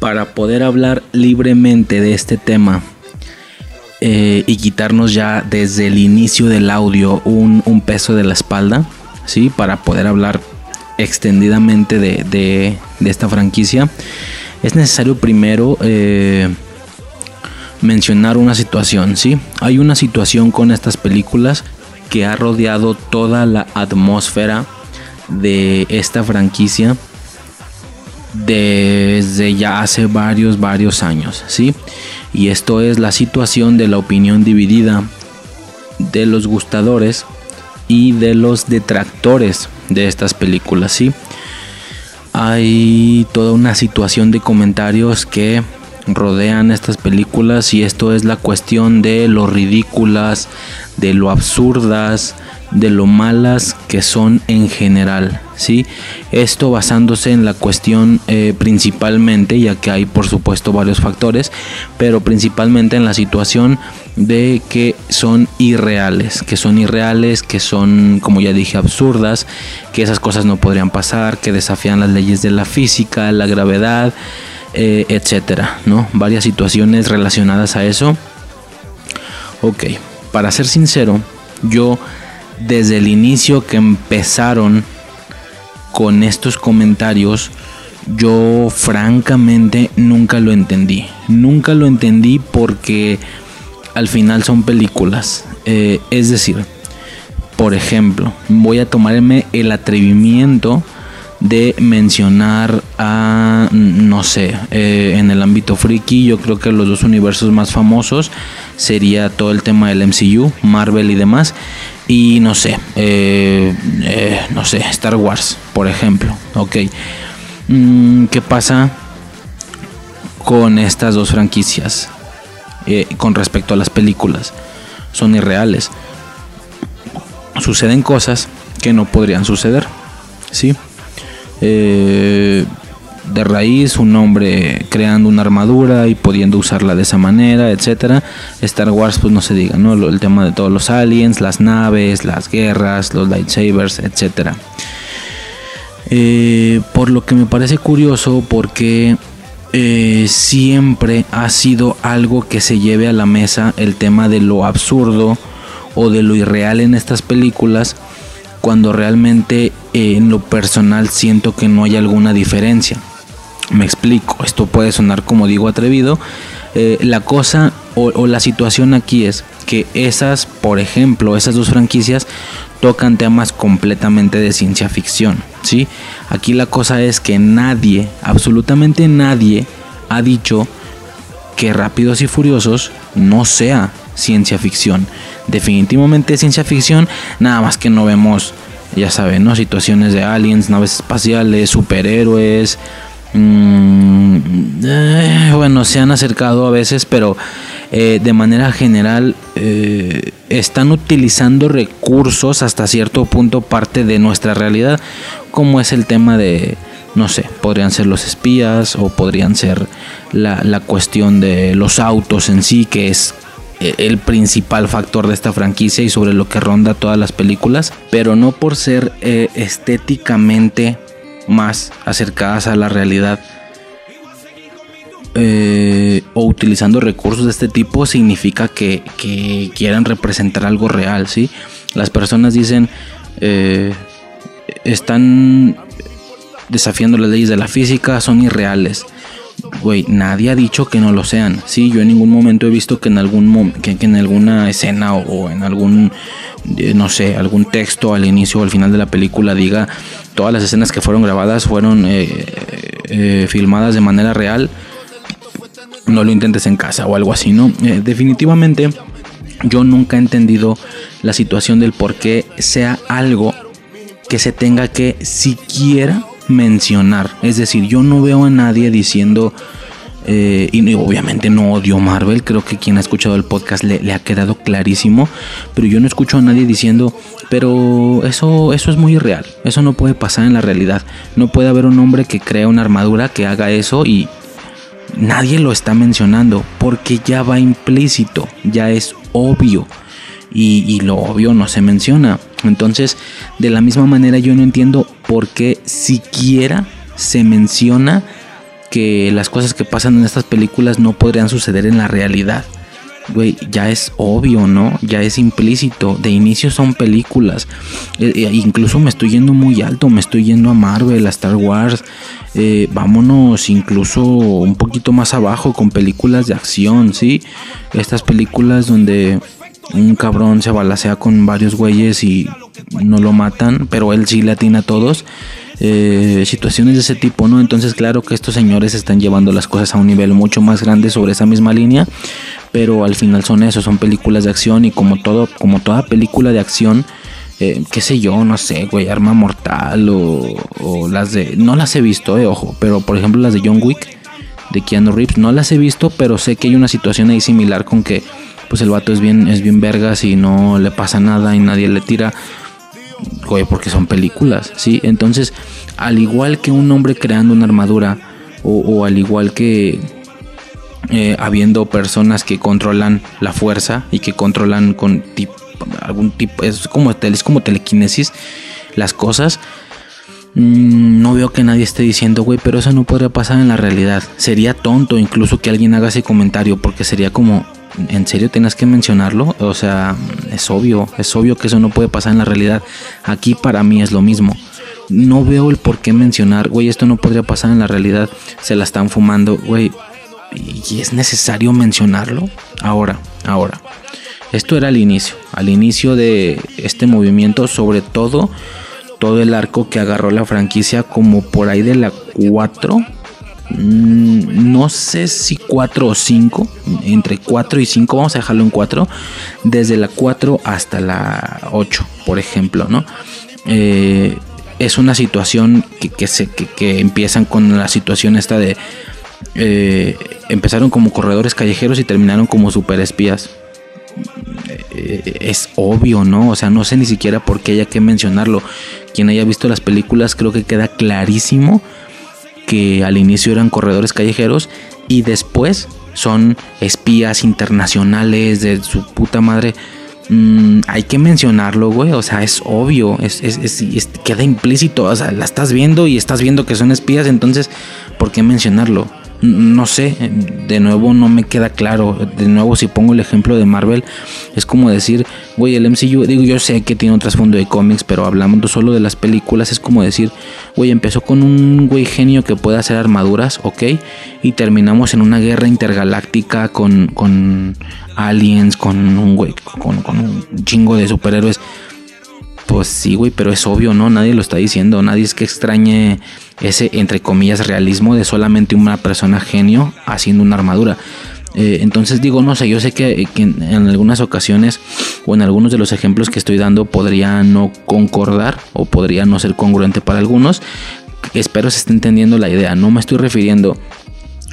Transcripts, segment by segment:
para poder hablar libremente de este tema eh, y quitarnos ya desde el inicio del audio un, peso de la espalda, ¿sí? Para poder hablar extendidamente de, esta franquicia, es necesario primero eh, mencionar una situación, ¿sí? Hay una situación con estas películas que ha rodeado toda la atmósfera de esta franquicia desde ya hace varios, varios años, ¿sí? Y esto es la situación de la opinión dividida de los gustadores y de los detractores de estas películas, ¿sí? Hay toda una situación de comentarios que rodean estas películas y esto es la cuestión de lo ridículas, de lo absurdas, de lo malas que son en general, ¿sí? Esto basándose en la cuestión eh, principalmente, ya que hay por supuesto varios factores, pero principalmente en la situación de que son irreales, que son irreales, que son, como ya dije, absurdas, que esas cosas no podrían pasar, que desafían las leyes de la física, la gravedad, eh, etcétera, ¿no? Varias situaciones relacionadas a eso. Ok, para ser sincero, yo desde el inicio que empezaron con estos comentarios, yo francamente nunca lo entendí. Nunca lo entendí porque al final son películas. Eh, es decir, por ejemplo, voy a tomarme el atrevimiento de mencionar a, no sé, eh, en el ámbito friki, yo creo que los dos universos más famosos sería todo el tema del MCU, Marvel y demás, y no sé, eh, eh, no sé, Star Wars, por ejemplo, ok. Mm, ¿Qué pasa con estas dos franquicias con respecto a las películas? Son irreales. Suceden cosas que no podrían suceder, ¿sí? De raíz un hombre creando una armadura y pudiendo usarla de esa manera, etcétera. Star Wars, pues no se diga, ¿no? El tema de todos los aliens, las naves, las guerras, los lightsabers, etcétera. Eh, por lo que me parece curioso porque eh, siempre ha sido algo que se lleve a la mesa el tema de lo absurdo o de lo irreal en estas películas cuando realmente eh, en lo personal siento que no hay alguna diferencia. Me explico, esto puede sonar como digo atrevido. Eh, la cosa o, la situación aquí es que esas, por ejemplo, esas dos franquicias tocan temas completamente de ciencia ficción. ¿sí? Aquí la cosa es que nadie, absolutamente nadie, ha dicho que Rápidos y Furiosos no sea ciencia ficción. Definitivamente ciencia ficción, nada más que no vemos, ya saben, ¿no? Situaciones de aliens, naves espaciales, superhéroes. Mm, eh, bueno, se han acercado a veces, pero eh, de manera general eh, están utilizando recursos hasta cierto punto parte de nuestra realidad, como es el tema de, no sé, podrían ser los espías o podrían ser la, la cuestión de los autos en sí, que es el principal factor de esta franquicia y sobre lo que ronda todas las películas, pero no por ser estéticamente más acercadas a la realidad eh, o utilizando recursos de este tipo significa que, quieran representar algo real, ¿sí? Las personas dicen, están desafiando las leyes de la física, son irreales güey, nadie ha dicho que no lo sean. Sí, yo en ningún momento he visto que en algún que, en alguna escena o, en algún eh, no sé, algún texto al inicio o al final de la película diga todas las escenas que fueron grabadas fueron eh, eh, filmadas de manera real. No lo intentes en casa o algo así, ¿no? definitivamente yo nunca he entendido la situación del por qué sea algo que se tenga que siquiera mencionar. Es decir, yo no veo a nadie diciendo, eh, y obviamente no odio Marvel, creo que quien ha escuchado el podcast le, ha quedado clarísimo, pero yo no escucho a nadie diciendo, pero eso, eso es muy irreal, eso no puede pasar en la realidad, no puede haber un hombre que crea una armadura que haga eso y nadie lo está mencionando, porque ya va implícito, ya es obvio. Y, lo obvio no se menciona. Entonces, de la misma manera yo no entiendo por qué siquiera se menciona que las cosas que pasan en estas películas no podrían suceder en la realidad. Güey, ya es obvio, ¿no? Ya es implícito. De inicio son películas. Eh, eh, incluso me estoy yendo muy alto. Me estoy yendo a Marvel, a Star Wars. Eh, vámonos incluso un poquito más abajo con películas de acción, ¿sí? Estas películas donde un cabrón se balacea con varios güeyes y no lo matan, pero él sí le atina a todos. Eh, situaciones de ese tipo, ¿no? Entonces, claro que estos señores están llevando las cosas a un nivel mucho más grande sobre esa misma línea, pero al final son eso, son películas de acción y como todo, como toda película de acción, eh, qué sé yo, no sé, güey, Arma Mortal o, las de, no las he visto, eh, ojo, pero por ejemplo las de John Wick, de Keanu Reeves, no las he visto, pero sé que hay una situación ahí similar con que pues el vato es bien, es bien vergas y no le pasa nada y nadie le tira. Güey, porque son películas, ¿sí? Entonces, al igual que un hombre creando una armadura, o, al igual que eh, habiendo personas que controlan la fuerza y que controlan con algún tipo, es como, es como telequinesis las cosas, mm, no veo que nadie esté diciendo, güey, pero eso no podría pasar en la realidad. Sería tonto incluso que alguien haga ese comentario porque sería como, ¿en serio tienes que mencionarlo? O sea, es obvio, es obvio que eso no puede pasar en la realidad. Aquí para mí es lo mismo. No veo el por qué mencionar, güey, esto no podría pasar en la realidad. Se la están fumando, güey. ¿Y es necesario mencionarlo? Ahora, ahora. Esto era al inicio, al inicio de este movimiento, sobre todo todo el arco que agarró la franquicia como por ahí de la 4 Mm, no sé si 4 o 5, entre 4 y 5, vamos a dejarlo en 4, desde la 4 hasta la 8, por ejemplo, ¿no? Eh, es una situación que, se, que, empiezan con la situación esta de... Eh, empezaron como corredores callejeros y terminaron como super espías. Eh, es obvio, ¿no? O sea, no sé ni siquiera por qué haya que mencionarlo. Quien haya visto las películas creo que queda clarísimo que al inicio eran corredores callejeros y después son espías internacionales de su puta madre. Mm, hay que mencionarlo, güey. O sea, es obvio, es, queda implícito. O sea, la estás viendo y estás viendo que son espías, entonces, ¿por qué mencionarlo? No sé, de nuevo no me queda claro. De nuevo, si pongo el ejemplo de Marvel, es como decir, güey, el MCU, digo, yo sé que tiene un trasfondo de cómics, pero hablando solo de las películas, es como decir, güey, empezó con un güey genio que puede hacer armaduras, ok, y terminamos en una guerra intergaláctica con, con aliens, con un güey, con, con un chingo de superhéroes. Pues sí, güey, pero es obvio, ¿no? Nadie lo está diciendo, nadie es que extrañe ese, entre comillas, realismo de solamente una persona genio haciendo una armadura. Eh, entonces digo, no sé, yo sé que, en, algunas ocasiones o en algunos de los ejemplos que estoy dando podría no concordar o podría no ser congruente para algunos. Espero se esté entendiendo la idea. No me estoy refiriendo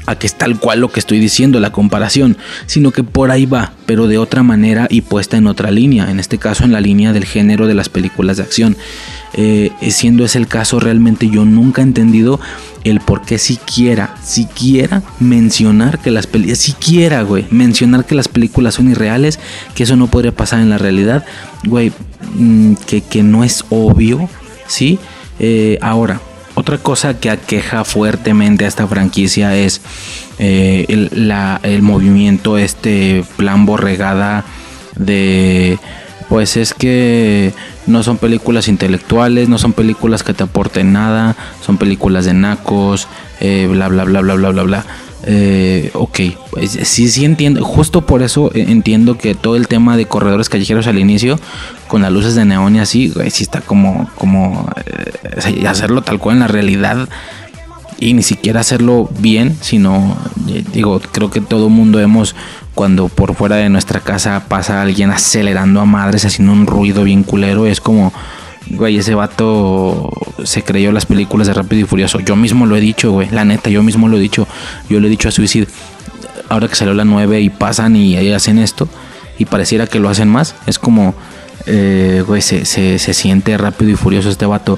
a que es tal cual lo que estoy diciendo, la comparación, sino que por ahí va, pero de otra manera y puesta en otra línea, en este caso en la línea del género de las películas de acción. Eh, siendo ese el caso, realmente yo nunca he entendido el por qué siquiera, siquiera mencionar que las películas, siquiera, güey, mencionar que las películas son irreales, que eso no podría pasar en la realidad, güey, mm, que, que no es obvio, ¿sí? Eh, ahora, otra cosa que aqueja fuertemente a esta franquicia es eh, el, el, movimiento, este plan borregada de... Pues es que no son películas intelectuales, no son películas que te aporten nada, son películas de nacos, eh, bla, bla, bla, bla, bla, bla, bla. Eh, ok, pues, sí, sí entiendo. Justo por eso entiendo que todo el tema de corredores callejeros al inicio, con las luces de neón y así, güey, sí está como, como eh, hacerlo tal cual en la realidad y ni siquiera hacerlo bien, sino, eh, digo, creo que todo mundo hemos, cuando por fuera de nuestra casa pasa alguien acelerando a madres, haciendo un ruido bien culero, es como Güey, ese vato se creyó las películas de Rápido y Furioso. Yo mismo lo he dicho, güey. La neta, yo mismo lo he dicho. Yo le he dicho a Suicide. Ahora que salió la 9 y pasan y ahí hacen esto. Y pareciera que lo hacen más. Es como, eh, güey, se, se, siente rápido y furioso este vato.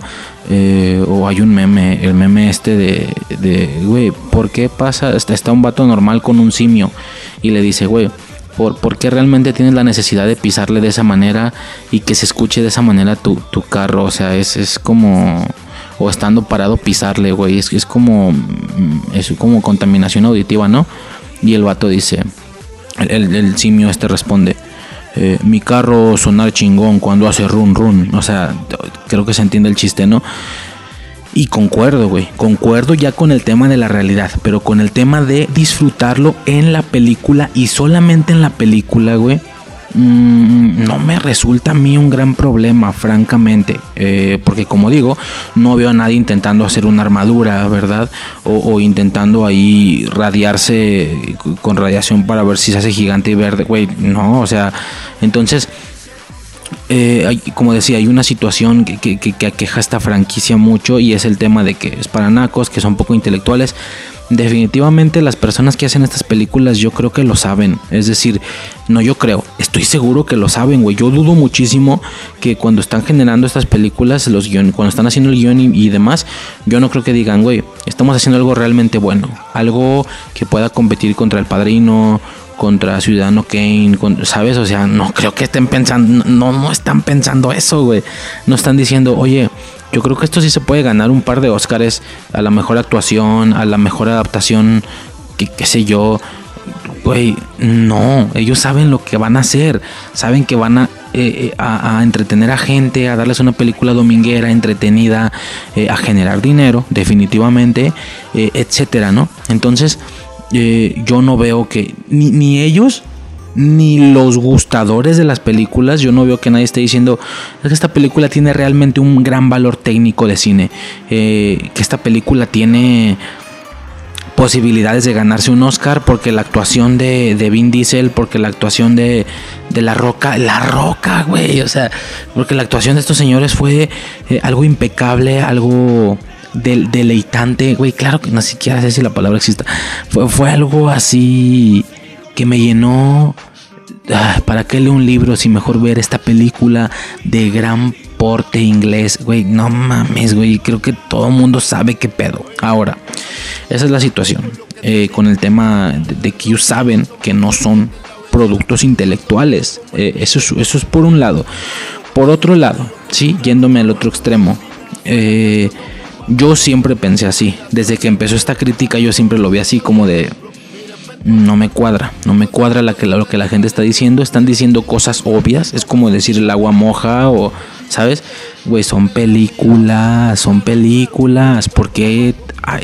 Eh, o hay un meme, el meme este de, de güey, ¿por qué pasa? Está, está un vato normal con un simio. Y le dice, güey por, qué realmente tienes la necesidad de pisarle de esa manera y que se escuche de esa manera tu, carro. O sea, es, es como o estando parado pisarle, güey. Es, es como, mm, es como contaminación auditiva, ¿no? Y el vato dice, el, el simio este responde, eh, mi carro sonar chingón cuando hace run run. O sea, creo que se entiende el chiste, ¿no? Y concuerdo, güey. Concuerdo ya con el tema de la realidad, pero con el tema de disfrutarlo en la película y solamente en la película, güey. Mm, no me resulta a mí un gran problema, francamente. Eh, porque como digo, no veo a nadie intentando hacer una armadura, ¿verdad? O, intentando ahí radiarse con radiación para ver si se hace gigante y verde. Güey, no, o sea, entonces... Eh, como decía, hay una situación que, que, que, aqueja esta franquicia mucho y es el tema de que es para nacos, que son poco intelectuales. Definitivamente las personas que hacen estas películas yo creo que lo saben. Es decir, no yo creo, estoy seguro que lo saben, güey. Yo dudo muchísimo que cuando están generando estas películas, los guion, cuando están haciendo el guion y, demás, yo no creo que digan, güey, estamos haciendo algo realmente bueno. Algo que pueda competir contra el padrino, contra Ciudadano Kane, ¿sabes? O sea, no creo que estén pensando, no, no están pensando eso, güey. No están diciendo, oye, yo creo que esto sí se puede ganar un par de Oscars a la mejor actuación, a la mejor adaptación, qué sé yo. Güey, no, ellos saben lo que van a hacer, saben que van a, eh, eh, a, entretener a gente, a darles una película dominguera, entretenida, eh, a generar dinero, definitivamente, etcétera, ¿no? Entonces, yo no veo que ni, ni ellos ni los gustadores de las películas, yo no veo que nadie esté diciendo que esta película tiene realmente un gran valor técnico de cine, eh, que esta película tiene posibilidades de ganarse un Oscar porque la actuación de, de Vin Diesel, porque la actuación de, de La Roca, La Roca, güey, o sea, porque la actuación de estos señores fue eh, algo impecable, algo deleitante, güey, claro que no siquiera sé si la palabra exista, fue, fue algo así que me llenó. Ah, ¿Para qué leo un libro si mejor ver esta película de gran porte inglés? Güey, no mames, güey. Creo que todo el mundo sabe qué pedo. Ahora, esa es la situación. Eh, con el tema de, que ellos saben que no son productos intelectuales. Eh, eso, es, eso es por un lado. Por otro lado, sí, yéndome al otro extremo. Eh, yo siempre pensé así. Desde que empezó esta crítica, yo siempre lo vi así, como de no me cuadra, no me cuadra lo que la gente está diciendo, están diciendo cosas obvias, es como decir el agua moja o, ¿sabes? Güey, son películas, son películas, porque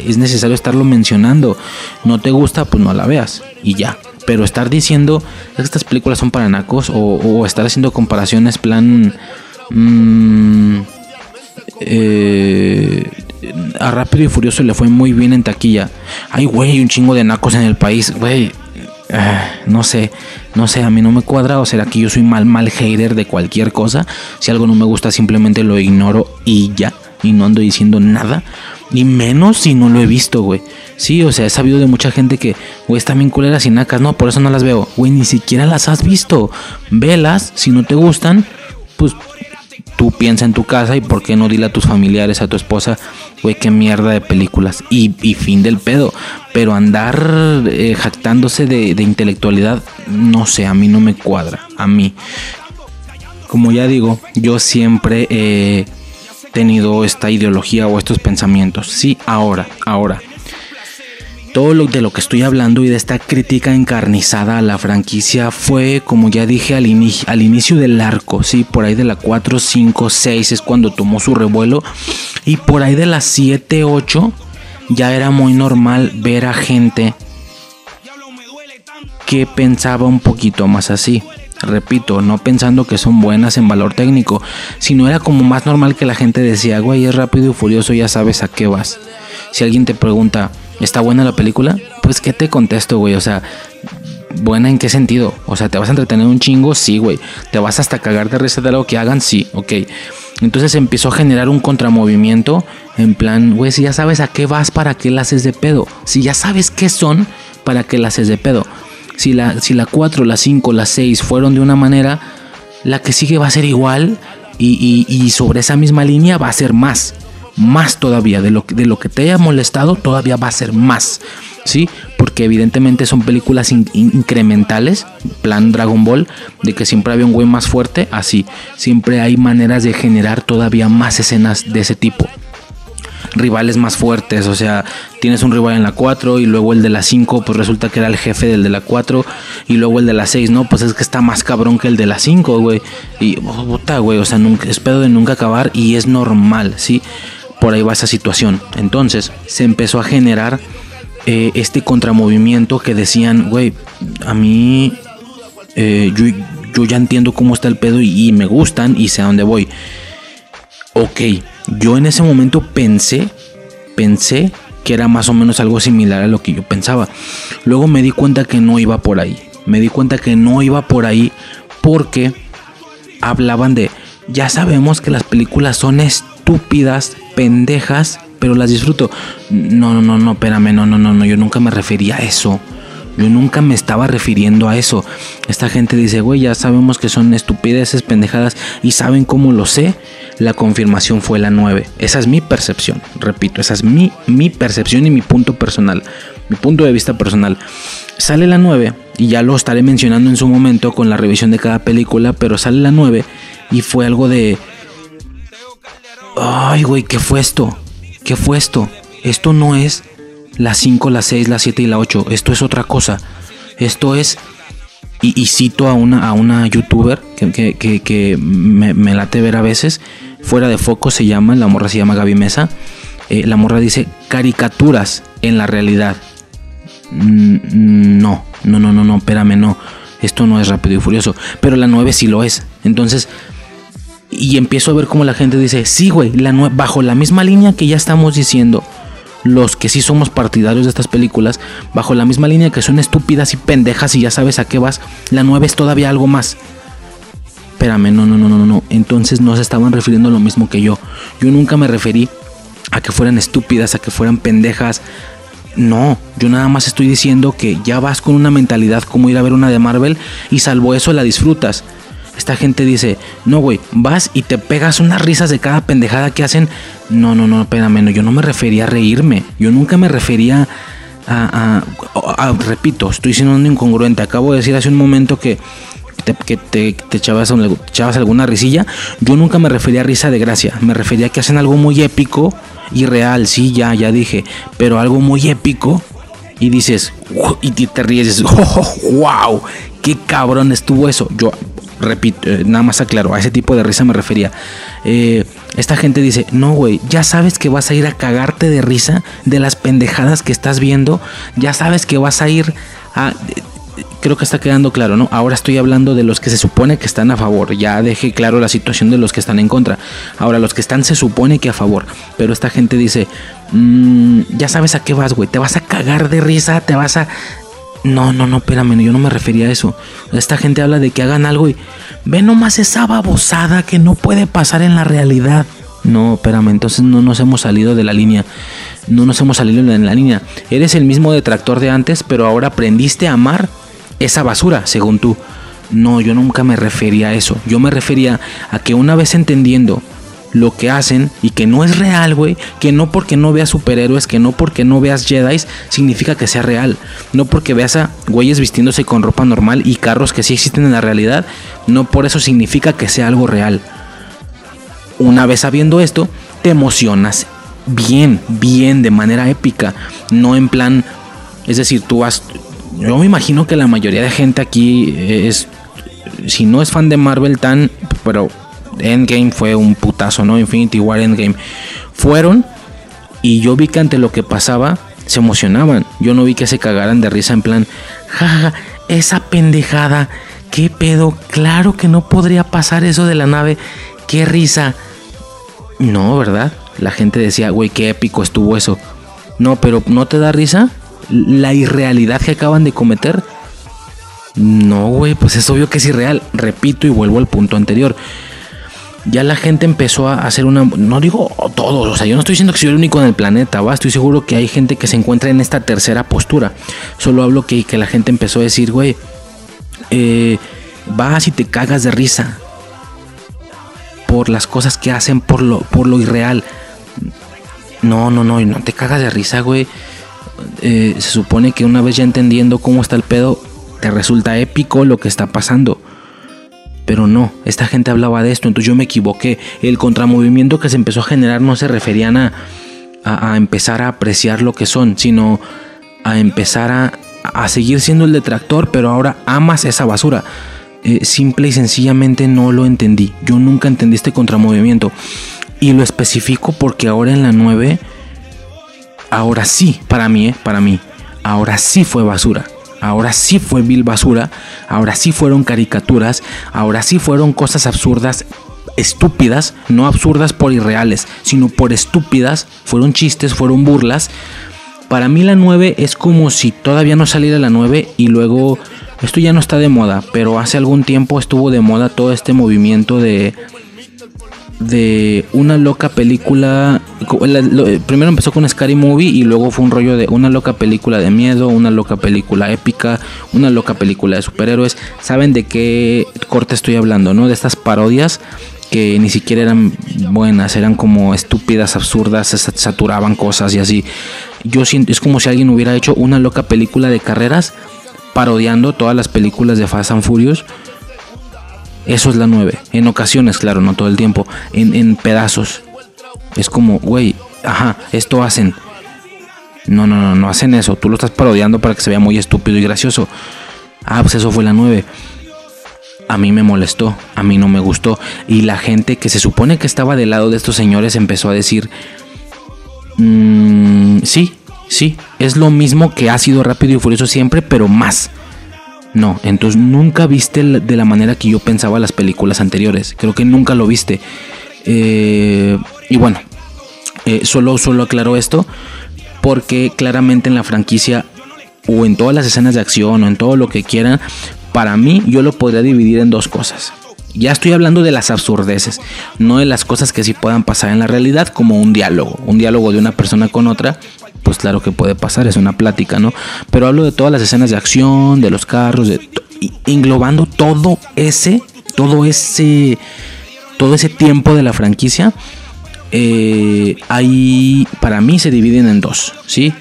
es necesario estarlo mencionando? No te gusta, pues no la veas y ya. Pero estar diciendo que estas películas son para nacos o, estar haciendo comparaciones plan... Mmm, eh, a Rápido y Furioso le fue muy bien en taquilla. Ay, güey, un chingo de nacos en el país, güey. Ah, no sé, no sé, a mí no me cuadra o será que yo soy mal, mal hater de cualquier cosa. Si algo no me gusta simplemente lo ignoro y ya, y no ando diciendo nada. Ni menos si no lo he visto, güey. Sí, o sea, he sabido de mucha gente que, güey, están bien culeras y nacas. No, por eso no las veo. Güey, ni siquiera las has visto. Velas, si no te gustan, pues tú piensa en tu casa y por qué no dile a tus familiares, a tu esposa, güey, qué mierda de películas. Y, fin del pedo. Pero andar eh, jactándose de, intelectualidad, no sé, a mí no me cuadra. A mí. Como ya digo, yo siempre he tenido esta ideología o estos pensamientos. Sí, ahora, ahora todo lo de lo que estoy hablando y de esta crítica encarnizada a la franquicia fue, como ya dije, al, al inicio del arco, ¿sí? Por ahí de la 4, 5, 6 es cuando tomó su revuelo. Y por ahí de las 7, 8 ya era muy normal ver a gente que pensaba un poquito más así. Repito, no pensando que son buenas en valor técnico, sino era como más normal que la gente decía, güey, es rápido y furioso, ya sabes a qué vas. Si alguien te pregunta, ¿Está buena la película? Pues, ¿qué te contesto, güey? O sea, ¿buena en qué sentido? O sea, ¿te vas a entretener un chingo? Sí, güey. ¿Te vas hasta cagar de risa de algo que hagan? Sí, ok. Entonces empezó a generar un contramovimiento en plan, güey, si ya sabes a qué vas, ¿para qué la haces de pedo? Si ya sabes qué son, ¿para qué la haces de pedo? Si la, si la 4, la 5, la 6 fueron de una manera, la que sigue va a ser igual y, y sobre esa misma línea va a ser más más todavía de lo, de lo que te haya molestado, todavía va a ser más. ¿Sí? Porque evidentemente son películas incrementales, plan Dragon Ball, de que siempre había un güey más fuerte, así, siempre hay maneras de generar todavía más escenas de ese tipo. rivales más fuertes. O sea, tienes un rival en la 4 y luego el de la 5, pues resulta que era el jefe del de la 4 y luego el de la 6, no, pues es que está más cabrón que el de la 5, güey. Y oh, puta, güey, o sea, nunca, es pedo de nunca acabar y es normal, ¿sí? Por ahí va esa situación. Entonces, se empezó a generar eh, este contramovimiento que decían, güey, a mí eh, yo, ya entiendo cómo está el pedo y, y me gustan y sé a dónde voy. Ok, yo en ese momento pensé, pensé que era más o menos algo similar a lo que yo pensaba. Luego me di cuenta que no iba por ahí. Me di cuenta que no iba por ahí porque hablaban de, ya sabemos que las películas son estúpidas, pendejas, pero las disfruto. No, no, no, no, espérame, no, no, no, no, yo nunca me refería a eso. Yo nunca me estaba refiriendo a eso. Esta gente dice, güey, ya sabemos que son estupideces, pendejadas, y saben cómo lo sé. La confirmación fue la 9. Esa es mi percepción, repito, esa es mi, mi percepción y mi punto personal, mi punto de vista personal. Sale la 9, y ya lo estaré mencionando en su momento con la revisión de cada película, pero sale la 9 y fue algo de... Ay, güey, ¿qué fue esto? ¿Qué fue esto? Esto no es la 5, la 6, la 7 y la 8. Esto es otra cosa. Esto es... Y, cito a una, a una youtuber que, me, late ver a veces. Fuera de foco se llama, la morra se llama Gaby Mesa. Eh, la morra dice caricaturas en la realidad. No, no, no, no, no, espérame, no. Esto no es rápido y furioso. Pero la 9 sí lo es. Entonces, y empiezo a ver cómo la gente dice, sí, güey, bajo la misma línea que ya estamos diciendo los que sí somos partidarios de estas películas, bajo la misma línea que son estúpidas y pendejas y ya sabes a qué vas, la 9 es todavía algo más. Espérame, no, no, no, no, no. Entonces no se estaban refiriendo a lo mismo que yo. Yo nunca me referí a que fueran estúpidas, a que fueran pendejas. No, yo nada más estoy diciendo que ya vas con una mentalidad como ir a ver una de Marvel y salvo eso la disfrutas. Esta gente dice, no, güey, vas y te pegas unas risas de cada pendejada que hacen. No, no, no, espérame, no, yo no me refería a reírme. Yo nunca me refería a, repito, estoy siendo un incongruente. Acabo de decir hace un momento que te, que te, echabas, alguna risilla. Yo nunca me refería a risa de gracia. Me refería a que hacen algo muy épico y real. Sí, ya, ya dije. Pero algo muy épico. Y dices, y te ríes, dices, oh, wow, qué cabrón estuvo eso. Yo, repito, eh, nada más aclaro, a ese tipo de risa me refería. Eh, esta gente dice, no, güey, ya sabes que vas a ir a cagarte de risa de las pendejadas que estás viendo, ya sabes que vas a ir a... Creo que está quedando claro, ¿no? Ahora estoy hablando de los que se supone que están a favor. Ya dejé claro la situación de los que están en contra. Ahora, los que están se supone que a favor. Pero esta gente dice, mm, ya sabes a qué vas, güey. Te vas a cagar de risa, te vas a no, no, no, espérame, yo no me refería a eso. Esta gente habla de que hagan algo y ve nomás esa babosada que no puede pasar en la realidad. No, espérame, entonces no nos hemos salido de la línea. No nos hemos salido de la línea. Eres el mismo detractor de antes, pero ahora aprendiste a amar esa basura, según tú. No, yo nunca me refería a eso. Yo me refería a que una vez entendiendo lo que hacen y que no es real, güey. Que no porque no veas superhéroes, que no porque no veas Jedi, significa que sea real. No porque veas a güeyes vistiéndose con ropa normal y carros que sí existen en la realidad, no por eso significa que sea algo real. Una vez sabiendo esto, te emocionas bien, bien, de manera épica. No en plan, es decir, tú vas... Yo me imagino que la mayoría de gente aquí es, si no es fan de Marvel tan, pero Endgame fue un putazo, ¿no? Infinity War Endgame. Fueron y yo vi que ante lo que pasaba se emocionaban. Yo no vi que se cagaran de risa en plan, jaja, esa pendejada, qué pedo, claro que no podría pasar eso de la nave, qué risa. No, ¿verdad? La gente decía, güey, qué épico estuvo eso. No, pero ¿no te da risa? La irrealidad que acaban de cometer. No, güey, pues es obvio que es irreal. Repito y vuelvo al punto anterior ya la gente empezó a hacer una. No digo todos, o sea, yo no estoy diciendo que soy el único en el planeta, ¿va? Estoy seguro que hay gente que se encuentra en esta tercera postura. Solo hablo que, que la gente empezó a decir, güey, eh, vas y te cagas de risa por las cosas que hacen, por lo, por lo irreal. No, no, no, no te cagas de risa, güey. Eh, se supone que una vez ya entendiendo cómo está el pedo, te resulta épico lo que está pasando. Pero no, esta gente hablaba de esto, entonces yo me equivoqué. El contramovimiento que se empezó a generar no se referían a, a, empezar a apreciar lo que son, sino a empezar a, a seguir siendo el detractor, pero ahora amas esa basura. Eh, simple y sencillamente no lo entendí. Yo nunca entendí este contramovimiento. Y lo especifico porque ahora en la 9, ahora sí, para mí, eh, para mí, ahora sí fue basura. Ahora sí fue vil basura. Ahora sí fueron caricaturas. Ahora sí fueron cosas absurdas, estúpidas. No absurdas por irreales, sino por estúpidas. Fueron chistes, fueron burlas. Para mí la 9 es como si todavía no saliera la 9 y luego esto ya no está de moda, pero hace algún tiempo estuvo de moda todo este movimiento de de una loca película. Primero empezó con Scary Movie y luego fue un rollo de una loca película de miedo, una loca película épica, una loca película de superhéroes. Saben de qué corte estoy hablando, ¿no? De estas parodias que ni siquiera eran buenas, eran como estúpidas, absurdas, saturaban cosas y así. Yo siento, es como si alguien hubiera hecho una loca película de carreras parodiando todas las películas de Fast and Furious. Eso es la 9. En ocasiones, claro, no todo el tiempo. En, pedazos. Es como, güey, ajá, esto hacen. No, no, no, no hacen eso. Tú lo estás parodiando para que se vea muy estúpido y gracioso. Ah, pues eso fue la 9. A mí me molestó, a mí no me gustó. Y la gente que se supone que estaba del lado de estos señores empezó a decir, mmm, sí, Sí, es lo mismo que ha sido rápido y furioso siempre, pero más. No, entonces nunca viste de la manera que yo pensaba las películas anteriores. Creo que nunca lo viste. Eh, y bueno, eh, solo, solo aclaro esto porque claramente en la franquicia o en todas las escenas de acción o en todo lo que quieran, para mí yo lo podría dividir en dos cosas. Ya estoy hablando de las absurdeces, no de las cosas que sí puedan pasar en la realidad, como un diálogo, un diálogo de una persona con otra, pues claro que puede pasar, es una plática, ¿no? Pero hablo de todas las escenas de acción, de los carros, de englobando todo ese, todo ese, todo ese tiempo de la franquicia. Eh, ahí para mí se dividen en dos, ¿sí?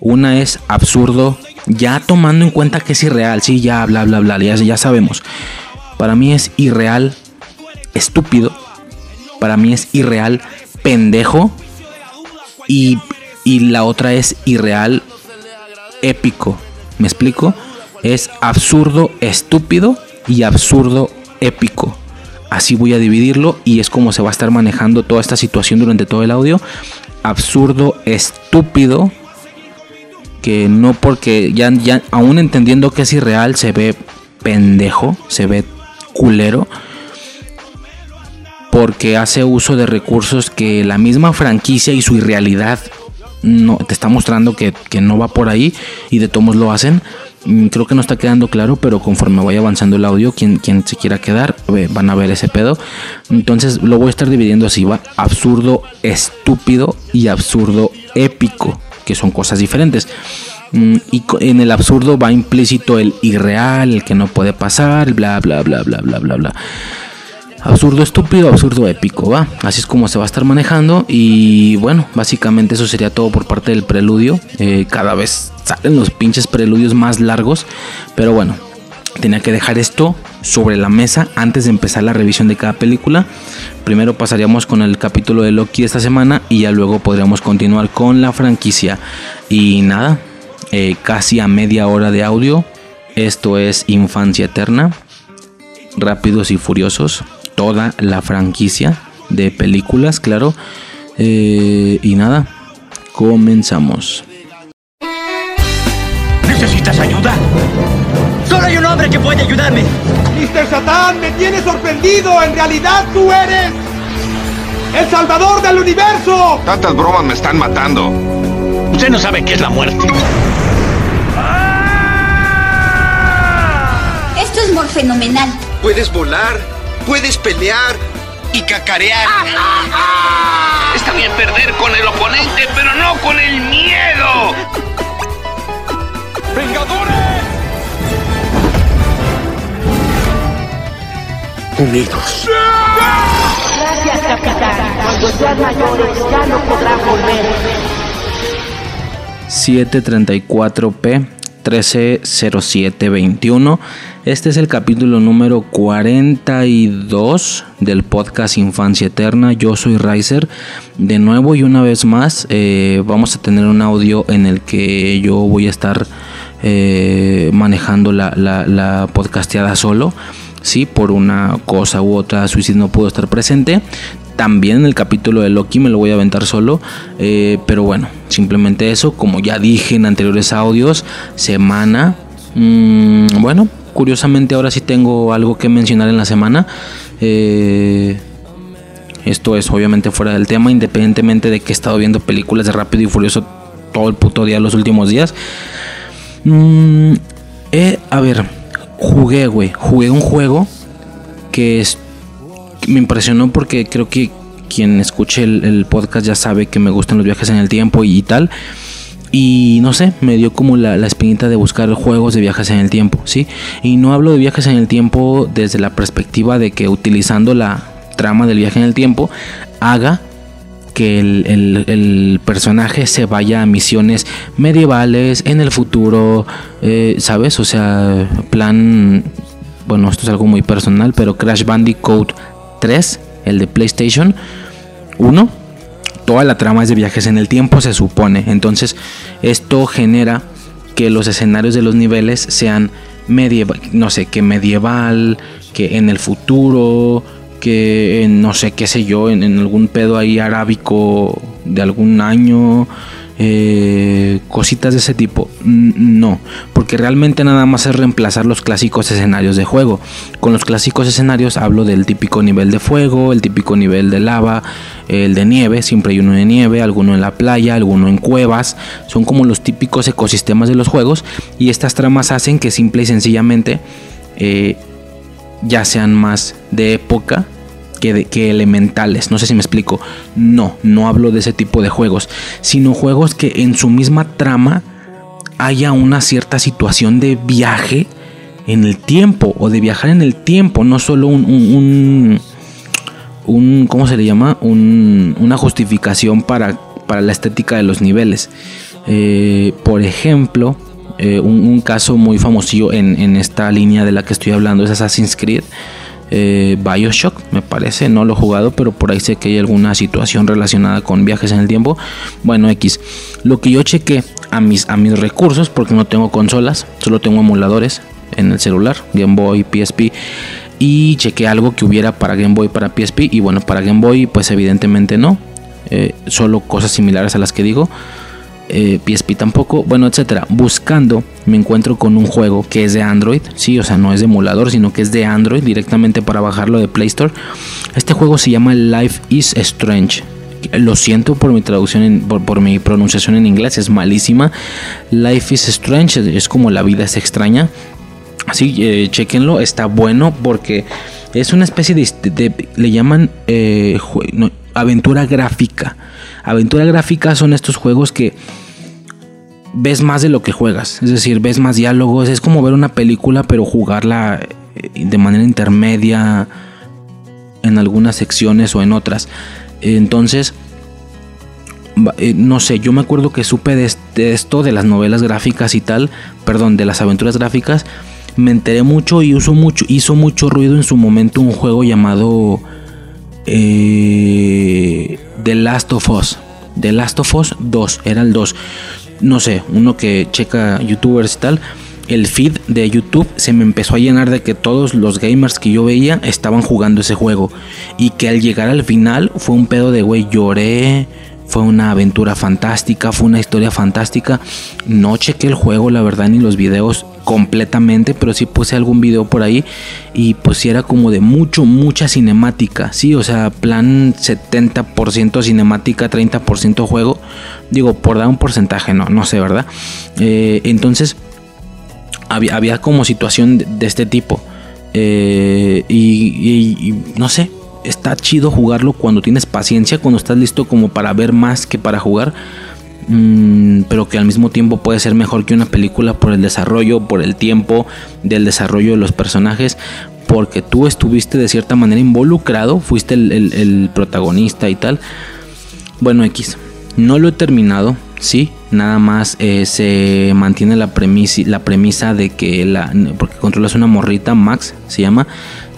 Una es absurdo, ya tomando en cuenta que es irreal, sí, ya bla bla bla, ya, ya sabemos. Para mí es irreal, estúpido. Para mí es irreal, pendejo. Y, y la otra es irreal, épico. ¿Me explico? Es absurdo, estúpido y absurdo, épico. Así voy a dividirlo y es como se va a estar manejando toda esta situación durante todo el audio. Absurdo, estúpido. Que no porque ya, ya aún entendiendo que es irreal se ve pendejo, se ve culero porque hace uso de recursos que la misma franquicia y su irrealidad no te está mostrando que, no va por ahí y de todos lo hacen. Mm, creo que no está quedando claro, pero conforme vaya avanzando el audio, quien, quien se quiera quedar, van a ver ese pedo. Entonces lo voy a estar dividiendo así, va absurdo, estúpido y absurdo épico, que son cosas diferentes. Mm, y en el absurdo va implícito el irreal, el que no puede pasar, bla, bla, bla, bla, bla, bla, bla. Absurdo estúpido, absurdo épico, va. Así es como se va a estar manejando. Y bueno, básicamente eso sería todo por parte del preludio. Eh, cada vez salen los pinches preludios más largos. Pero bueno, tenía que dejar esto sobre la mesa antes de empezar la revisión de cada película. Primero pasaríamos con el capítulo de Loki esta semana y ya luego podríamos continuar con la franquicia. Y nada, eh, casi a media hora de audio. Esto es Infancia Eterna, Rápidos y Furiosos, toda la franquicia de películas, claro. Eh, y nada, comenzamos. ¿Necesitas ayuda? Solo hay un hombre que puede ayudarme. Mr. Satán, me tienes sorprendido. En realidad tú eres el salvador del universo. Tantas bromas me están matando. Usted no sabe qué es la muerte. Esto es muy fenomenal. Puedes volar, puedes pelear y cacarear. Está bien perder con el oponente, pero no con el miedo. ¡Vengadores! Unidos. Gracias, capitán. Cuando sean mayores ya no podrán volver. 734p 130721. Este es el capítulo número 42 del podcast Infancia Eterna. Yo soy Riser. De nuevo y una vez más eh, vamos a tener un audio en el que yo voy a estar eh, manejando la, la podcasteada solo. Sí, por una cosa u otra, Suicide no pudo estar presente. También el capítulo de Loki me lo voy a aventar solo. Eh, pero bueno, simplemente eso. Como ya dije en anteriores audios, semana. Mm, bueno, curiosamente ahora sí tengo algo que mencionar en la semana. Eh, esto es obviamente fuera del tema, independientemente de que he estado viendo películas de Rápido y Furioso todo el puto día los últimos días. Mm, eh, a ver, jugué, güey. Jugué un juego que es me impresionó porque creo que quien escuche el, podcast ya sabe que me gustan los viajes en el tiempo y, tal. Y no sé, me dio como la, espinita de buscar juegos de viajes en el tiempo, ¿sí? Y no hablo de viajes en el tiempo desde la perspectiva de que utilizando la trama del viaje en el tiempo haga que el, personaje se vaya a misiones medievales en el futuro, eh, ¿sabes? O sea, plan, bueno, esto es algo muy personal, pero Crash Bandicoot 3, el de PlayStation 1, toda la trama es de viajes en el tiempo, se supone. Entonces, esto genera que los escenarios de los niveles sean medieval, no sé, que medieval, que en el futuro, que en no sé qué sé yo, en, en algún pedo ahí arábico de algún año, eh, cositas de ese tipo. No, porque realmente nada más es reemplazar los clásicos escenarios de juego. Con los clásicos escenarios hablo del típico nivel de fuego, el típico nivel de lava, el de nieve, siempre hay uno de nieve, alguno en la playa, alguno en cuevas. Son como los típicos ecosistemas de los juegos y estas tramas hacen que simple y sencillamente eh, ya sean más de época que, elementales. No sé si me explico. No, no hablo de ese tipo de juegos, sino juegos que en su misma trama haya una cierta situación de viaje en el tiempo o de viajar en el tiempo, no solo un, un, ¿cómo se le llama? una justificación para, para la estética de los niveles. Eh, por ejemplo, eh, un, caso muy famoso en, en esta línea de la que estoy hablando es Assassin's Creed. Eh, Bioshock, me parece, no lo he jugado, pero por ahí sé que hay alguna situación relacionada con viajes en el tiempo. Bueno, X. Lo que yo chequé a mis, a mis recursos, porque no tengo consolas, solo tengo emuladores en el celular, Game Boy, PSP. Y chequé algo que hubiera para Game Boy, para PSP. Y bueno, para Game Boy, pues evidentemente no. Eh, solo cosas similares a las que digo. PSP eh, tampoco, bueno, etcétera. Buscando, me encuentro con un juego que es de Android, sí, o sea, no es de emulador, sino que es de Android directamente para bajarlo de Play Store. Este juego se llama Life is Strange. Lo siento por mi traducción, por, mi pronunciación en inglés, es malísima. Life is Strange es como la vida es extraña. Así, eh, chequenlo, está bueno porque es una especie de, le llaman eh, aventura gráfica. Aventura gráfica son estos juegos que ves más de lo que juegas. Es decir, ves más diálogos. Es como ver una película, pero jugarla eh, de manera intermedia en algunas secciones o en otras. Entonces, eh, no sé, yo me acuerdo que supe de, esto, de las novelas gráficas y tal, perdón, de las aventuras gráficas. Me enteré mucho y hizo mucho, hizo mucho ruido en su momento un juego llamado eh, The Last of Us. The Last of Us 2, era el 2. No sé, uno que checa youtubers y tal. El feed de YouTube se me empezó a llenar de que todos los gamers que yo veía estaban jugando ese juego. Y que al llegar al final fue un pedo de, güey, lloré, fue una aventura fantástica, fue una historia fantástica. No chequé el juego, la verdad, ni los videos completamente, pero sí puse algún video por ahí y pues sí era como de mucho, mucha cinemática, sí, o sea, plan 70% cinemática, 30% juego, digo, por dar un porcentaje, no, no sé, ¿verdad? Eh, entonces, había, había, como situación de, este tipo eh, y no sé, está chido jugarlo cuando tienes paciencia, cuando estás listo como para ver más que para jugar. Mm, pero que al mismo tiempo puede ser mejor que una película por el desarrollo, por el tiempo del desarrollo de los personajes, porque tú estuviste de cierta manera involucrado, fuiste el, protagonista y tal. Bueno, X, no lo he terminado, sí, nada más eh, se mantiene la premisa, de que porque controlas una morrita Max se llama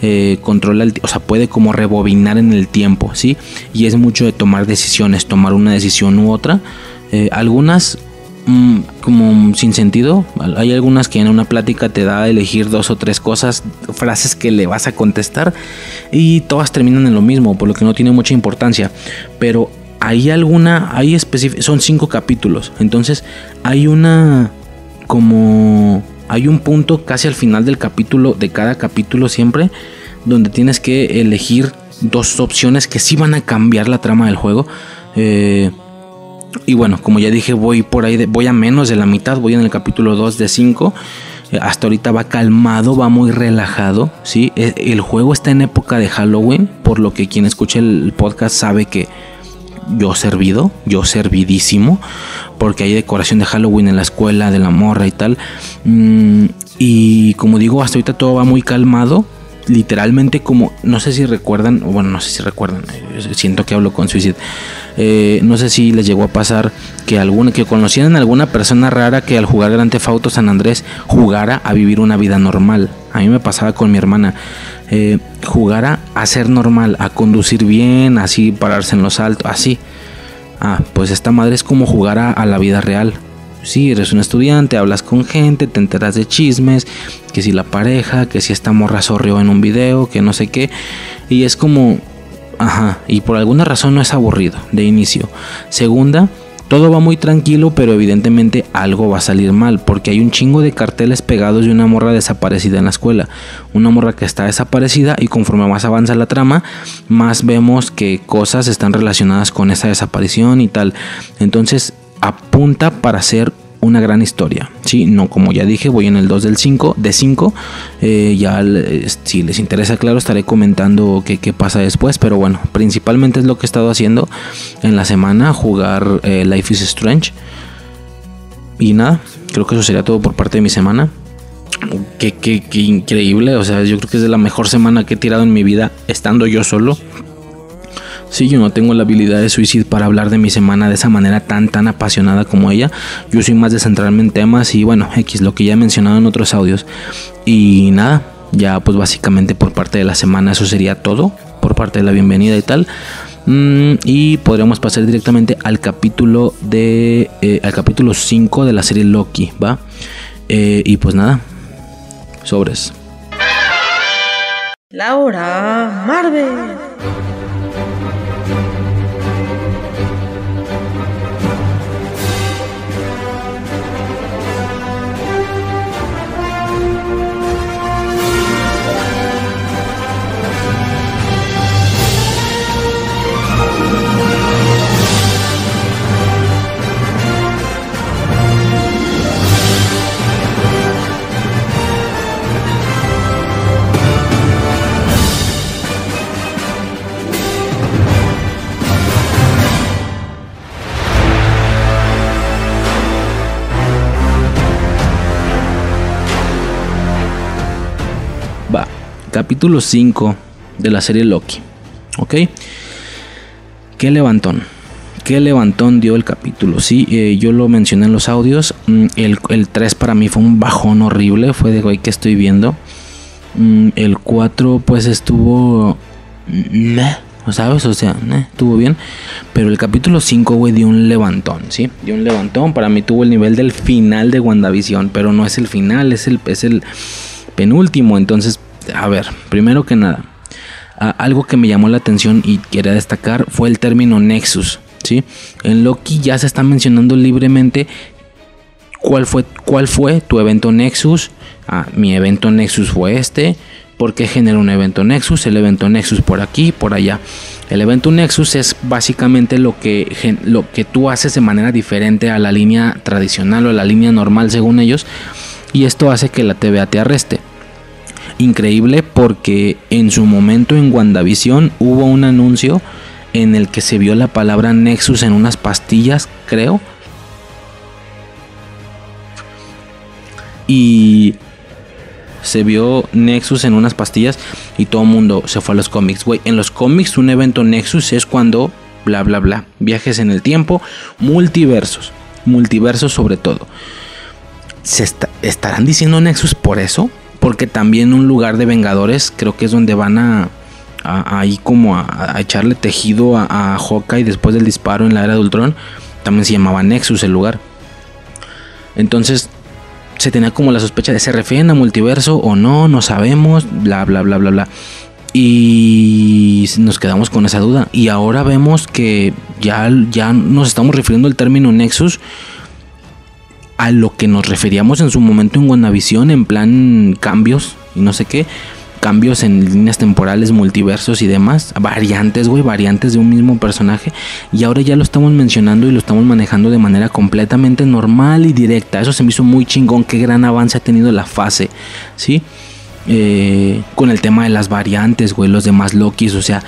eh, controla el, o sea puede como rebobinar en el tiempo sí y es mucho de tomar decisiones tomar una decisión u otra eh, algunas mm, como sin sentido hay algunas que en una plática te da a elegir dos o tres cosas frases que le vas a contestar y todas terminan en lo mismo por lo que no tiene mucha importancia pero hay alguna, hay son cinco capítulos, entonces hay una como hay un punto casi al final del capítulo, de cada capítulo siempre, donde tienes que elegir dos opciones que sí van a cambiar la trama del juego. Eh, y bueno, como ya dije, voy por ahí, voy a menos de la mitad, voy en el capítulo 2 de 5. Eh, hasta ahorita va calmado, va muy relajado. ¿sí? E, el juego está en época de Halloween, por lo que quien escuche el podcast sabe que yo servido, yo servidísimo, porque hay decoración de Halloween en la escuela, de la morra y tal. Mm, y como digo, hasta ahorita todo va muy calmado. Literalmente como, no sé si recuerdan, bueno, no sé si recuerdan, eh, siento que hablo con Suicide. Eh, no sé si les llegó a pasar que alguna, que conocieran a alguna persona rara que al jugar Grand Theft Auto San Andrés jugara a vivir una vida normal. A mí me pasaba con mi hermana. Eh, jugara a ser normal, a conducir bien, así pararse en los altos, así. Ah, pues esta madre es como jugar a, la vida real. Si eres un estudiante, hablas con gente, te enteras de chismes, que si la pareja, que si esta morra sorrió en un video, que no sé qué. Y es como, ajá, y por alguna razón no es aburrido de inicio. Segunda, todo va muy tranquilo, pero evidentemente algo va a salir mal, porque hay un chingo de carteles pegados de una morra desaparecida en la escuela. Una morra que está desaparecida y conforme más avanza la trama, más vemos que cosas están relacionadas con esa desaparición y tal. Entonces apunta para ser una gran historia. Sí, no, como ya dije, voy en el 2 del 5, de 5. Eh, ya si les interesa, claro, estaré comentando qué, qué, pasa después. Pero bueno, principalmente es lo que he estado haciendo en la semana, jugar eh, Life is Strange. Y nada, creo que eso sería todo por parte de mi semana. Qué, qué, qué increíble, o sea, yo creo que es de la mejor semana que he tirado en mi vida estando yo solo. Sí, yo no tengo la habilidad de suicidio para hablar de mi semana de esa manera tan tan apasionada como ella. Yo soy más de centrarme en temas y bueno, X, lo que ya he mencionado en otros audios. Y nada, ya pues básicamente por parte de la semana eso sería todo. Por parte de la bienvenida y tal. Mm, y podríamos pasar directamente al capítulo de eh, al capítulo 5 de la serie Loki, ¿va? Eh, y pues nada, sobres. Laura Marvel. Capítulo 5 de la serie Loki. ¿Ok? ¿Qué levantón? ¿Qué levantón dio el capítulo? Sí, eh, yo lo mencioné en los audios. Mm, el, el, 3 para mí fue un bajón horrible. Fue de, güey, que estoy viendo? Mm, el 4 pues estuvo... ¿Sabes? O sea, estuvo bien. Pero el capítulo 5, güey, dio un levantón, ¿sí? Dio un levantón. Para mí tuvo el nivel del final de WandaVision. Pero no es el final, es el, es el penúltimo. Entonces, a ver, primero que nada, algo que me llamó la atención y quería destacar fue el término Nexus. ¿sí? En Loki ya se está mencionando libremente cuál fue, cuál fue tu evento Nexus. Ah, mi evento Nexus fue este. ¿Por qué genera un evento Nexus? El evento Nexus por aquí, por allá. El evento Nexus es básicamente lo que, lo que tú haces de manera diferente a la línea tradicional o a la línea normal según ellos. Y esto hace que la TVA te arreste increíble porque en su momento en WandaVision hubo un anuncio en el que se vio la palabra Nexus en unas pastillas, creo. Y se vio Nexus en unas pastillas y todo el mundo se fue a los cómics. Güey, en los cómics un evento Nexus es cuando bla bla bla, viajes en el tiempo, multiversos. multiversos sobre todo. ¿Se estarán diciendo Nexus por eso? Porque también un lugar de Vengadores creo que es donde van a, ahí como a, echarle tejido a, a Hawkeye después del disparo en la era de Ultron. También se llamaba Nexus el lugar. Entonces se tenía como la sospecha de se refieren a multiverso o no, no sabemos, bla, bla, bla, bla, bla. Y nos quedamos con esa duda. Y ahora vemos que ya, ya nos estamos refiriendo al término Nexus a lo que nos referíamos en su momento en WandaVision, en plan cambios y no sé qué cambios en líneas temporales, multiversos y demás, variantes, güey, variantes de un mismo personaje. Y ahora ya lo estamos mencionando y lo estamos manejando de manera completamente normal y directa. Eso se me hizo muy chingón, qué gran avance ha tenido la fase, ¿sí? Eh, con el tema de las variantes, güey, los demás Lokis, o sea,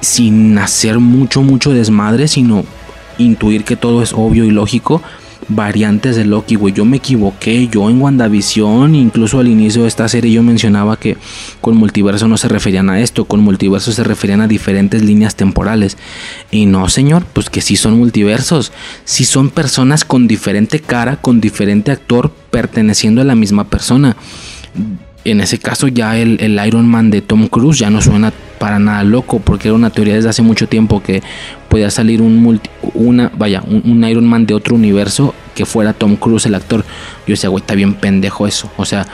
sin hacer mucho, mucho desmadre, sino intuir que todo es obvio y lógico variantes de Loki, güey. Yo me equivoqué. Yo en WandaVision, incluso al inicio de esta serie, yo mencionaba que con multiverso no se referían a esto. Con multiverso se referían a diferentes líneas temporales. Y no, señor, pues que sí son multiversos. Sí son personas con diferente cara, con diferente actor, perteneciendo a la misma persona. En ese caso, ya el, el Iron Man de Tom Cruise ya no suena para nada loco, porque era una teoría desde hace mucho tiempo que podía salir un multi, una, vaya, un, Iron Man de otro universo que fuera Tom Cruise el actor. Yo decía, güey, está bien pendejo eso. O sea,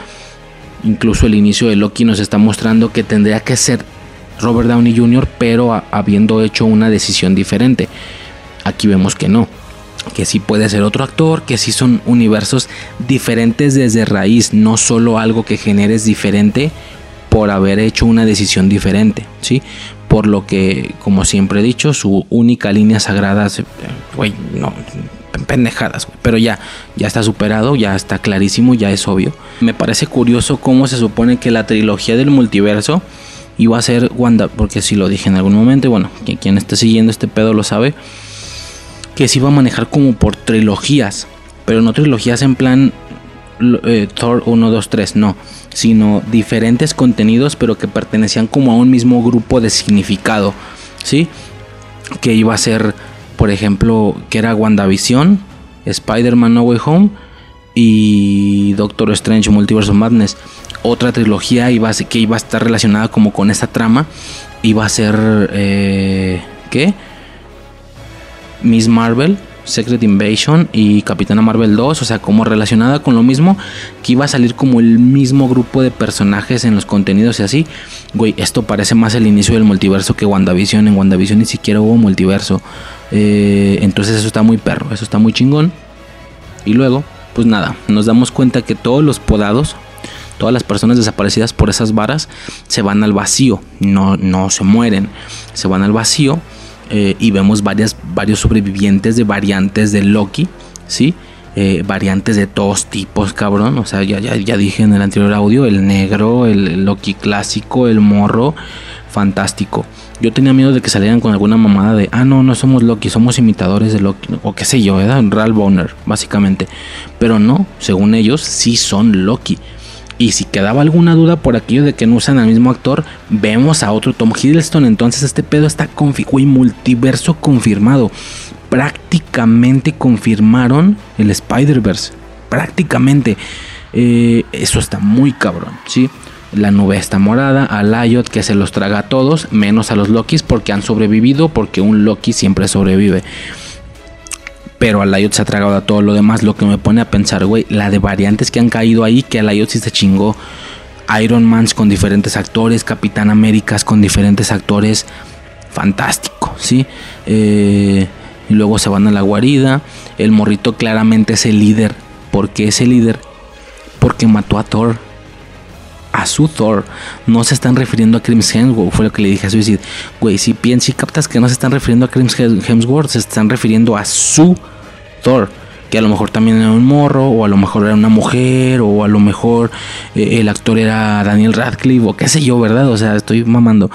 incluso el inicio de Loki nos está mostrando que tendría que ser Robert Downey Jr., pero habiendo hecho una decisión diferente. Aquí vemos que no. Que sí puede ser otro actor, que sí son universos diferentes desde raíz, no solo algo que generes diferente por haber hecho una decisión diferente, ¿sí? Por lo que, como siempre he dicho, su única línea sagrada, güey, no, pendejadas, pero ya, ya está superado, ya está clarísimo, ya es obvio. Me parece curioso cómo se supone que la trilogía del multiverso iba a ser Wanda, porque si lo dije en algún momento, bueno, quien, esté siguiendo este pedo lo sabe, que se iba a manejar como por trilogías, pero no trilogías en plan eh, Thor 1, 2, 3, no sino diferentes contenidos, pero que pertenecían como a un mismo grupo de significado, ¿sí? Que iba a ser, por ejemplo, que era WandaVision, Spider-Man No Way Home y Doctor Strange Multiverse Madness. Otra trilogía que iba a estar relacionada como con esta trama, iba a ser, eh, ¿qué? Miss Marvel, Secret Invasion y Capitana Marvel 2, o sea, como relacionada con lo mismo, que iba a salir como el mismo grupo de personajes en los contenidos y así. Güey, esto parece más el inicio del multiverso que WandaVision. En WandaVision ni siquiera hubo multiverso. Eh, entonces eso está muy perro, eso está muy chingón. Y luego, pues nada, nos damos cuenta que todos los podados, todas las personas desaparecidas por esas varas, se van al vacío, no, no se mueren, se van al vacío eh, y vemos varias, varios sobrevivientes de variantes de Loki, ¿sí? Eh, variantes de todos tipos, cabrón. O sea, ya, ya, ya, dije en el anterior audio, el negro, el, Loki clásico, el morro, fantástico. Yo tenía miedo de que salieran con alguna mamada de, ah, no, no somos Loki, somos imitadores de Loki, o qué sé yo, ¿verdad? Ralph Bonner, básicamente. Pero no, según ellos, sí son Loki. Y si quedaba alguna duda por aquello de que no usan al mismo actor, vemos a otro Tom Hiddleston. Entonces este pedo está y multiverso confirmado. Prácticamente confirmaron el Spider-Verse. Prácticamente. Eh, eso está muy cabrón, ¿sí? La nube está morada, a Lyot que se los traga a todos, menos a los Lokis porque han sobrevivido, porque un Loki siempre sobrevive. Pero a Lyot se ha tragado a todo lo demás. Lo que me pone a pensar, güey, la de variantes que han caído ahí, que a Lyot sí se chingó. Iron Mans con diferentes actores, Capitán Américas con diferentes actores. Fantástico, ¿sí? Eh, y luego se van a la guarida. El morrito claramente es el líder. ¿Por qué es el líder? Porque mató a Thor a su Thor. No se están refiriendo a Crims Hemsworth, fue lo que le dije a Suicide. Güey, si piensas y captas que no se están refiriendo a Crims Hemsworth, se están refiriendo a su Thor. Que a lo mejor también era un morro, o a lo mejor era una mujer, o a lo mejor eh, el actor era Daniel Radcliffe, o qué sé yo, ¿verdad? O sea, estoy mamando.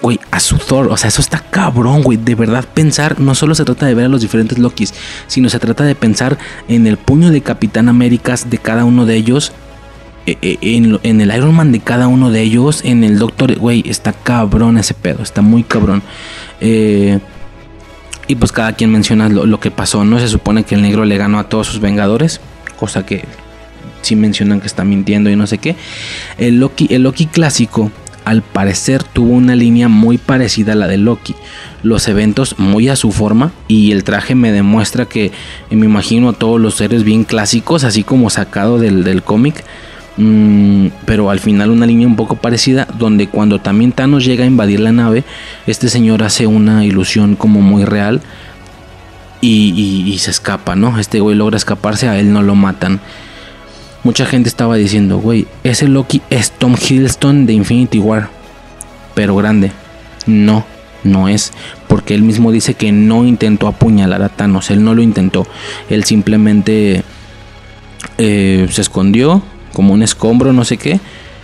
Güey, a su Thor, o sea, eso está cabrón, güey. De verdad, pensar, no solo se trata de ver a los diferentes Lokis, sino se trata de pensar en el puño de Capitán Américas de cada uno de ellos eh, eh, en, el Iron Man de cada uno de ellos, en el Doctor, güey, está cabrón ese pedo, está muy cabrón. Eh, Y pues cada quien menciona lo, que pasó, ¿no? Se supone que el negro le ganó a todos sus vengadores, cosa que sí mencionan que está mintiendo y no sé qué. El Loki, el Loki clásico, al parecer, tuvo una línea muy parecida a la de Loki. Los eventos muy a su forma y el traje me demuestra que me imagino a todos los seres bien clásicos, así como sacado del cómic. Mm, pero al final una línea un poco parecida donde cuando también Thanos llega a invadir la nave, este señor hace una ilusión como muy real y, se escapa, ¿no? Este güey logra escaparse, a él no lo matan. Mucha gente estaba diciendo, güey, ese Loki es Tom Hiddleston de Infinity War, pero grande. No, no es, porque él mismo dice que no intentó apuñalar a Thanos, él no lo intentó, él simplemente eh, se escondió como un escombro, no sé qué,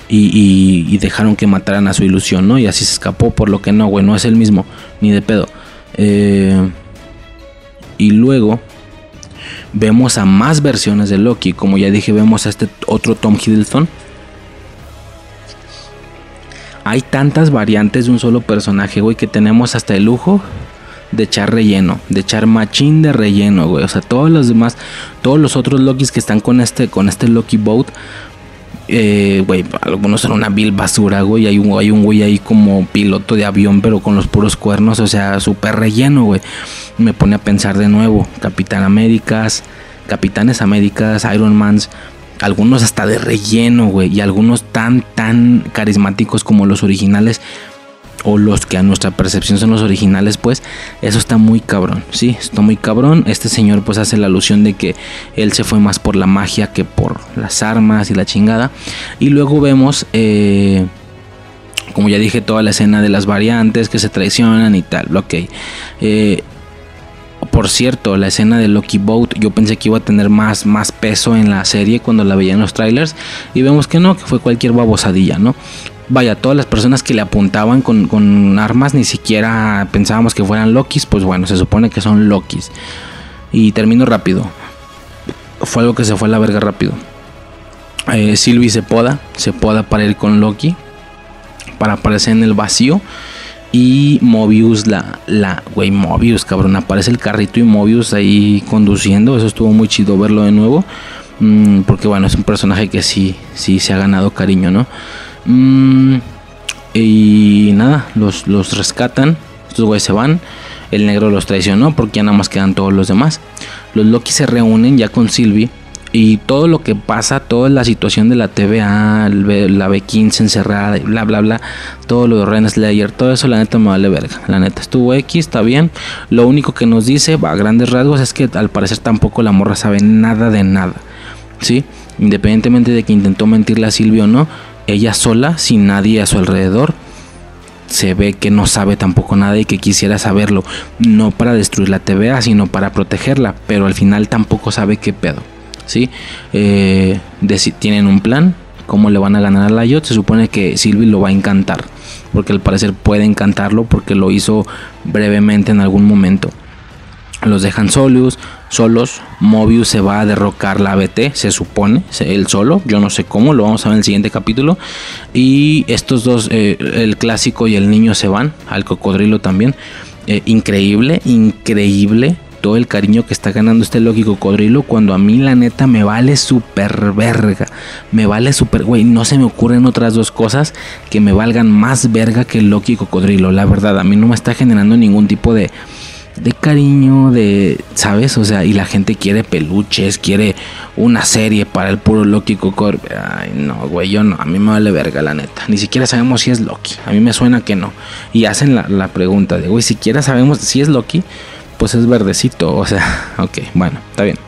y, dejaron que mataran a su ilusión, ¿no? Y así se escapó, por lo que no, güey, no es el mismo, ni de pedo. Eh, y luego vemos a más versiones de Loki, como ya dije, vemos a este otro Tom Hiddleston. Hay tantas variantes de un solo personaje, güey, que tenemos hasta el lujo de echar relleno, de echar machín de relleno, güey. O sea, todos los demás, todos los otros Lokis que están con este, con este Loki Boat, eh, güey, algunos son una vil basura, güey. Hay un, hay un güey ahí como piloto de avión, pero con los puros cuernos, o sea, súper relleno, güey. Me pone a pensar de nuevo, Capitán Américas, Capitanes Américas, Iron Mans, algunos hasta de relleno, güey, y algunos tan, tan carismáticos como los originales o los que a nuestra percepción son los originales, pues eso está muy cabrón, sí, está muy cabrón. Este señor pues hace la alusión de que él se fue más por la magia que por las armas y la chingada. Y luego vemos, eh, como ya dije, toda la escena de las variantes que se traicionan y tal, ok. Eh, por cierto, la escena de Loki Boat, yo pensé que iba a tener más, más peso en la serie cuando la veía en los trailers. Y vemos que no, que fue cualquier babosadilla, ¿no? Vaya, todas las personas que le apuntaban con, con armas ni siquiera pensábamos que fueran Lokis. Pues bueno, se supone que son Lokis. Y termino rápido. Fue algo que se fue a la verga rápido. Eh, Sylvie se poda, se poda para ir con Loki. Para aparecer en el vacío. Y Mobius, la, la, güey, Mobius, cabrón, aparece el carrito y Mobius ahí conduciendo. Eso estuvo muy chido verlo de nuevo. Mm, porque bueno, es un personaje que sí, sí se ha ganado cariño, ¿no? Mm, y nada, los, los rescatan. Estos güeyes se van. El negro los traicionó porque ya nada más quedan todos los demás. Los Loki se reúnen ya con Sylvie. Y todo lo que pasa, toda la situación de la TVA, la B15 encerrada, bla, bla, bla, todo lo de Ren Slayer, todo eso la neta me vale verga. La neta estuvo X, está bien. Lo único que nos dice, a grandes rasgos, es que al parecer tampoco la morra sabe nada de nada. ¿Sí? Independientemente de que intentó mentirle a Silvio o no, ella sola, sin nadie a su alrededor, se ve que no sabe tampoco nada y que quisiera saberlo. No para destruir la TVA, sino para protegerla. Pero al final tampoco sabe qué pedo. ¿Sí? Eh, tienen un plan. ¿Cómo le van a ganar a Layot? Se supone que Sylvie lo va a encantar. Porque al parecer puede encantarlo porque lo hizo brevemente en algún momento. Los dejan solos, solos. Mobius se va a derrocar la ABT, se supone, él solo. Yo no sé cómo, lo vamos a ver en el siguiente capítulo. Y estos dos, eh, el clásico y el niño se van, al cocodrilo también. Eh, increíble, increíble todo el cariño que está ganando este Loki cocodrilo. Cuando a mí, la neta, me vale súper verga. Me vale súper, güey. No se me ocurren otras dos cosas que me valgan más verga que el Loki cocodrilo. La verdad, a mí no me está generando ningún tipo de de cariño, de, ¿sabes? O sea, y la gente quiere peluches, quiere una serie para el puro Loki Cocor. Ay, no, güey, yo no, a mí me vale verga, la neta. Ni siquiera sabemos si es Loki. A mí me suena que no. Y hacen la, la pregunta de, güey, siquiera sabemos si es Loki, pues es verdecito. O sea, ok, bueno, está bien.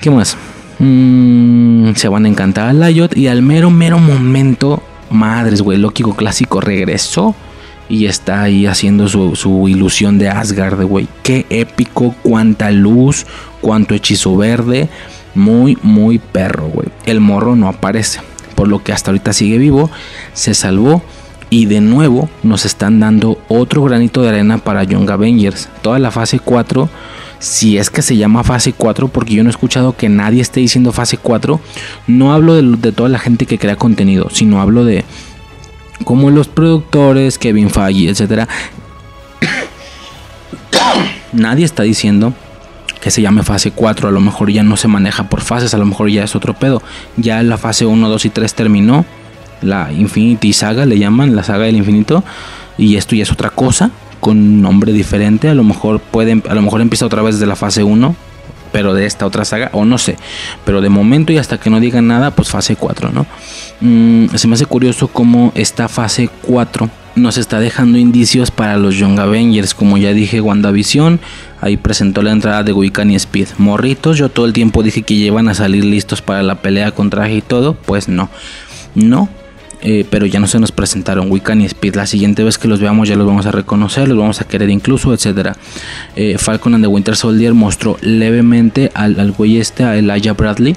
¿Qué más? Mm, se van a encantar a Layot y al mero, mero momento, madres, güey, Loki clásico regresó y está ahí haciendo su, su ilusión de Asgard, güey. Qué épico, cuánta luz, cuánto hechizo verde. Muy, muy perro, güey. El morro no aparece, por lo que hasta ahorita sigue vivo, se salvó. Y de nuevo nos están dando otro granito de arena para Young Avengers. Toda la fase 4, si es que se llama fase 4, porque yo no he escuchado que nadie esté diciendo fase 4. No hablo de, de toda la gente que crea contenido, sino hablo de como los productores, Kevin Feige, etcétera, nadie está diciendo que se llame fase 4, a lo mejor ya no se maneja por fases, a lo mejor ya es otro pedo. Ya la fase 1, 2 y 3 terminó, la Infinity Saga le llaman, la saga del infinito, y esto ya es otra cosa, con nombre diferente, a lo mejor puede, a lo mejor empieza otra vez de la fase 1, pero de esta otra saga, o no sé, pero de momento y hasta que no digan nada, pues fase 4, ¿no? Mm, se me hace curioso cómo esta fase 4 nos está dejando indicios para los Young Avengers, como ya dije, WandaVision, ahí presentó la entrada de Wiccan y Speed. Morritos, yo todo el tiempo dije que iban a salir listos para la pelea con traje y todo, pues no, no, eh, pero ya no se nos presentaron Wiccan y Speed. La siguiente vez que los veamos ya los vamos a reconocer, los vamos a querer incluso, etc. Eh, Falcon and the Winter Soldier mostró levemente al, al güey este, a Elijah Bradley,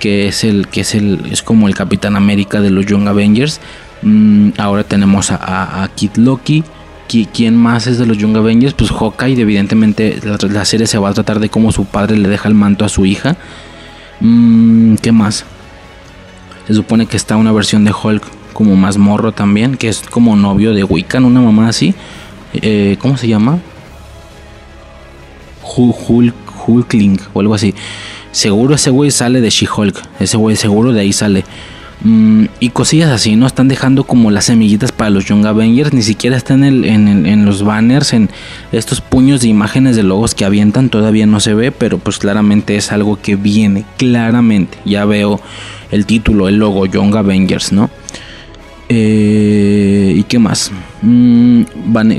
que es el que es el es como el Capitán América de los Young Avengers. Mm, ahora tenemos a, Kid Loki. ¿Quién más es de los Young Avengers? Pues Hawkeye. Evidentemente la, la, serie se va a tratar de cómo su padre le deja el manto a su hija. Mm, ¿Qué más? Se supone que está una versión de Hulk como más morro también, que es como novio de Wiccan, una mamá así. Eh, ¿Cómo se llama? Hulk, Hulkling o algo así. Seguro ese güey sale de She-Hulk. Ese güey seguro de ahí sale. Mm, y cosillas así, ¿no? Están dejando como las semillitas para los Young Avengers. Ni siquiera están en, los banners, en estos puños de imágenes de logos que avientan. Todavía no se ve, pero pues claramente es algo que viene. Claramente. Ya veo el título, el logo Young Avengers, ¿no? Eh, ¿Y qué más? Mm,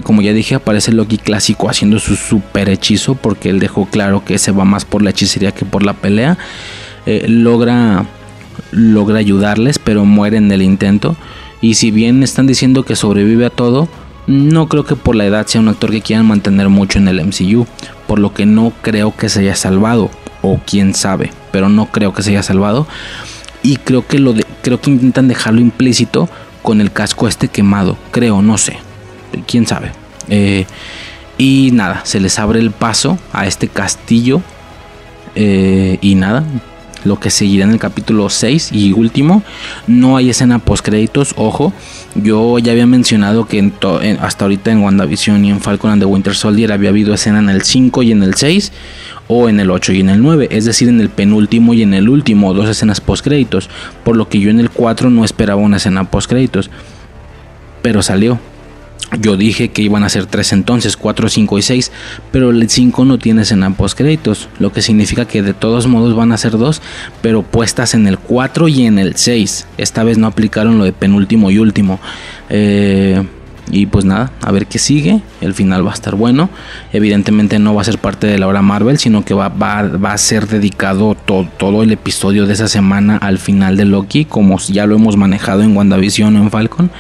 como ya dije, aparece Loki clásico haciendo su super hechizo porque él dejó claro que se va más por la hechicería que por la pelea. Eh, logra, logra ayudarles, pero muere en el intento. Y si bien están diciendo que sobrevive a todo, no creo que por la edad sea un actor que quieran mantener mucho en el MCU. Por lo que no creo que se haya salvado. O quién sabe. Pero no creo que se haya salvado. Y creo que lo de, creo que intentan dejarlo implícito con el casco este quemado, creo, no sé, quién sabe. Eh, y nada, se les abre el paso a este castillo. Eh, y nada, lo que seguirá en el capítulo 6 y último. No hay escena post créditos, ojo. Yo ya había mencionado que en hasta ahorita en WandaVision y en Falcon and the Winter Soldier había habido escena en el 5 y en el 6 o en el 8 y en el 9, es decir, en el penúltimo y en el último, dos escenas post créditos, por lo que yo en el 4 no esperaba una escena post créditos, pero salió. Yo dije que iban a ser 3 entonces, 4, 5 y 6, pero el 5 no tiene escena post créditos, lo que significa que de todos modos van a ser 2, pero puestas en el 4 y en el 6. Esta vez no aplicaron lo de penúltimo y último. Eh, y pues nada, a ver qué sigue. El final va a estar bueno. Evidentemente no va a ser parte de la hora Marvel, sino que va, va, a ser dedicado todo el episodio de esa semana al final de Loki, como ya lo hemos manejado en WandaVision o en Falcon.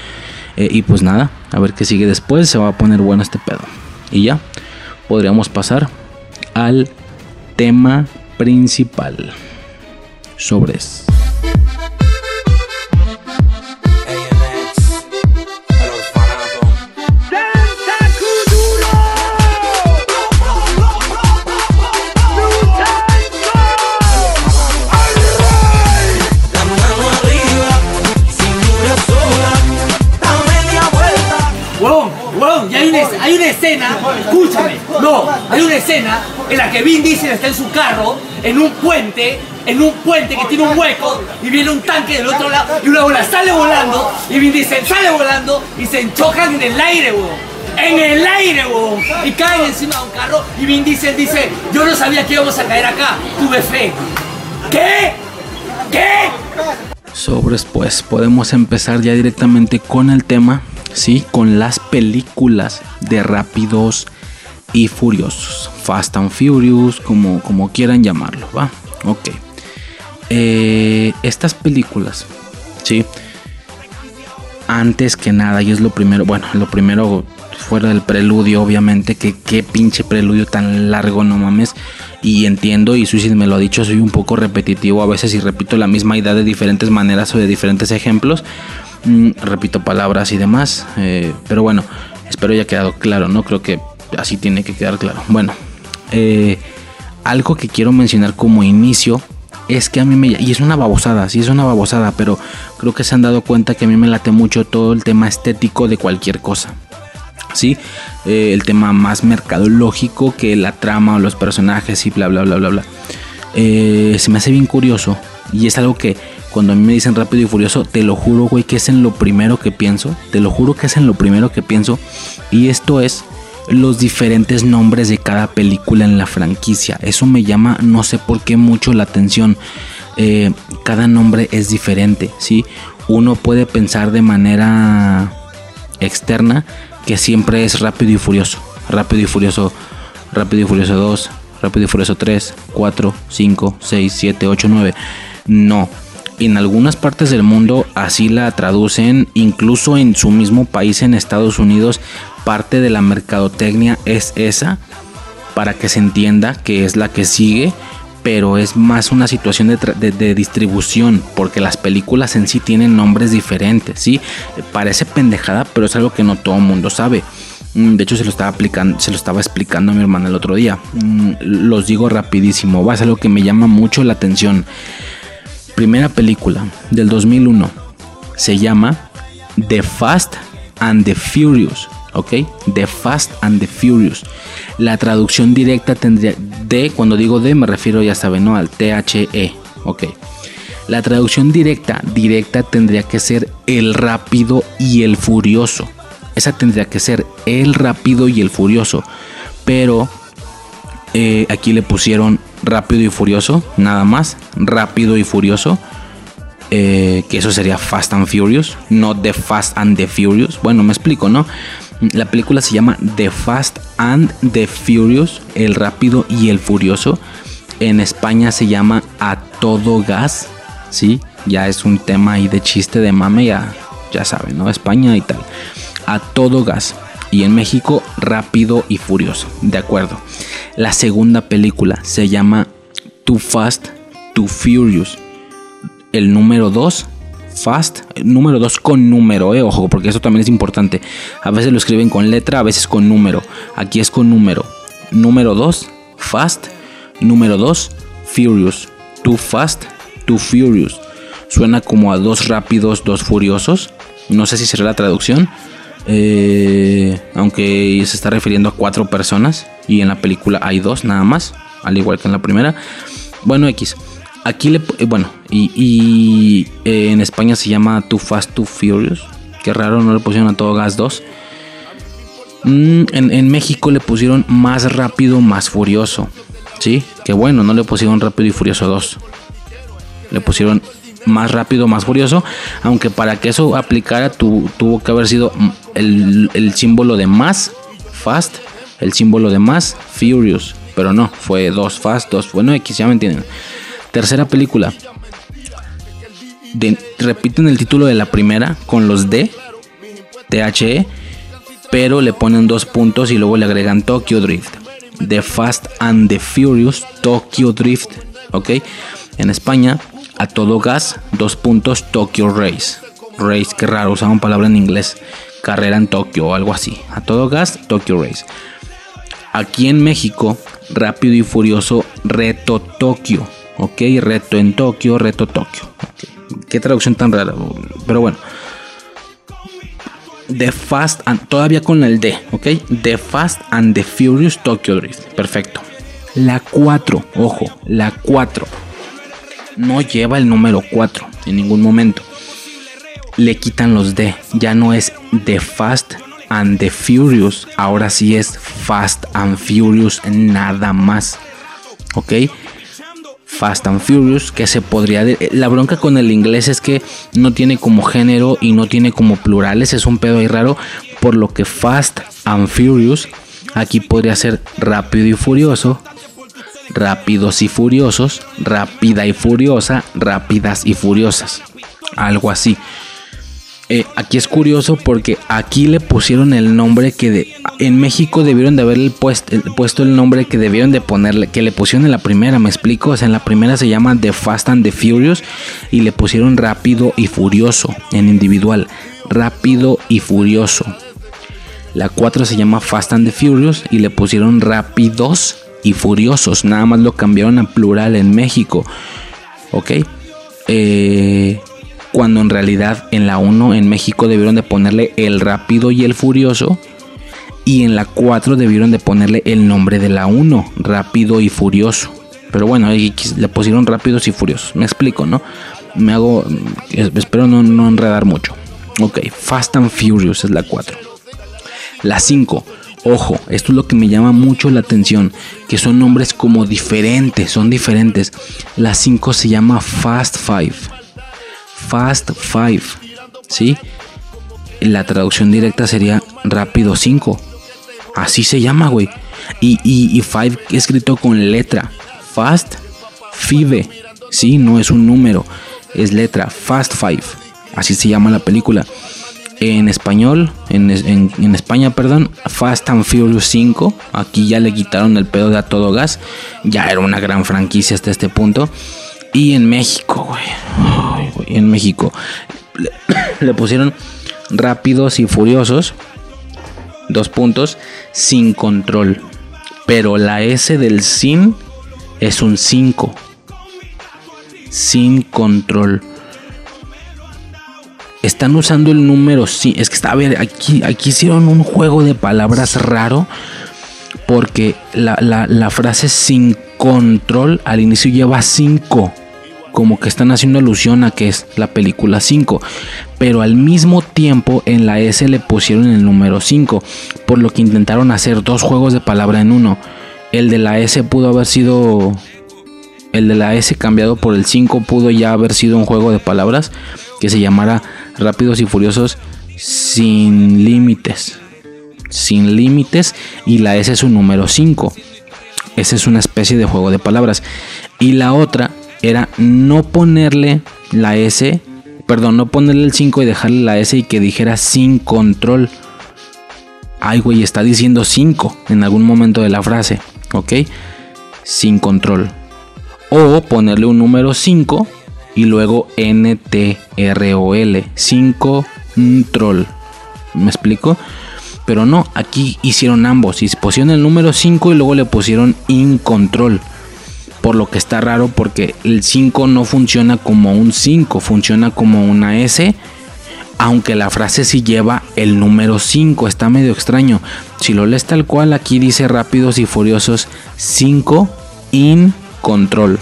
Eh, y pues nada, a ver qué sigue después. Se va a poner bueno este pedo. Y ya, podríamos pasar al tema principal. Sobres. Escena, escúchame, no, hay una escena en la que Vin Diesel está en su carro, en un puente, en un puente que tiene un hueco y viene un tanque del otro lado y una bola sale volando y Vin Diesel sale volando y se enchocan en el aire, weón. En el aire, weón. Y caen encima de un carro y Vin Diesel dice, yo no sabía que íbamos a caer acá, tuve fe. ¿Qué? ¿Qué? Sobres, pues podemos empezar ya directamente con el tema ¿sí? Con las películas de Rápidos y Furiosos. Fast and Furious, como, como quieran llamarlo, ¿va? Ok. Eh, estas películas, ¿sí? Antes que nada, y es lo primero, bueno, lo primero fuera del preludio, obviamente, que qué pinche preludio tan largo, no mames. Y entiendo, y Suicide me lo ha dicho, soy un poco repetitivo a veces y repito la misma idea de diferentes maneras o de diferentes ejemplos. Mm, repito palabras y demás. Eh, pero bueno, espero haya quedado claro, ¿no? Creo que así tiene que quedar claro. Bueno, eh, algo que quiero mencionar como inicio es que a mí me... Y es una babosada, sí es una babosada, pero creo que se han dado cuenta que a mí me late mucho todo el tema estético de cualquier cosa. ¿sí? Eh, el tema más mercadológico que la trama o los personajes y bla, bla, bla, bla, bla. Se me hace bien curioso y es algo que cuando a mí me dicen rápido y furioso, te lo juro, güey, que es en lo primero que pienso. Te lo juro que es en lo primero que pienso. Y esto es los diferentes nombres de cada película en la franquicia. Eso me llama, no sé por qué, mucho la atención. Eh, cada nombre es diferente, ¿sí? Uno puede pensar de manera externa que siempre es rápido y furioso. Rápido y furioso, rápido y furioso 2, rápido y furioso 3, 4, 5, 6, 7, 8, 9. No, en algunas partes del mundo así la traducen, incluso en su mismo país, en Estados Unidos, parte de la mercadotecnia es esa, para que se entienda que es la que sigue, pero es más una situación de, distribución, porque las películas en sí tienen nombres diferentes, ¿sí? Parece pendejada, pero es algo que no todo el mundo sabe. Mm, de hecho, se lo estaba aplicando, se lo estaba explicando a mi hermana el otro día. Mm, los digo rapidísimo, va ser algo que me llama mucho la atención. Primera película del 2001 se llama The Fast and the Furious. ¿ok? The Fast and the Furious. La traducción directa tendría de, cuando digo de me refiero ya saben, ¿no? Al THE, ¿ok? La traducción directa, directa tendría que ser el rápido y el furioso. Esa tendría que ser el rápido y el furioso. Pero eh, aquí le pusieron Rápido y Furioso, nada más, Rápido y Furioso. Eh, que eso sería Fast and Furious, no The Fast and the Furious. Bueno, me explico, ¿no? La película se llama The Fast and the Furious, el rápido y el furioso. En España se llama A Todo Gas, ¿sí? Ya es un tema ahí de chiste de mame, ya, ya saben, ¿no? España y tal. A Todo Gas. Y en México, Rápido y Furioso, de acuerdo. La segunda película se llama Too Fast, Too Furious. El número 2, Fast, número 2 con número, eh, ojo, porque eso también es importante. A veces lo escriben con letra, a veces con número. Aquí es con número. Número 2, Fast. Número 2, Furious. Too Fast, Too Furious. Suena como a dos rápidos, dos furiosos. No sé si será la traducción. Eh, aunque se está refiriendo a cuatro personas y en la película hay dos nada más, al igual que en la primera. Bueno, X. Aquí le. Eh, bueno, y, eh, en España se llama Too Fast, Too Furious. Qué raro, no le pusieron a todo gas 2. Mm, en, México le pusieron más rápido, más furioso. Sí, que bueno, no le pusieron rápido y furioso 2. Le pusieron más rápido, más furioso. Aunque para que eso aplicara, tuvo que haber sido el, símbolo de más, fast, el símbolo de más, furious. Pero no, fue dos fast, dos. Bueno, X, ya me entienden. Tercera película. repiten el título de la primera con los D, THE, pero le ponen dos puntos y luego le agregan Tokyo Drift. The Fast and the Furious Tokyo Drift. ¿Ok? En España, a todo gas, dos puntos Tokyo Race. Race, qué raro, usaban palabra en inglés. Carrera en Tokio o algo así. A todo gas, Tokyo Race. Aquí en México, Rápido y Furioso Reto Tokio. Ok, reto en Tokio, reto Tokio. Qué traducción tan rara, pero bueno. The Fast and todavía con el D, ok. The Fast and the Furious Tokyo Drift. Perfecto. La 4, ojo, la 4. No lleva el número 4 en ningún momento. Le quitan los D. Ya no es The Fast and the Furious. Ahora sí es Fast and Furious nada más. ¿Ok? Fast and Furious, que se podría... La bronca con el inglés es que no tiene como género y no tiene como plurales, es un pedo ahí raro, por lo que Fast and Furious aquí podría ser rápido y furioso, rápidos y furiosos, rápida y furiosa, rápidas y furiosas, algo así. Eh, aquí es curioso porque aquí le pusieron el nombre que de, en México debieron de haberle puesto, puesto el nombre que debieron de ponerle, que le pusieron en la primera, me explico, o sea, en la primera se llama The Fast and the Furious y le pusieron rápido y furioso en individual, rápido y furioso. La 4 se llama Fast and the Furious y le pusieron rápidos y furiosos, nada más lo cambiaron a plural en México. ¿Ok? Eh, cuando en realidad en la 1 en México debieron de ponerle el rápido y el furioso Y en la 4 debieron de ponerle el nombre de la 1, Rápido y Furioso. Pero bueno, le pusieron Rápidos y Furiosos. Me explico, ¿no? Me hago... Espero no, no enredar mucho. Ok, Fast and Furious es la 4. La 5. Ojo, esto es lo que me llama mucho la atención, que son nombres como diferentes, son diferentes. La 5 se llama Fast Five. Fast Five, ¿sí? La traducción directa sería Rápido 5. Así se llama, güey. Y, y, y Five escrito con letra. Fast Five. Sí, no es un número, es letra. Fast Five. Así se llama la película. En español, en, en, España, perdón, Fast and Furious 5. Aquí ya le quitaron el pedo de a todo gas. Ya era una gran franquicia hasta este punto. Y en México, güey. En México le, pusieron Rápidos y Furiosos. Dos puntos. Sin control. Pero la S del sin es un 5. Sin control. Están usando el número 5. Es que está, a ver, aquí, aquí hicieron un juego de palabras raro. Porque la, la frase sin control al inicio lleva 5 como que están haciendo alusión a que es la película 5, pero al mismo tiempo en la S le pusieron el número 5, por lo que intentaron hacer dos juegos de palabra en uno. El de la S pudo haber sido. El de la S cambiado por el 5 pudo ya haber sido un juego de palabras que se llamara Rápidos y Furiosos sin límites. Sin límites y la S es un número 5. Esa es una especie de juego de palabras. Y la otra era no ponerle la S, perdón, no ponerle el 5 y dejarle la S y que dijera sin control. Ay, güey, está diciendo 5 en algún momento de la frase. ¿ok? Sin control. O ponerle un número 5 y luego NTROL, 5 control. ¿Me explico? Pero no, aquí hicieron ambos. Y pusieron el número 5 y luego le pusieron in control. Por lo que está raro porque el 5 no funciona como un 5, funciona como una S aunque la frase sí lleva el número 5, está medio extraño. Si lo lees tal cual, aquí dice Rápidos y Furiosos 5 in control.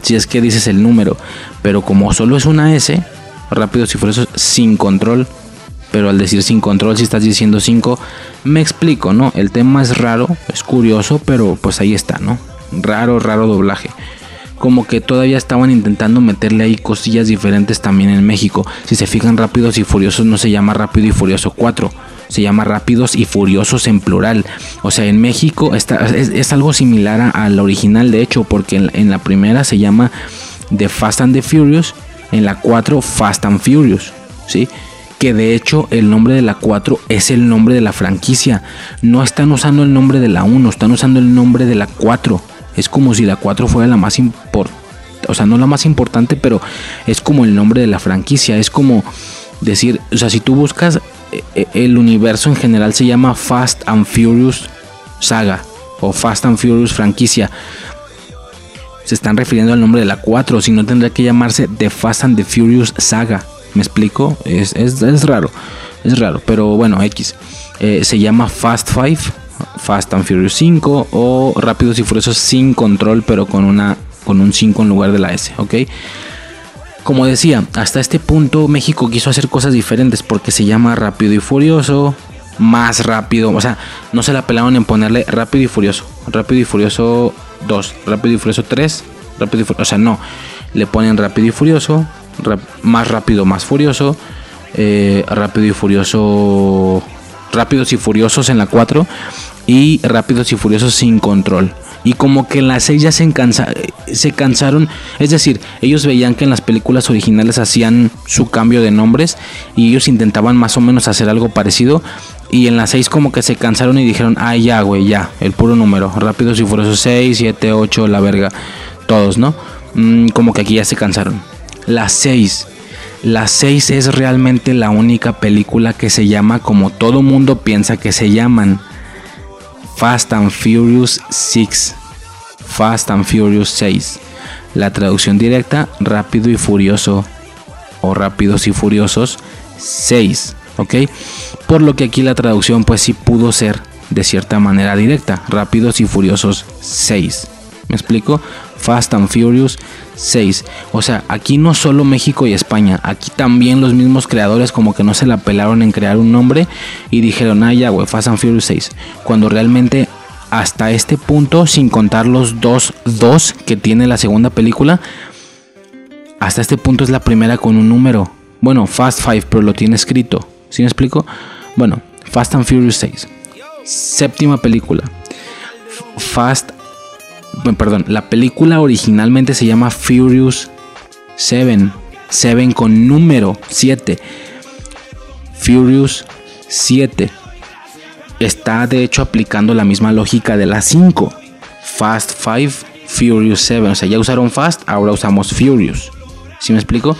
Si es que dices el número, pero como solo es una S, Rápidos y Furiosos sin control. Pero al decir sin control, si estás diciendo 5, me explico, ¿no? El tema es raro, es curioso, pero pues ahí está, ¿no? Raro, raro doblaje como que todavía estaban intentando meterle ahí cosillas diferentes también en México. Si se fijan, Rápidos y Furiosos no se llama Rápido y Furioso 4, se llama Rápidos y Furiosos en plural. O sea, en México está, es, algo similar al original, de hecho, porque en, la primera se llama The Fast and the Furious, en la 4 Fast and Furious, ¿sí? que de hecho el nombre de la 4 es el nombre de la franquicia. No están usando el nombre de la 1, están usando el nombre de la 4 es como si la 4 fuera la más importante, o sea, no la más importante, pero es como el nombre de la franquicia, es como decir, o sea, si tú buscas eh, eh, el universo en general se llama Fast and Furious Saga o Fast and Furious franquicia. Se están refiriendo al nombre de la 4, si no tendría que llamarse The Fast and the Furious Saga. ¿Me explico? Es, raro, es raro, pero bueno, X. Eh, se llama Fast Five Fast and Furious 5 o Rápidos y Furiosos sin control, pero con, una, con un 5 en lugar de la S, ¿ok? Como decía, hasta este punto México quiso hacer cosas diferentes porque se llama Rápido y Furioso, más rápido, o sea, no se la pelaron en ponerle Rápido y Furioso, Rápido y Furioso 2, Rápido y Furioso 3, Rápido y Furioso, o sea, no, le ponen Rápido y Furioso, más rápido, más furioso, eh, Rápido y Furioso Rápidos y Furiosos en la 4 y Rápidos y Furiosos sin control. Y como que en las 6 ya se, se cansaron, es decir, ellos veían que en las películas originales hacían su cambio de nombres y ellos intentaban más o menos hacer algo parecido. Y en las 6 como que se cansaron y dijeron, ay ya, güey, ya, el puro número. Rápidos y Furiosos 6, 7, 8, la verga. Todos, ¿no? Mm, como que aquí ya se cansaron. Las 6 la 6 es realmente la única película que se llama como todo mundo piensa que se llaman. Fast and Furious 6. Fast and Furious 6. La traducción directa, Rápido y Furioso. O Rápidos y Furiosos 6. ¿Ok? Por lo que aquí la traducción pues sí pudo ser de cierta manera directa. Rápidos y Furiosos 6. ¿Me explico? Fast and Furious 6. O sea, aquí no solo México y España, aquí también los mismos creadores como que no se la pelaron en crear un nombre y dijeron, ah, ya, güey, Fast and Furious 6. Cuando realmente hasta este punto, sin contar los dos, dos que tiene la segunda película, hasta este punto es la primera con un número. Bueno, Fast 5, pero lo tiene escrito. ¿Sí me explico? Bueno, Fast and Furious 6. Séptima película. Fast. Perdón, la película originalmente se llama Furious 7. 7 con número 7. Furious 7. Está de hecho aplicando la misma lógica de la 5. Fast 5, Furious 7. O sea, ya usaron Fast, ahora usamos Furious. ¿Sí me explico?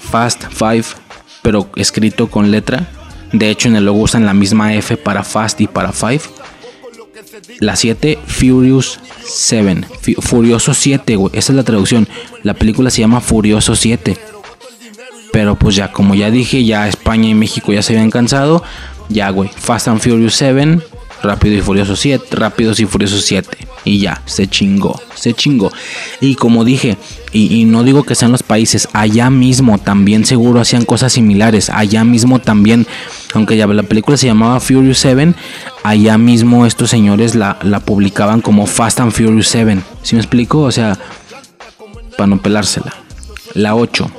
Fast 5, pero escrito con letra. De hecho, en el logo usan la misma F para Fast y para 5. La 7, Furious 7. Furioso 7, güey. Esa es la traducción. La película se llama Furioso 7. Pero pues ya, como ya dije, ya España y México ya se habían cansado. Ya, güey. Fast and Furious 7. Rápido y Furioso 7. Rápidos y Furiosos 7. Y ya, se chingó. Se chingó. Y como dije, y, no digo que sean los países, allá mismo también seguro hacían cosas similares. Allá mismo también, aunque ya la película se llamaba Furious 7, allá mismo estos señores la, la publicaban como Fast and Furious 7. ¿Sí me explico? O sea, para no pelársela. La 8.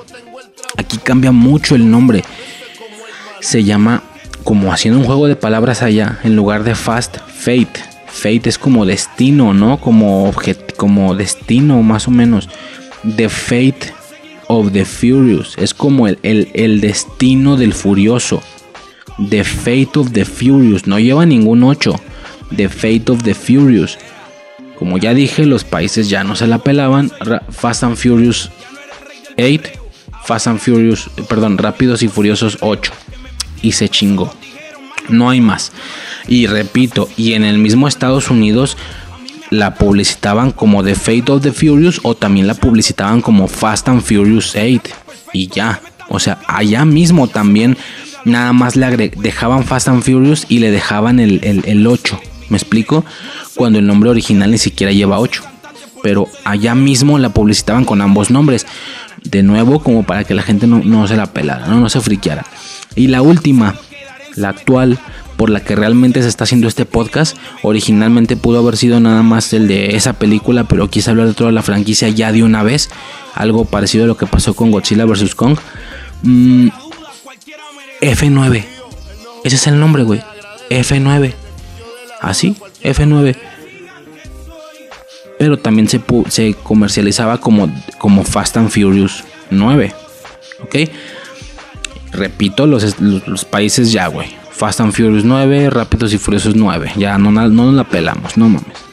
Aquí cambia mucho el nombre. Se llama como haciendo un juego de palabras allá, en lugar de Fast, Fate. Fate es como destino, ¿no? Como, como destino, más o menos. The Fate of the Furious. Es como el, el, destino del furioso. The Fate of the Furious. No lleva ningún 8. The Fate of the Furious. Como ya dije, los países ya no se la pelaban. Fast and Furious 8. Fast and Furious, perdón, Rápidos y Furiosos 8 y se chingó. No hay más. Y repito, y en el mismo Estados Unidos la publicitaban como The Fate of the Furious o también la publicitaban como Fast and Furious 8 y ya. O sea, allá mismo también nada más le dejaban Fast and Furious y le dejaban el, el, 8. ¿Me explico? Cuando el nombre original ni siquiera lleva 8. Pero allá mismo la publicitaban con ambos nombres. De nuevo, como para que la gente no, no se la pelara, ¿no? no se friqueara. Y la última, la actual, por la que realmente se está haciendo este podcast, originalmente pudo haber sido nada más el de esa película, pero quise hablar de toda la franquicia ya de una vez. Algo parecido a lo que pasó con Godzilla vs. Kong. Mm, F9. Ese es el nombre, güey. F9. Así, F9. Pero también se, se comercializaba como, como Fast and Furious 9. ¿Ok? Repito, los, los, países ya, güey. Fast and Furious 9, Rápidos y Furiosos 9. Ya no, no nos la pelamos, no mames.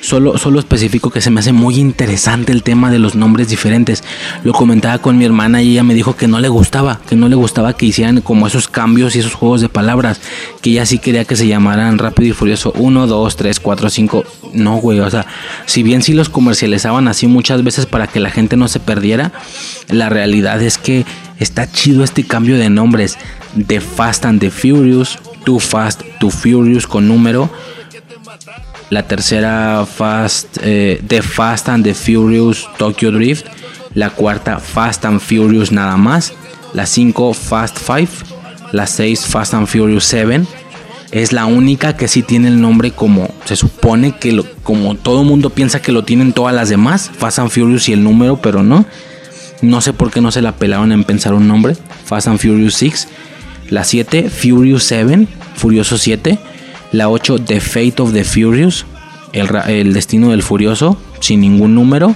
Solo, solo específico que se me hace muy interesante el tema de los nombres diferentes. Lo comentaba con mi hermana y ella me dijo que no le gustaba, que no le gustaba que hicieran como esos cambios y esos juegos de palabras. Que ella sí quería que se llamaran Rápido y Furioso 1, 2, 3, 4, 5. No, güey, o sea, si bien sí los comercializaban así muchas veces para que la gente no se perdiera, la realidad es que está chido este cambio de nombres de Fast and the Furious, Too Fast, Too Furious con número. La tercera Fast, eh, The Fast and the Furious Tokyo Drift. La cuarta Fast and Furious nada más. La 5 Fast 5. La 6 Fast and Furious 7. Es la única que sí tiene el nombre como se supone que lo, como todo mundo piensa que lo tienen todas las demás. Fast and Furious y el número, pero no. No sé por qué no se la pelaron en pensar un nombre. Fast and Furious 6. La 7, Furious 7. Furioso 7. La 8, The Fate of the Furious. El, destino del Furioso. Sin ningún número.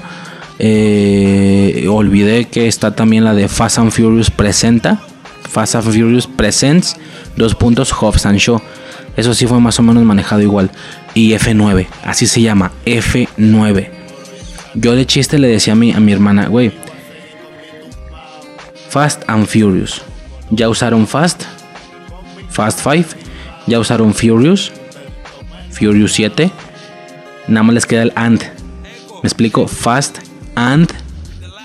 Eh, olvidé que está también la de Fast and Furious Presenta. Fast and Furious Presents. Dos puntos Hobbs and Show. Eso sí fue más o menos manejado igual. Y F9. Así se llama. F9. Yo de chiste le decía a mi, a mi hermana, güey, Fast and Furious. Ya usaron Fast, Fast 5, ya usaron Furious, Furious 7. Nada más les queda el and. Me explico, Fast and,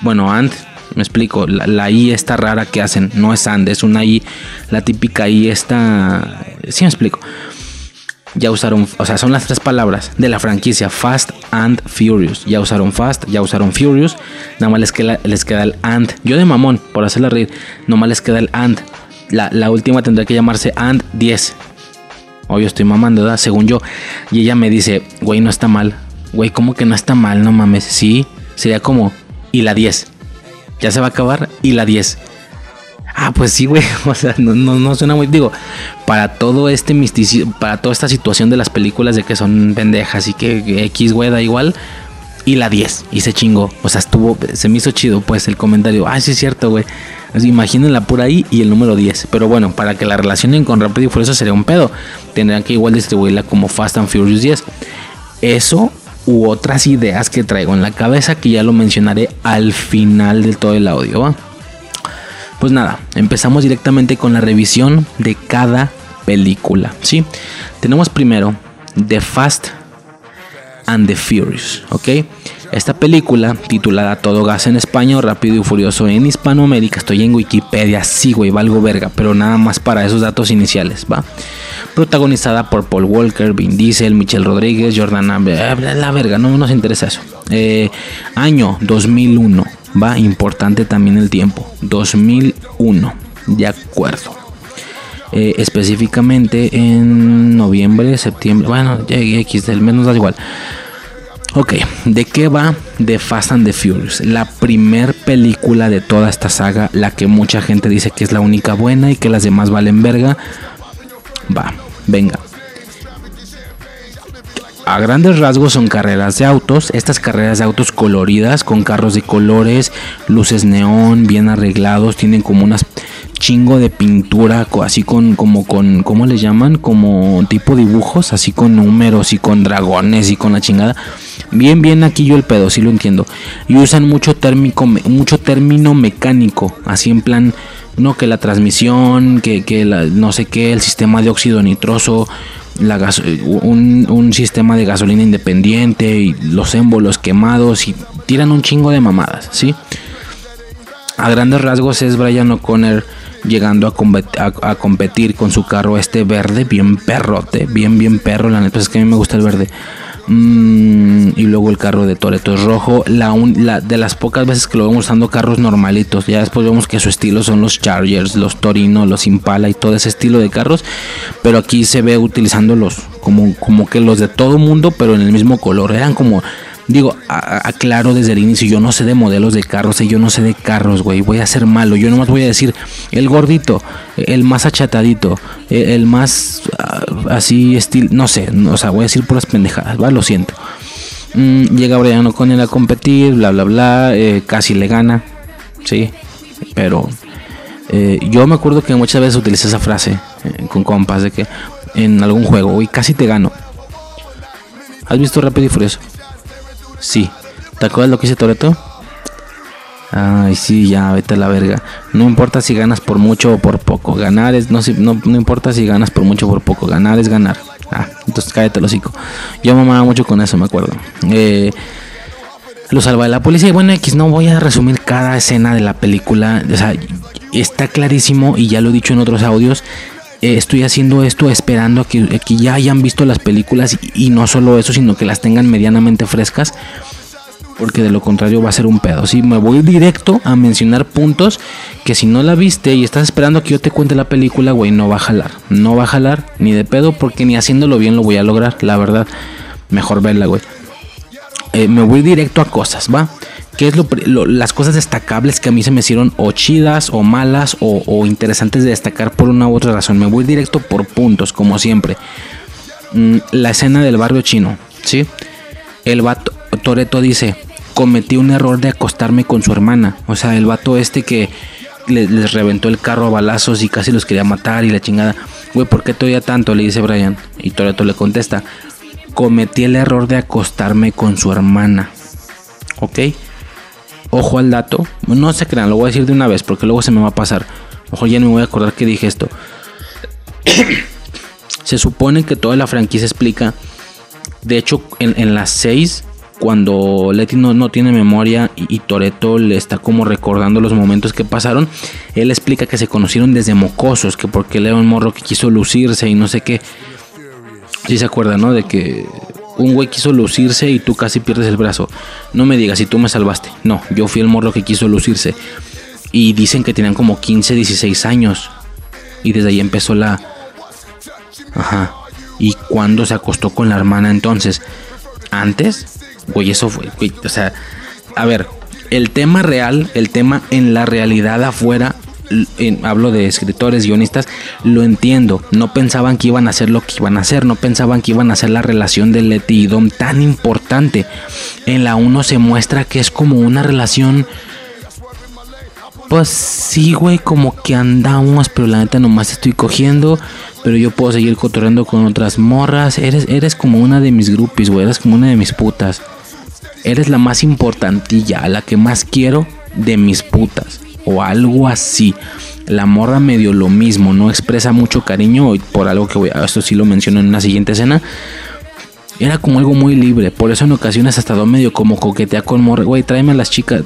bueno, and Me explico, la, I está rara que hacen, no es and, es una I, la típica I está... Sí me explico. Ya usaron, o sea, son las tres palabras de la franquicia Fast and Furious. Ya usaron Fast, ya usaron Furious. Nada más les queda, les queda el and. Yo de mamón, por hacerla reír, nomás les queda el and. La, la última tendrá que llamarse and 10. Obvio, estoy mamando, ¿verdad? Según yo. Y ella me dice, güey, no está mal. Güey, ¿cómo que no está mal? No mames. Sí, sería como, y la 10. Ya se va a acabar, y la 10. Ah, pues sí, güey. O sea, no, no, suena muy. Digo, para todo este misticismo, para toda esta situación de las películas de que son pendejas y que X, güey, da igual. Y la 10, y se chingó. O sea, estuvo, se me hizo chido, pues, el comentario. Ah, sí, es cierto, güey. Imagínenla por ahí y el número 10. Pero bueno, para que la relacionen con Rápido y Furioso sería un pedo. Tendrán que igual distribuirla como Fast and Furious 10. Eso u otras ideas que traigo en la cabeza que ya lo mencionaré al final de todo el audio, ¿va? Pues nada, empezamos directamente con la revisión de cada película, ¿sí? Tenemos primero The Fast and the Furious, ¿ok? Esta película, titulada Todo Gas en España Rápido y Furioso en Hispanoamérica, estoy en Wikipedia, sí, güey, valgo verga, pero nada más para esos datos iniciales, ¿va? Protagonizada por Paul Walker, Vin Diesel, Michelle Rodríguez, Jordana, bla, bla, la verga, no nos interesa eso. Eh, año 2001, va, importante también el tiempo, 2001, de acuerdo. Eh, específicamente en noviembre, septiembre, bueno, X, del menos da igual. Ok, ¿de qué va The Fast and the Furious? La primer película de toda esta saga, la que mucha gente dice que es la única buena y que las demás valen verga. Va, venga. A grandes rasgos son carreras de autos, estas carreras de autos coloridas con carros de colores, luces neón, bien arreglados, tienen como unas chingo de pintura, así con como con ¿cómo le llaman? Como tipo dibujos, así con números y con dragones y con la chingada. Bien, bien aquí yo el pedo, sí lo entiendo. Y usan mucho térmico, mucho término mecánico, así en plan no que la transmisión, que, que la- no sé qué, el sistema de óxido nitroso, la gas- un, un sistema de gasolina independiente y los émbolos quemados y tiran un chingo de mamadas, ¿sí? A grandes rasgos es Brian O'Connor llegando a, competir con su carro este verde, bien perrote, bien, bien perro, la neta pues es que a mí me gusta el verde. Mm, y luego el carro de Toreto es rojo. La- de las pocas veces que lo vemos usando carros normalitos. Ya después vemos que su estilo son los Chargers, los Torino, los Impala y todo ese estilo de carros. Pero aquí se ve utilizándolos como, como que los de todo mundo, pero en el mismo color. Eran como Digo, aclaro desde el inicio, yo no sé de modelos de carros, eh, yo no sé de carros, güey, voy a ser malo, yo nomás voy a decir el gordito, el más achatadito, eh, el más ah, así estilo, no sé, o sea, voy a decir puras pendejadas, va, lo siento. Mm, llega Brian O'Connell a competir, bla, bla, bla, eh, casi le gana, sí, pero yo me acuerdo que muchas veces utilicé esa frase con compas de que en algún juego, uy, casi te gano. ¿Has visto Rápido y Furioso? Sí. ¿Te acuerdas lo que hice Toreto? Ay, sí, ya, vete a la verga. No importa si ganas por mucho o por poco. Ganar es, no, no, no importa si ganas por mucho o por poco. Ganar es ganar. Ah, entonces cállate el hocico. Yo mamaba mucho con eso, me acuerdo. Eh, lo salva de la policía. Y bueno, X, no voy a resumir cada escena de la película. O sea, está clarísimo y ya lo he dicho en otros audios. Eh, estoy haciendo esto esperando a que, que ya hayan visto las películas y, y no solo eso, sino que las tengan medianamente frescas. Porque de lo contrario va a ser un pedo. Si me voy directo a mencionar puntos que si no la viste y estás esperando que yo te cuente la película, güey, no va a jalar. No va a jalar ni de pedo porque ni haciéndolo bien lo voy a lograr, la verdad. Mejor verla, güey. Eh, me voy directo a cosas, ¿va? ¿Qué es lo, las cosas destacables que a mí se me hicieron o chidas o malas o, interesantes de destacar por una u otra razón? Me voy directo por puntos, como siempre. Mm, la escena del barrio chino, ¿sí? El vato, Toreto dice, cometí un error de acostarme con su hermana. O sea, el vato este que le- les reventó el carro a balazos y casi los quería matar y la chingada. Güey, ¿por qué te odia tanto? Le dice Brian. Y Toreto le contesta, cometí el error de acostarme con su hermana. ¿Ok? Ojo al dato. No se crean, lo voy a decir de una vez porque luego se me va a pasar. Ojo, ya no me voy a acordar que dije esto. se supone que toda la franquicia explica. De hecho, en, en las 6 cuando Letty no, no tiene memoria y, y Toreto le está como recordando los momentos que pasaron, él explica que se conocieron desde mocosos, que porque un morro que quiso lucirse y no sé qué. Si se acuerda, ¿no? De que un güey quiso lucirse y tú casi pierdes el brazo. No me digas si tú me salvaste. No, yo fui el morro que quiso lucirse. Y dicen que tenían como 15, 16 años. Y desde ahí empezó la... Ajá. ¿Y cuando se acostó con la hermana entonces? ¿Antes? Güey, eso fue... O sea, a ver, el tema real, el tema en la realidad afuera, hablo de escritores, guionistas, lo entiendo. No pensaban que iban a hacer lo que iban a hacer, no pensaban que iban a hacer la relación de Letty y Dom tan importante. En la 1 se muestra que es como una relación. Pues sí, güey, como que andamos, pero la neta nomás estoy cogiendo. Pero yo puedo seguir cotorreando con otras morras. Eres, eres como una de mis groupies, güey. Eres como una de mis putas. Eres la más importantilla, la que más quiero de mis putas. O algo así. La morra medio lo mismo, no expresa mucho cariño por algo que voy a... Esto sí lo menciono en una siguiente escena. Era como algo muy libre. Por eso en ocasiones hasta do medio como coquetea con morra. Güey, tráeme las chicas.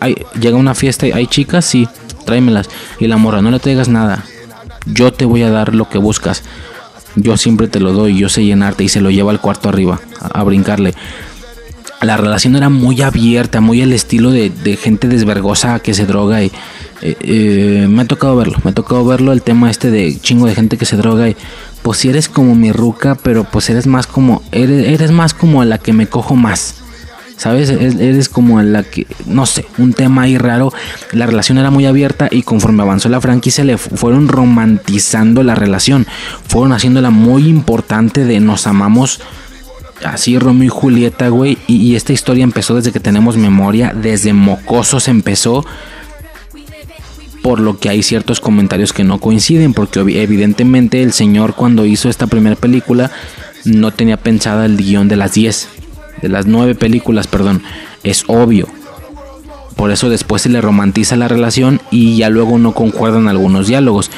Hay, llega una fiesta y hay chicas, sí, tráemelas. Y la morra, no le traigas nada. Yo te voy a dar lo que buscas. Yo siempre te lo doy, yo sé llenarte y se lo lleva al cuarto arriba a brincarle. La relación era muy abierta, muy al estilo de, de gente desvergosa que se droga y eh, eh, me ha tocado verlo, me ha tocado verlo el tema este de chingo de gente que se droga y pues si eres como mi ruca, pero pues eres más como eres, eres más como la que me cojo más. ¿Sabes? Es- Eres como a la que, no sé, un tema ahí raro. La relación era muy abierta y conforme avanzó la franquicia le fu- fueron romantizando la relación. Fueron haciéndola muy importante de nos amamos así Romeo y Julieta, güey. Y, esta historia empezó desde que tenemos memoria, desde mocosos empezó. Por lo que hay ciertos comentarios que no coinciden, porque evidentemente el señor cuando hizo esta primera película no tenía pensada el guion de las 10, de las 9 películas, perdón. Es obvio. Por eso después se le romantiza la relación y ya luego no concuerdan algunos diálogos.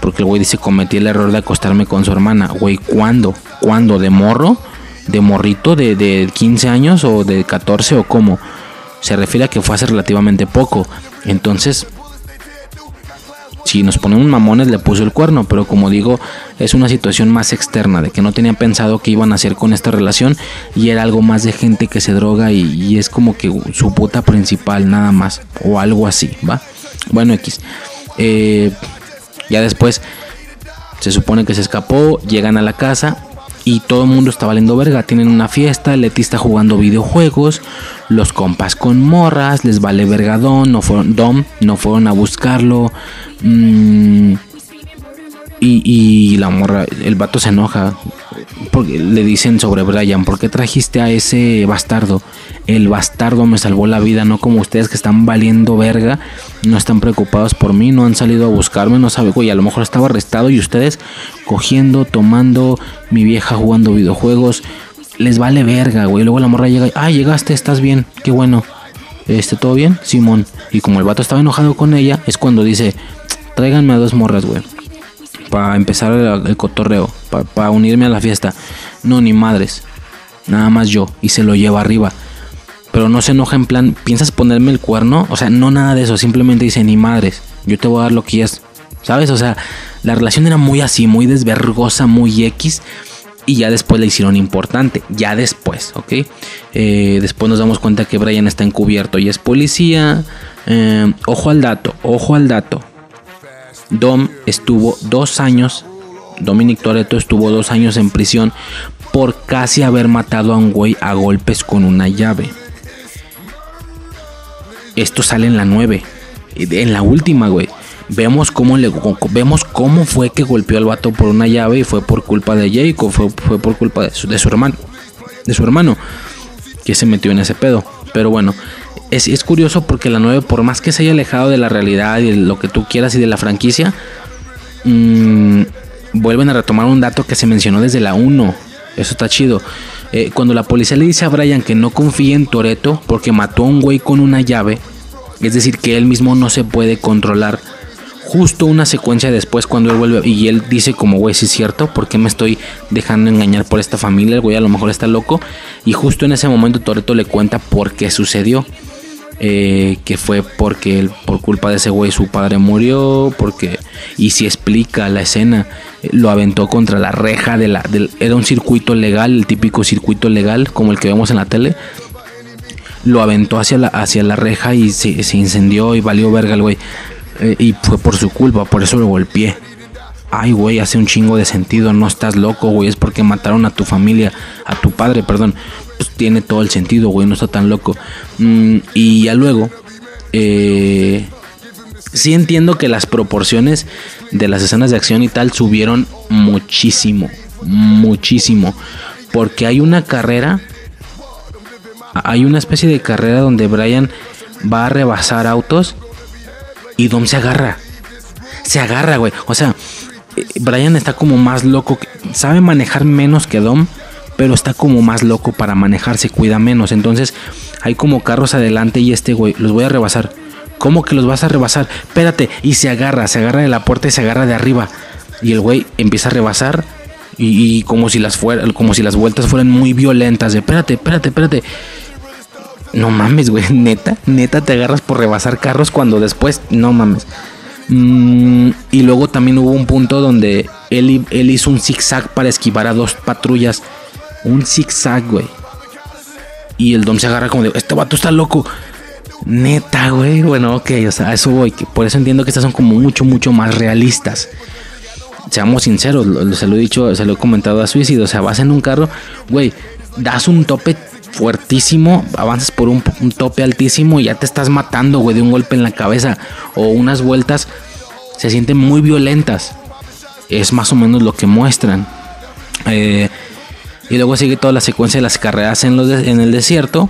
Porque el güey dice, cometí el error de acostarme con su hermana. Güey, ¿cuándo? ¿Cuándo? ¿De morro? ¿De morrito? ¿De, de 15 años o de 14 o cómo? Se refiere a que fue hace relativamente poco. Entonces, si nos ponemos mamones le puso el cuerno, pero como digo, es una situación más externa, de que no tenían pensado qué iban a hacer con esta relación y era algo más de gente que se droga y, y es como que su puta principal nada más, o algo así, ¿va? Bueno, X. Eh, ya después se supone que se escapó, llegan a la casa y todo el mundo está valiendo verga. Tienen una fiesta, Leti está jugando videojuegos, los compas con morras, les vale vergadón, no fueron, Dom, no fueron a buscarlo. mm, y, y la morra, el vato se enoja. Porque le dicen sobre Brian, ¿por qué trajiste a ese bastardo? El bastardo me salvó la vida, no como ustedes que están valiendo verga, no están preocupados por mí, no han salido a buscarme, no sabe, güey, a lo mejor estaba arrestado y ustedes cogiendo, tomando, mi vieja jugando videojuegos, les vale verga, güey. Luego la morra llega, y, ah, llegaste, estás bien, qué bueno. Este, ¿todo bien? Simón. Y como el vato estaba enojado con ella, es cuando dice, tráiganme a dos morras, güey para empezar el, cotorreo, para unirme a la fiesta. No, ni madres. Nada más yo. Y se lo lleva arriba. Pero no se enoja en plan, ¿piensas ponerme el cuerno? O sea, no nada de eso. Simplemente dice, ni madres. Yo te voy a dar lo que es. ¿Sabes? O sea, la relación era muy así, muy desvergosa, muy X. Y ya después la hicieron importante. Ya después, ¿ok? Eh, después nos damos cuenta que Brian está encubierto y es policía. Eh, ojo al dato, ojo al dato. Dom estuvo dos años, Dominic Toretto estuvo dos años en prisión por casi haber matado a un güey a golpes con una llave. Esto sale en la 9, en la última, güey. Vemos cómo, le, vemos cómo fue que golpeó al vato por una llave y fue por culpa de Jacob, fue, fue por culpa de su, de su hermano, de su hermano, que se metió en ese pedo. Pero bueno, es, es, curioso porque la 9, por más que se haya alejado de la realidad y de lo que tú quieras y de la franquicia, mmm, vuelven a retomar un dato que se mencionó desde la 1. Eso está chido. Eh, cuando la policía le dice a Brian que no confíe en Toreto porque mató a un güey con una llave, es decir, que él mismo no se puede controlar, Justo una secuencia después cuando él vuelve y él dice como, güey, sí es cierto, ¿por qué me estoy dejando engañar por esta familia? El güey a lo mejor está loco. Y justo en ese momento Toreto le cuenta por qué sucedió. Eh, que fue porque él, por culpa de ese güey su padre murió, porque y si explica la escena, eh, lo aventó contra la reja de la del, era un circuito legal, el típico circuito legal como el que vemos en la tele. Lo aventó hacia la hacia la reja y se, se incendió y valió verga el güey. Eh, y fue por su culpa, por eso lo golpeé. Ay, güey, hace un chingo de sentido, no estás loco, güey, es porque mataron a tu familia, a tu padre, perdón tiene todo el sentido, güey, no está tan loco. Mm, y ya luego, eh, sí entiendo que las proporciones de las escenas de acción y tal subieron muchísimo, muchísimo. Porque hay una carrera, hay una especie de carrera donde Brian va a rebasar autos y Dom se agarra. Se agarra, güey. O sea, eh, Brian está como más loco, sabe manejar menos que Dom pero está como más loco para manejarse, cuida menos. Entonces hay como carros adelante y este güey, los voy a rebasar. ¿Cómo que los vas a rebasar? Espérate, y se agarra, se agarra de la puerta y se agarra de arriba. Y el güey empieza a rebasar y, como si las como si las vueltas fueran muy violentas. De, espérate, espérate, espérate. No mames, güey, neta, neta te agarras por rebasar carros cuando después, no mames. Mm, y luego también hubo un punto donde él, él hizo un zigzag para esquivar a dos patrullas un zigzag, güey. Y el Dom se agarra como de, este vato está loco. Neta, güey. Bueno, ok, o sea, eso voy. Por eso entiendo que estas son como mucho, mucho más realistas. Seamos sinceros, se lo he dicho, se lo he comentado a Suicidio. O sea, vas en un carro, güey, das un tope fuertísimo, avanzas por un, un, tope altísimo y ya te estás matando, güey, de un golpe en la cabeza. O unas vueltas se sienten muy violentas. Es más o menos lo que muestran. Eh, y luego sigue toda la secuencia de las carreras en, los en el desierto,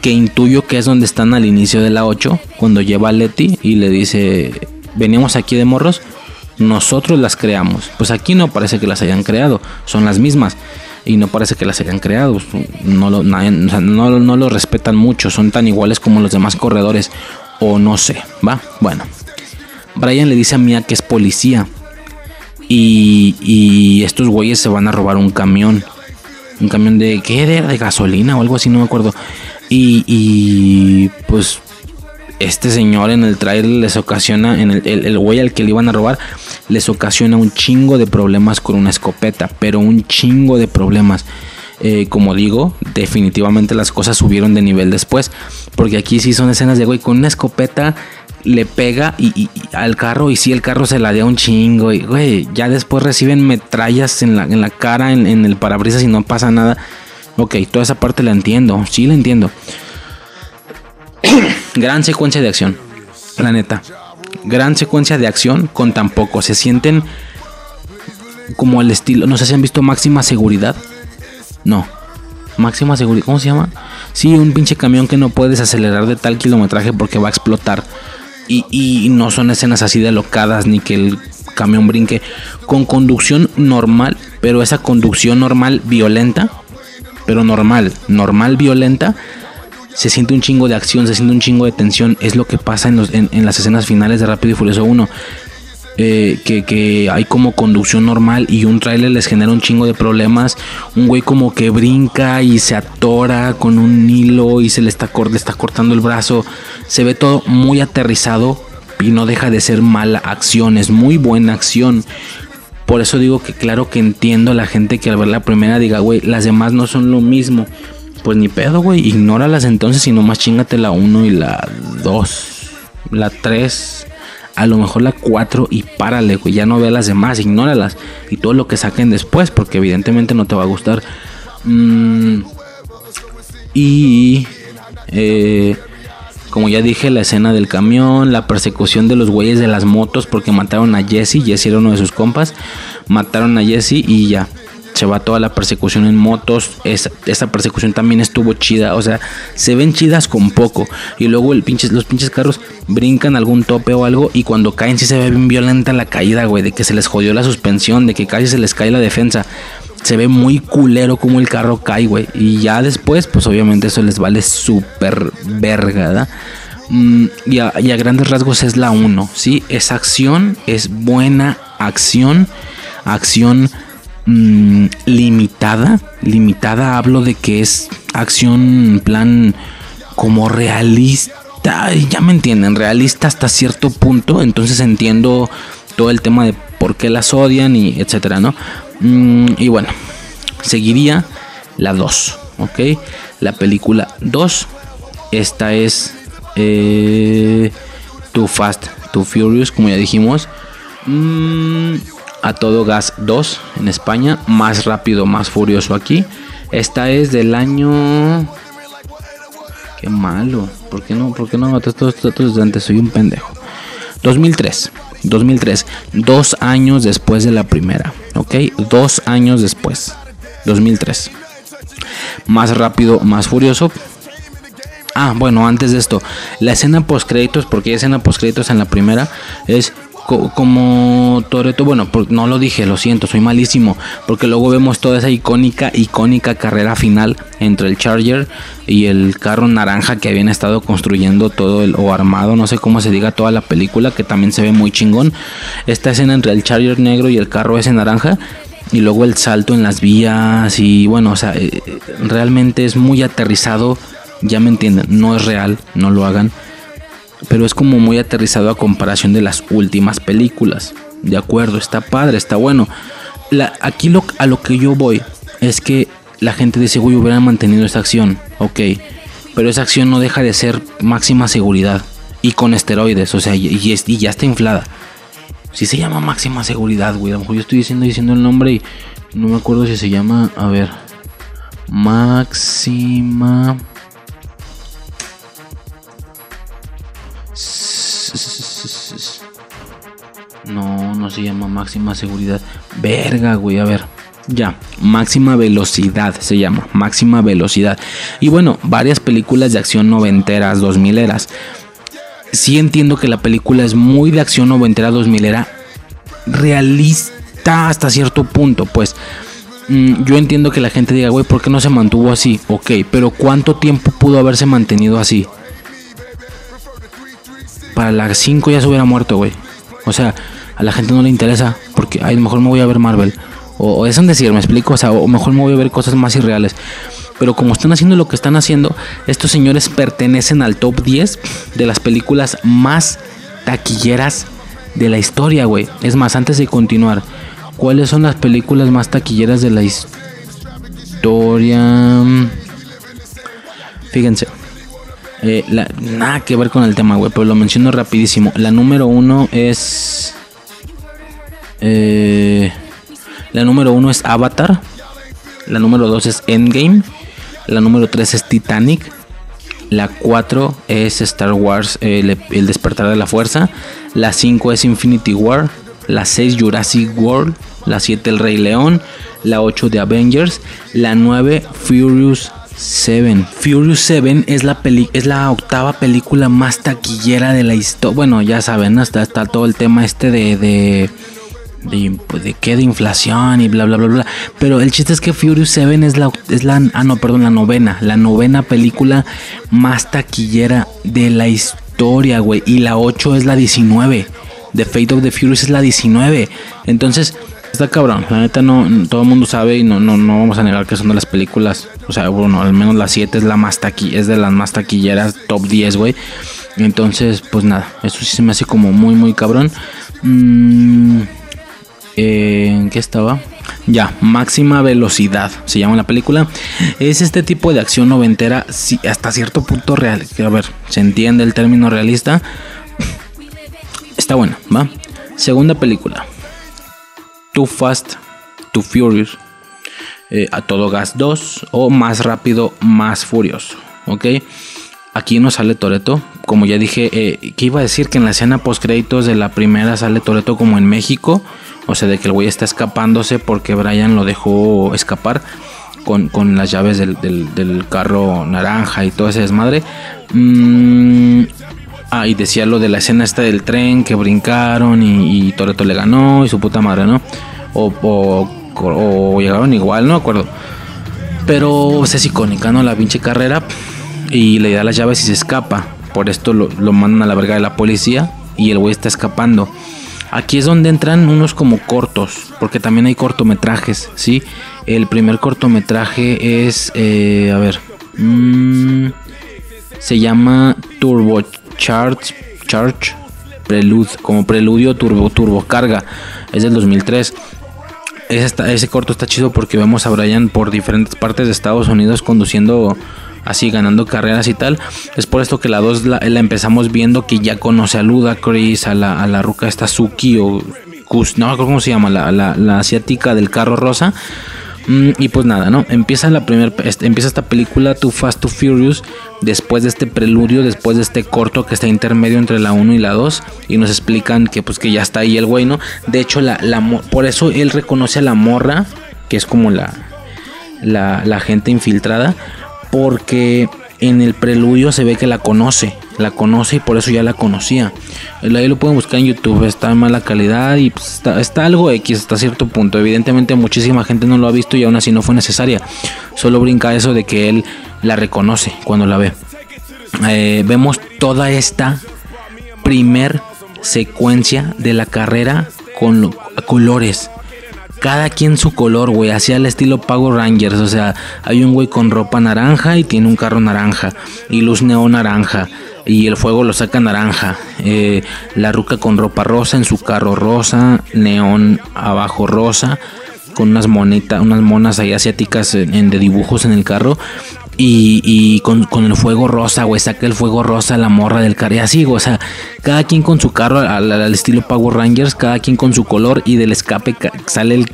que intuyo que es donde están al inicio de la 8, cuando lleva a Leti y le dice, veníamos aquí de morros, nosotros las creamos. Pues aquí no parece que las hayan creado, son las mismas. Y no parece que las hayan creado, no lo, no, no respetan mucho, son tan iguales como los demás corredores, o no sé, ¿va? Bueno, Brian le dice a Mia que es policía. Y, y estos güeyes se van a robar un camión un camión de, ¿qué era? De gasolina o algo así, no me acuerdo. Y, y pues este señor en el trailer les ocasiona, en el, el, güey al que le iban a robar, les ocasiona un chingo de problemas con una escopeta, pero un chingo de problemas. Eh, como digo, definitivamente las cosas subieron de nivel después, porque aquí sí son escenas de güey con una escopeta le pega y, al carro y si el carro se la da un chingo y güey, ya después reciben metrallas en la, en la cara, en, el parabrisas y no pasa nada. Ok, toda esa parte la entiendo, sí la entiendo. Gran secuencia de acción, la neta. Gran secuencia de acción con tan poco. Se sienten como el estilo. No sé si han visto máxima seguridad. No. Máxima seguridad. ¿Cómo se llama? Sí, un pinche camión que no puedes acelerar de tal kilometraje porque va a explotar. Y, no son escenas así de locadas ni que el camión brinque. Con conducción normal, pero esa conducción normal violenta, pero normal, normal violenta, se siente un chingo de acción, se siente un chingo de tensión. Es lo que pasa en, en las escenas finales de Rápido y Furioso 1. Eh, que, hay como conducción normal y un trailer les genera un chingo de problemas. Un güey como que brinca y se atora con un hilo y se le está, le está cortando el brazo. Se ve todo muy aterrizado y no deja de ser mala acción, es muy buena acción. Por eso digo que claro que entiendo a la gente que al ver la primera diga, güey, las demás no son lo mismo. Pues ni pedo, güey, ignóralas entonces y nomás chingate la 1 y la 2. La 3 a lo mejor la 4 y párale, güey, ya no veas las demás, ignóralas y todo lo que saquen después, porque evidentemente no te va a gustar. Mm, y eh, como ya dije, la escena del camión, la persecución de los güeyes de las motos, porque mataron a Jesse, Jesse era uno de sus compas, mataron a Jesse y ya, se va toda la persecución en motos. esa persecución también estuvo chida. O sea, se ven chidas con poco. Y luego el pinches, los pinches carros brincan algún tope o algo. Y cuando caen, sí se ve bien violenta la caída, güey. De que se les jodió la suspensión, de que casi se les cae la defensa. Se ve muy culero como el carro cae, güey. Y ya después, pues obviamente eso les vale súper verga, ¿verdad? Mm, y, a, grandes rasgos es la 1, ¿sí? Es acción, es buena acción, acción mm, limitada, limitada hablo de que es acción plan como realista, ya me entienden, realista hasta cierto punto, entonces entiendo todo el tema de por qué las odian y etcétera, ¿no? Mm, y bueno, seguiría la 2, ¿ok? La película 2, esta es eh, Too Fast, Too Furious, como ya dijimos. Mm, a todo gas 2 en España, más rápido, más furioso aquí. Esta es del año. Qué malo. ¿Por qué no, por qué no notas todos estos datos desde antes? Soy un pendejo. 2003. 2003. Dos años después de la primera. ¿Ok? Dos años después. 2003. Más rápido, más furioso. Ah, bueno, antes de esto. La escena post créditos, porque hay escena post créditos en la primera, es como Toreto, bueno, no lo dije, lo siento, soy malísimo, porque luego vemos toda esa icónica, icónica carrera final entre el Charger y el carro naranja que habían estado construyendo todo el, o armado, no sé cómo se diga toda la película, que también se ve muy chingón. Esta escena entre el Charger negro y el carro ese naranja, y luego el salto en las vías, y bueno, o sea, eh, realmente es muy aterrizado, ya me entienden, no es real, no lo hagan pero es como muy aterrizado a comparación de las últimas películas. De acuerdo, está padre, está bueno. Aquí lo, a lo que yo voy es que la gente dice, uy, hubieran mantenido esa acción, ok, pero esa acción no deja de ser máxima seguridad y con esteroides, o sea, y, ya está inflada. Si se llama máxima seguridad, güey, a lo mejor yo estoy diciendo, diciendo el nombre y no me acuerdo si se llama, a ver, máxima No, no se llama máxima seguridad. Verga, güey, a ver. Ya, máxima velocidad se llama, máxima velocidad. Y bueno, varias películas de acción noventeras, dos mileras. Sí entiendo que la película es muy de acción noventera, dos milera, realista hasta cierto punto, pues. Mm, yo entiendo que la gente diga, güey, ¿por qué no se mantuvo así? Ok, pero ¿cuánto tiempo pudo haberse mantenido así? Para las 5 ya se hubiera muerto, güey. O sea, a la gente no le interesa porque, ay, mejor me voy a ver Marvel. O, es un decir, me explico, o sea, o mejor me voy a ver cosas más irreales. Pero como están haciendo lo que están haciendo, estos señores pertenecen al top 10 de las películas más taquilleras de la historia, güey. Es más, antes de continuar, ¿cuáles son las películas más taquilleras de la historia? Fíjense. Eh, nada que ver con el tema, güey, pero lo menciono rapidísimo. La número uno es... Eh, la número uno es Avatar. La número dos es Endgame. La número tres es Titanic. La cuatro es Star Wars, el, despertar de la fuerza. La cinco es Infinity War. La seis Jurassic World. La siete El Rey León. La ocho de Avengers. La nueve Furious 7. Furious 7 es la, peli es la octava película más taquillera de la historia. Bueno, ya saben, está, está, todo el tema este de, de, de, de, qué, de inflación y bla, bla, bla, bla. Pero el chiste es que Furious 7 es la, es la, ah, no, perdón, la novena, la novena película más taquillera de la historia, güey. Y la 8 es la 19. The Fate of the Furious es la 19. Entonces, Está cabrón, la neta no, todo el mundo sabe y no, no, no vamos a negar que son de las películas. O sea, bueno, al menos la 7 es la más taqui, es de las más taquilleras, top 10, güey. Entonces, pues nada, eso sí se me hace como muy, muy cabrón. Mm, eh, ¿En qué estaba? Ya, máxima velocidad, se llama la película. Es este tipo de acción noventera, sí, hasta cierto punto real. A ver, se entiende el término realista. Está buena, ¿va? Segunda película. Too Fast, Too Furious, eh, a todo gas 2 o más rápido, más furioso. ¿Ok? Aquí no sale Toreto. Como ya dije, eh, que iba a decir que en la escena post créditos de la primera sale Toreto como en México. O sea, de que el güey está escapándose porque Brian lo dejó escapar con, las llaves del, carro naranja y todo ese desmadre. Mm, Ah, y decía lo de la escena esta del tren que brincaron y, y Toreto le ganó y su puta madre, ¿no? O, llegaron igual, no me acuerdo. Pero es icónica, ¿no? La pinche carrera y le da las llaves y se escapa. por esto lo, mandan a la verga de la policía y el güey está escapando. Aquí es donde entran unos como cortos, porque también hay cortometrajes, ¿sí? El primer cortometraje es, eh, a ver, mm, se llama Turbo Charge, Charge Prelude, como preludio turbo, turbo carga, es del 2003. Ese, corto está chido porque vemos a Brian por diferentes partes de Estados Unidos conduciendo así, ganando carreras y tal. Es por esto que la 2 la, empezamos viendo que ya conoce a Ludacris, a la, a la ruca esta Suki o Kus, no cómo se llama, la, la- la asiática del carro rosa. Mm, y pues nada, ¿no? Empieza la primer, este, empieza esta película Too Fast Too Furious después de este preludio, después de este corto que está intermedio entre la 1 y la 2 y nos explican que pues que ya está ahí el güey, ¿no? De hecho, la, la por eso él reconoce a la morra, que es como la, la, la gente infiltrada, porque en el preludio se ve que la conoce, la conoce y por eso ya la conocía. Ahí lo pueden buscar en YouTube, está en mala calidad y pues, está, algo X hasta cierto punto. Evidentemente muchísima gente no lo ha visto y aún así no fue necesaria. Solo brinca eso de que él la reconoce cuando la ve. Eh, vemos toda esta primer secuencia de la carrera con lo- colores. Cada quien su color, güey, así al estilo Power Rangers. O sea, hay un güey con ropa naranja y tiene un carro naranja. Y luz neón naranja. Y el fuego lo saca naranja. Eh, la ruca con ropa rosa en su carro rosa. Neón abajo rosa. Con unas monitas, unas monas ahí asiáticas en- de dibujos en el carro. Y, con, el fuego rosa, güey, saca el fuego rosa la morra del carro. Y así, güey, o sea, cada quien con su carro al, estilo Power Rangers, cada quien con su color y del escape ca- sale el,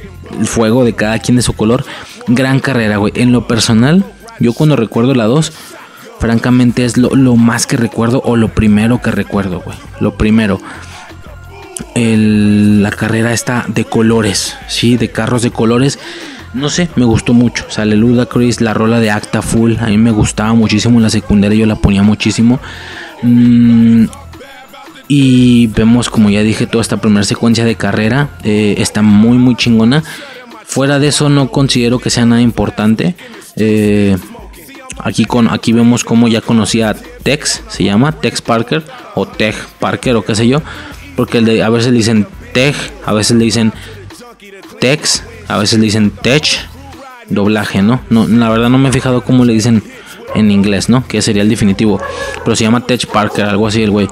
fuego de cada quien de su color. Gran carrera, güey. En lo personal, yo cuando recuerdo la 2, francamente es lo, más que recuerdo o lo primero que recuerdo, güey. Lo primero. La carrera está de colores, sí, de carros de colores. No sé, me gustó mucho. Sale Ludacris, la rola de Acta Full. A mí me gustaba muchísimo en la secundaria, yo la ponía muchísimo. Mm, y vemos, como ya dije, toda esta primera secuencia de carrera. eh, está muy, muy chingona. Fuera de eso, no considero que sea nada importante. Eh, aquí, con, aquí vemos como ya conocía a Tex, se llama Tex Parker, o Tech Parker, o qué sé yo. Porque a veces le dicen Tech, a veces le dicen Tex, a veces le dicen Tech, doblaje, ¿no? no la verdad no me he fijado cómo le dicen en inglés, ¿no? Que sería el definitivo. Pero se llama Tech Parker, algo así el güey.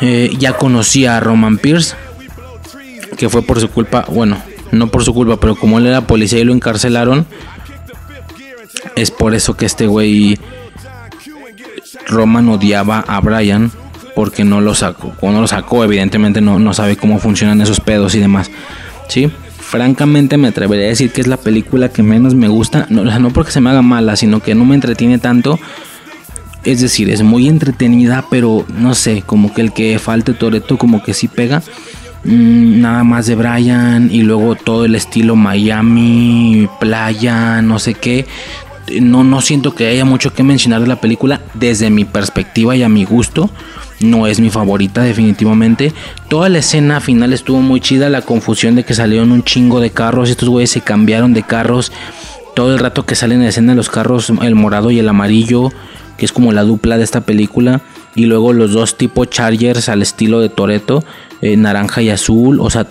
Eh, ya conocía a Roman Pierce, que fue por su culpa, bueno, no por su culpa, pero como él era policía y lo encarcelaron, es por eso que este güey Roman odiaba a Brian porque no lo sacó, cuando lo sacó, evidentemente no, no sabe cómo funcionan esos pedos y demás. Sí, francamente me atrevería a decir que es la película que menos me gusta, no, no porque se me haga mala, sino que no me entretiene tanto. Es decir, es muy entretenida, pero no sé, como que el que falte Toreto como que sí pega. Mm, nada más de Brian y luego todo el estilo Miami, playa, no sé qué. No, no siento que haya mucho que mencionar de la película desde mi perspectiva y a mi gusto. No es mi favorita definitivamente. Toda la escena final estuvo muy chida. La confusión de que salieron un chingo de carros. Estos güeyes se cambiaron de carros. Todo el rato que salen en escena los carros, el morado y el amarillo, que es como la dupla de esta película. Y luego los dos tipo Chargers al estilo de Toreto, naranja y azul. O sea,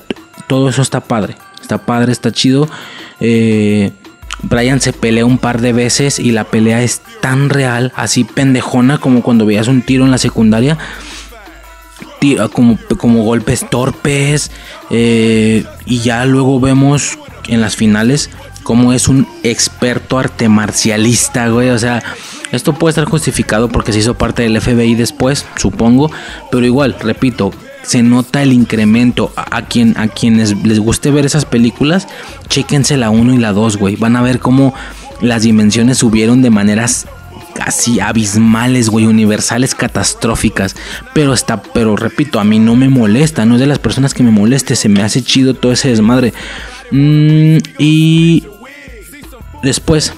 todo eso está padre. Está padre, está chido. Eh, Brian se pelea un par de veces y la pelea es tan real, así pendejona como cuando veías un tiro en la secundaria. Como, como golpes torpes. eh, y ya luego vemos en las finales cómo es un experto arte marcialista, güey. O sea, esto puede estar justificado porque se hizo parte del FBI después, supongo. Pero igual, repito, se nota el incremento. A, quien, a quienes les guste ver esas películas, chéquense la 1 y la 2, güey. Van a ver cómo las dimensiones subieron de maneras casi abismales, güey, universales, catastróficas. Pero está, pero repito, a mí no me molesta, no es de las personas que me moleste, se me hace chido todo ese desmadre. Mm, y después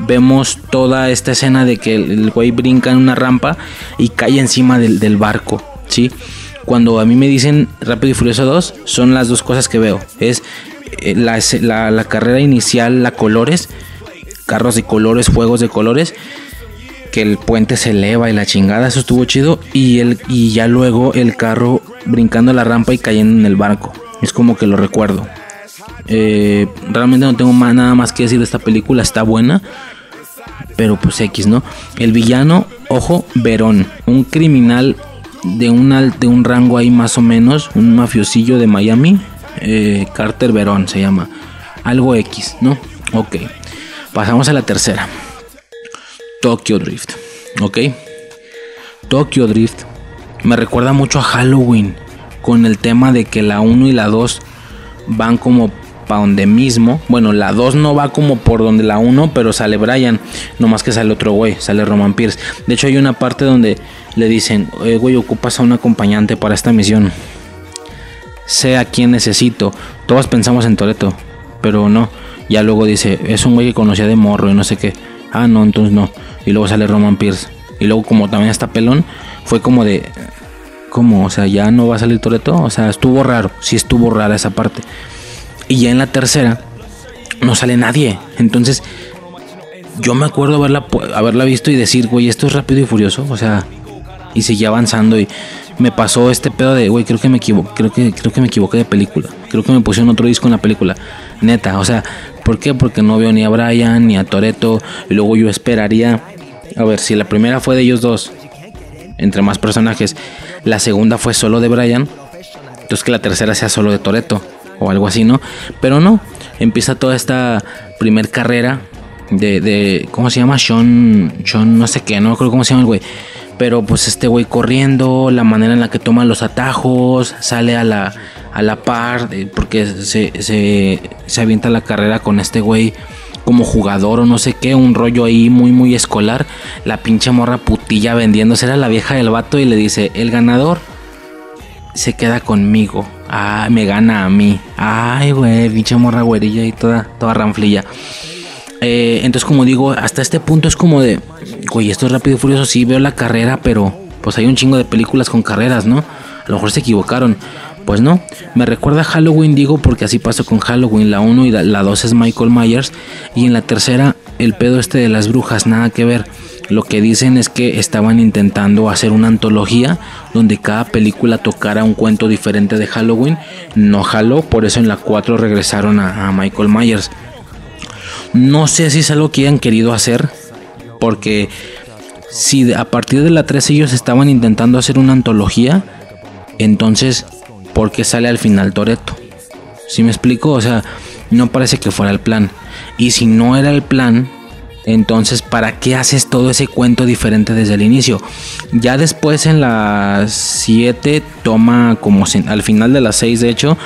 vemos toda esta escena de que el, el güey brinca en una rampa y cae encima del, del barco, ¿sí? Cuando a mí me dicen Rápido y Furioso 2, son las dos cosas que veo. Es eh, la, la- la carrera inicial, la colores, carros de colores, juegos de colores. que el puente se eleva y la chingada, eso estuvo chido. Y, el, y ya luego el carro brincando la rampa y cayendo en el barco. Es como que lo recuerdo. Eh, realmente no tengo más, nada más que decir de esta película, está buena. Pero pues X, ¿no? El villano, ojo, Verón, un criminal de un, de un rango ahí más o menos, un mafiosillo de Miami, eh, Carter Verón se llama. Algo X, ¿no? Ok. Pasamos a la tercera. Tokyo Drift. ¿Ok? Tokyo Drift me recuerda mucho a Halloween. Con el tema de que la 1 y la 2 van como donde mismo. Bueno, la 2 no va como por donde la 1, pero sale Brian. No más que sale otro güey, sale Roman Pierce. De hecho, hay una parte donde le dicen, "Eh, güey, ocupas a un acompañante para esta misión. Sé a quién necesito. Todos pensamos en Toreto, pero no. Ya luego dice, es un güey que conocía de morro y no sé qué. Ah, no, entonces no. Y luego sale Roman Pierce. Y luego, como también está pelón, fue como de. ¿Cómo? O sea, ya no va a salir Toreto. O sea, estuvo raro. Sí, estuvo rara esa parte. Y ya en la tercera, no sale nadie. Entonces, yo me acuerdo haberla, haberla visto y decir, güey, esto es rápido y furioso. O sea, y seguía avanzando y me pasó este pedo de, güey, creo que me equivoqué, creo que, creo que me equivoqué de película. Creo que me pusieron otro disco en la película. Neta, o sea, ¿por qué? Porque no veo ni a Brian ni a Toreto. Luego yo esperaría, a ver, si la primera fue de ellos dos, entre más personajes, la segunda fue solo de Brian, entonces que la tercera sea solo de Toreto o algo así, ¿no? Pero no, empieza toda esta primer carrera de, ¿cómo se llama? Sean, Sean no sé qué, no acuerdo cómo se llama el güey. Pero pues este güey corriendo, la manera en la que toma los atajos, sale a la, a la par, porque se, se, se avienta la carrera con este güey como jugador o no sé qué, un rollo ahí muy muy escolar. La pinche morra putilla vendiéndose, era la vieja del vato y le dice, el ganador se queda conmigo. Ah, me gana a mí. Ay, güey, pinche morra güerilla y toda, toda ranflilla. Eh, entonces, como digo, hasta este punto es como de, güey, esto es rápido y furioso. Sí, veo la carrera, pero pues hay un chingo de películas con carreras, ¿no? A lo mejor se equivocaron. Pues no, me recuerda a Halloween, digo, porque así pasó con Halloween. La 1 y la- la 2 es Michael Myers. Y en la tercera, el pedo este de las brujas, nada que ver. Lo que dicen es que estaban intentando hacer una antología donde cada película tocara un cuento diferente de Halloween. No jaló, por eso en la 4 regresaron a, a Michael Myers. No sé si es algo que hayan querido hacer, porque si a partir de la 3 ellos estaban intentando hacer una antología, entonces, ¿por qué sale al final Toreto? Si me explico? O sea, no parece que fuera el plan. Y si no era el plan, entonces, ¿para qué haces todo ese cuento diferente desde el inicio? Ya después en la 7 toma como al final de la 6 de hecho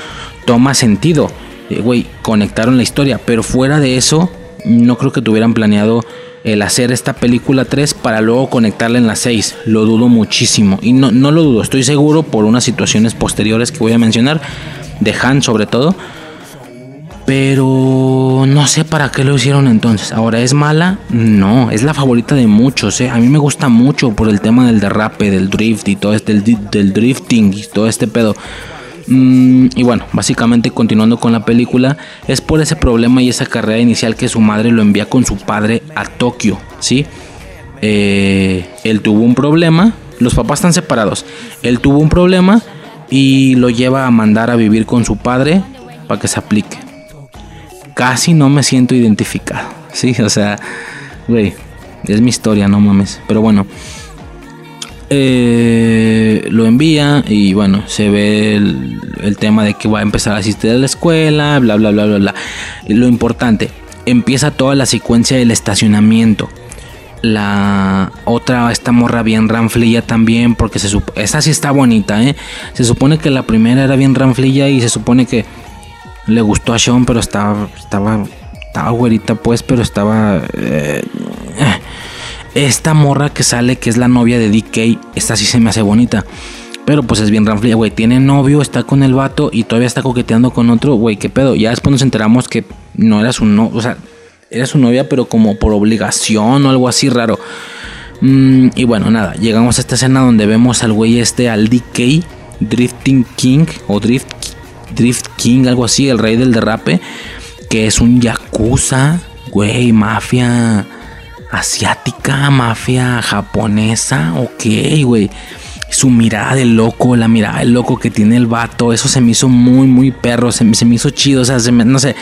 toma sentido. Eh, Güey, conectaron la historia, pero fuera de eso no creo que tuvieran planeado el hacer esta película 3 para luego conectarla en la 6. Lo dudo muchísimo y no no lo dudo, estoy seguro por unas situaciones posteriores que voy a mencionar de Han sobre todo. Pero no sé para qué lo hicieron entonces. Ahora, ¿es mala? No, es la favorita de muchos. ¿eh? A mí me gusta mucho por el tema del derrape, del drift y todo este, del, drifting y todo este pedo. Mm, y bueno, básicamente continuando con la película, es por ese problema y esa carrera inicial que su madre lo envía con su padre a Tokio, ¿sí? Eh, él tuvo un problema, los papás están separados, él tuvo un problema y lo lleva a mandar a vivir con su padre para que se aplique casi no me siento identificado. Sí, o sea, güey, es mi historia, no mames. Pero bueno, eh, lo envía y bueno, se ve el, tema de que va a empezar a asistir a la escuela, bla, bla, bla, bla, bla. Lo importante, empieza toda la secuencia del estacionamiento. La otra, esta morra bien ranflilla también, porque se sup- esta sí está bonita, ¿eh? Se supone que la primera era bien ranflilla y se supone que le gustó a Sean, pero estaba, estaba, estaba güerita, pues, pero estaba. eh, eh. esta morra que sale, que es la novia de DK, esta sí se me hace bonita. Pero pues es bien ranflilla, güey. Tiene novio, está con el vato y todavía está coqueteando con otro, güey. ¿Qué pedo? Ya después nos enteramos que no era su novio, o sea, era su novia, pero como por obligación o algo así raro. Mm, y bueno, nada, llegamos a esta escena donde vemos al güey este, al DK, Drifting King o Drift, Drift King, algo así, el rey del derrape, que es un yakuza, güey, mafia. asiática, mafia japonesa, ok, güey. Su mirada de loco, la mirada del loco que tiene el vato, eso se me hizo muy, muy perro, se, me- se me hizo chido, o sea, se me- no sé.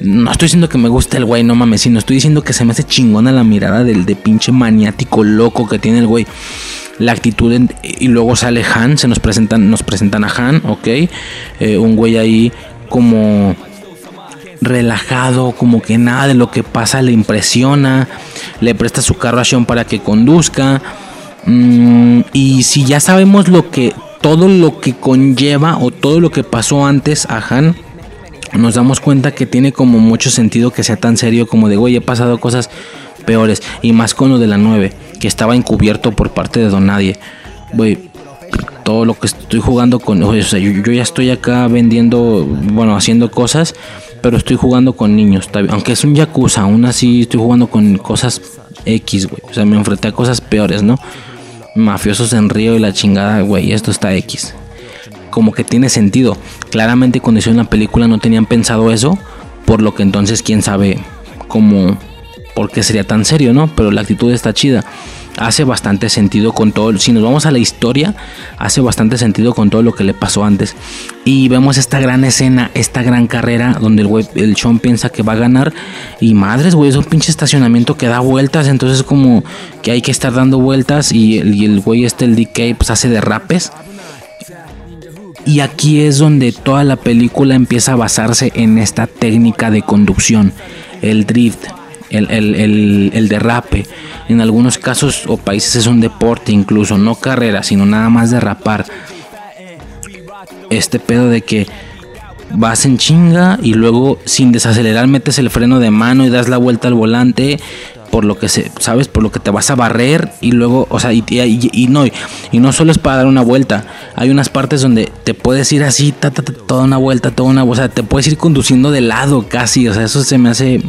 No estoy diciendo que me guste el güey, no mames, sino estoy diciendo que se me hace chingona la mirada del de pinche maniático loco que tiene el güey. La actitud en- y luego sale Han, se nos presentan, nos presentan a Han, ok. Eh, un güey ahí como relajado, como que nada de lo que pasa le impresiona, le presta su carro a Sean para que conduzca. Mm, y si ya sabemos lo que, todo lo que conlleva o todo lo que pasó antes a Han, nos damos cuenta que tiene como mucho sentido que sea tan serio como de, güey, he pasado cosas peores. Y más con lo de la 9, que estaba encubierto por parte de Don Nadie. Güey, todo lo que estoy jugando con, o sea, yo, ya estoy acá vendiendo, bueno, haciendo cosas, pero estoy jugando con niños, aunque es un Yakuza, aún así estoy jugando con cosas X, güey, o sea, me enfrenté a cosas peores, ¿no? Mafiosos en Río y la chingada, güey, esto está X. Como que tiene sentido. Claramente cuando hicieron la película no tenían pensado eso, por lo que entonces quién sabe cómo, por qué sería tan serio, ¿no? Pero la actitud está chida hace bastante sentido con todo. Si nos vamos a la historia, hace bastante sentido con todo lo que le pasó antes. Y vemos esta gran escena, esta gran carrera donde el güey, el Sean piensa que va a ganar. Y madres, güey, es un pinche estacionamiento que da vueltas. Entonces, como que hay que estar dando vueltas. Y el, y el güey, este, el DK, pues hace derrapes. Y aquí es donde toda la película empieza a basarse en esta técnica de conducción, el drift, el, el, el, el derrape. En algunos casos o países es un deporte incluso, no carrera, sino nada más derrapar. Este pedo de que vas en chinga y luego sin desacelerar metes el freno de mano y das la vuelta al volante por lo que se sabes por lo que te vas a barrer y luego o sea y, no y no solo es para dar una vuelta hay unas partes donde te puedes ir así toda una vuelta toda una o sea te puedes ir conduciendo de lado casi o sea eso se me hace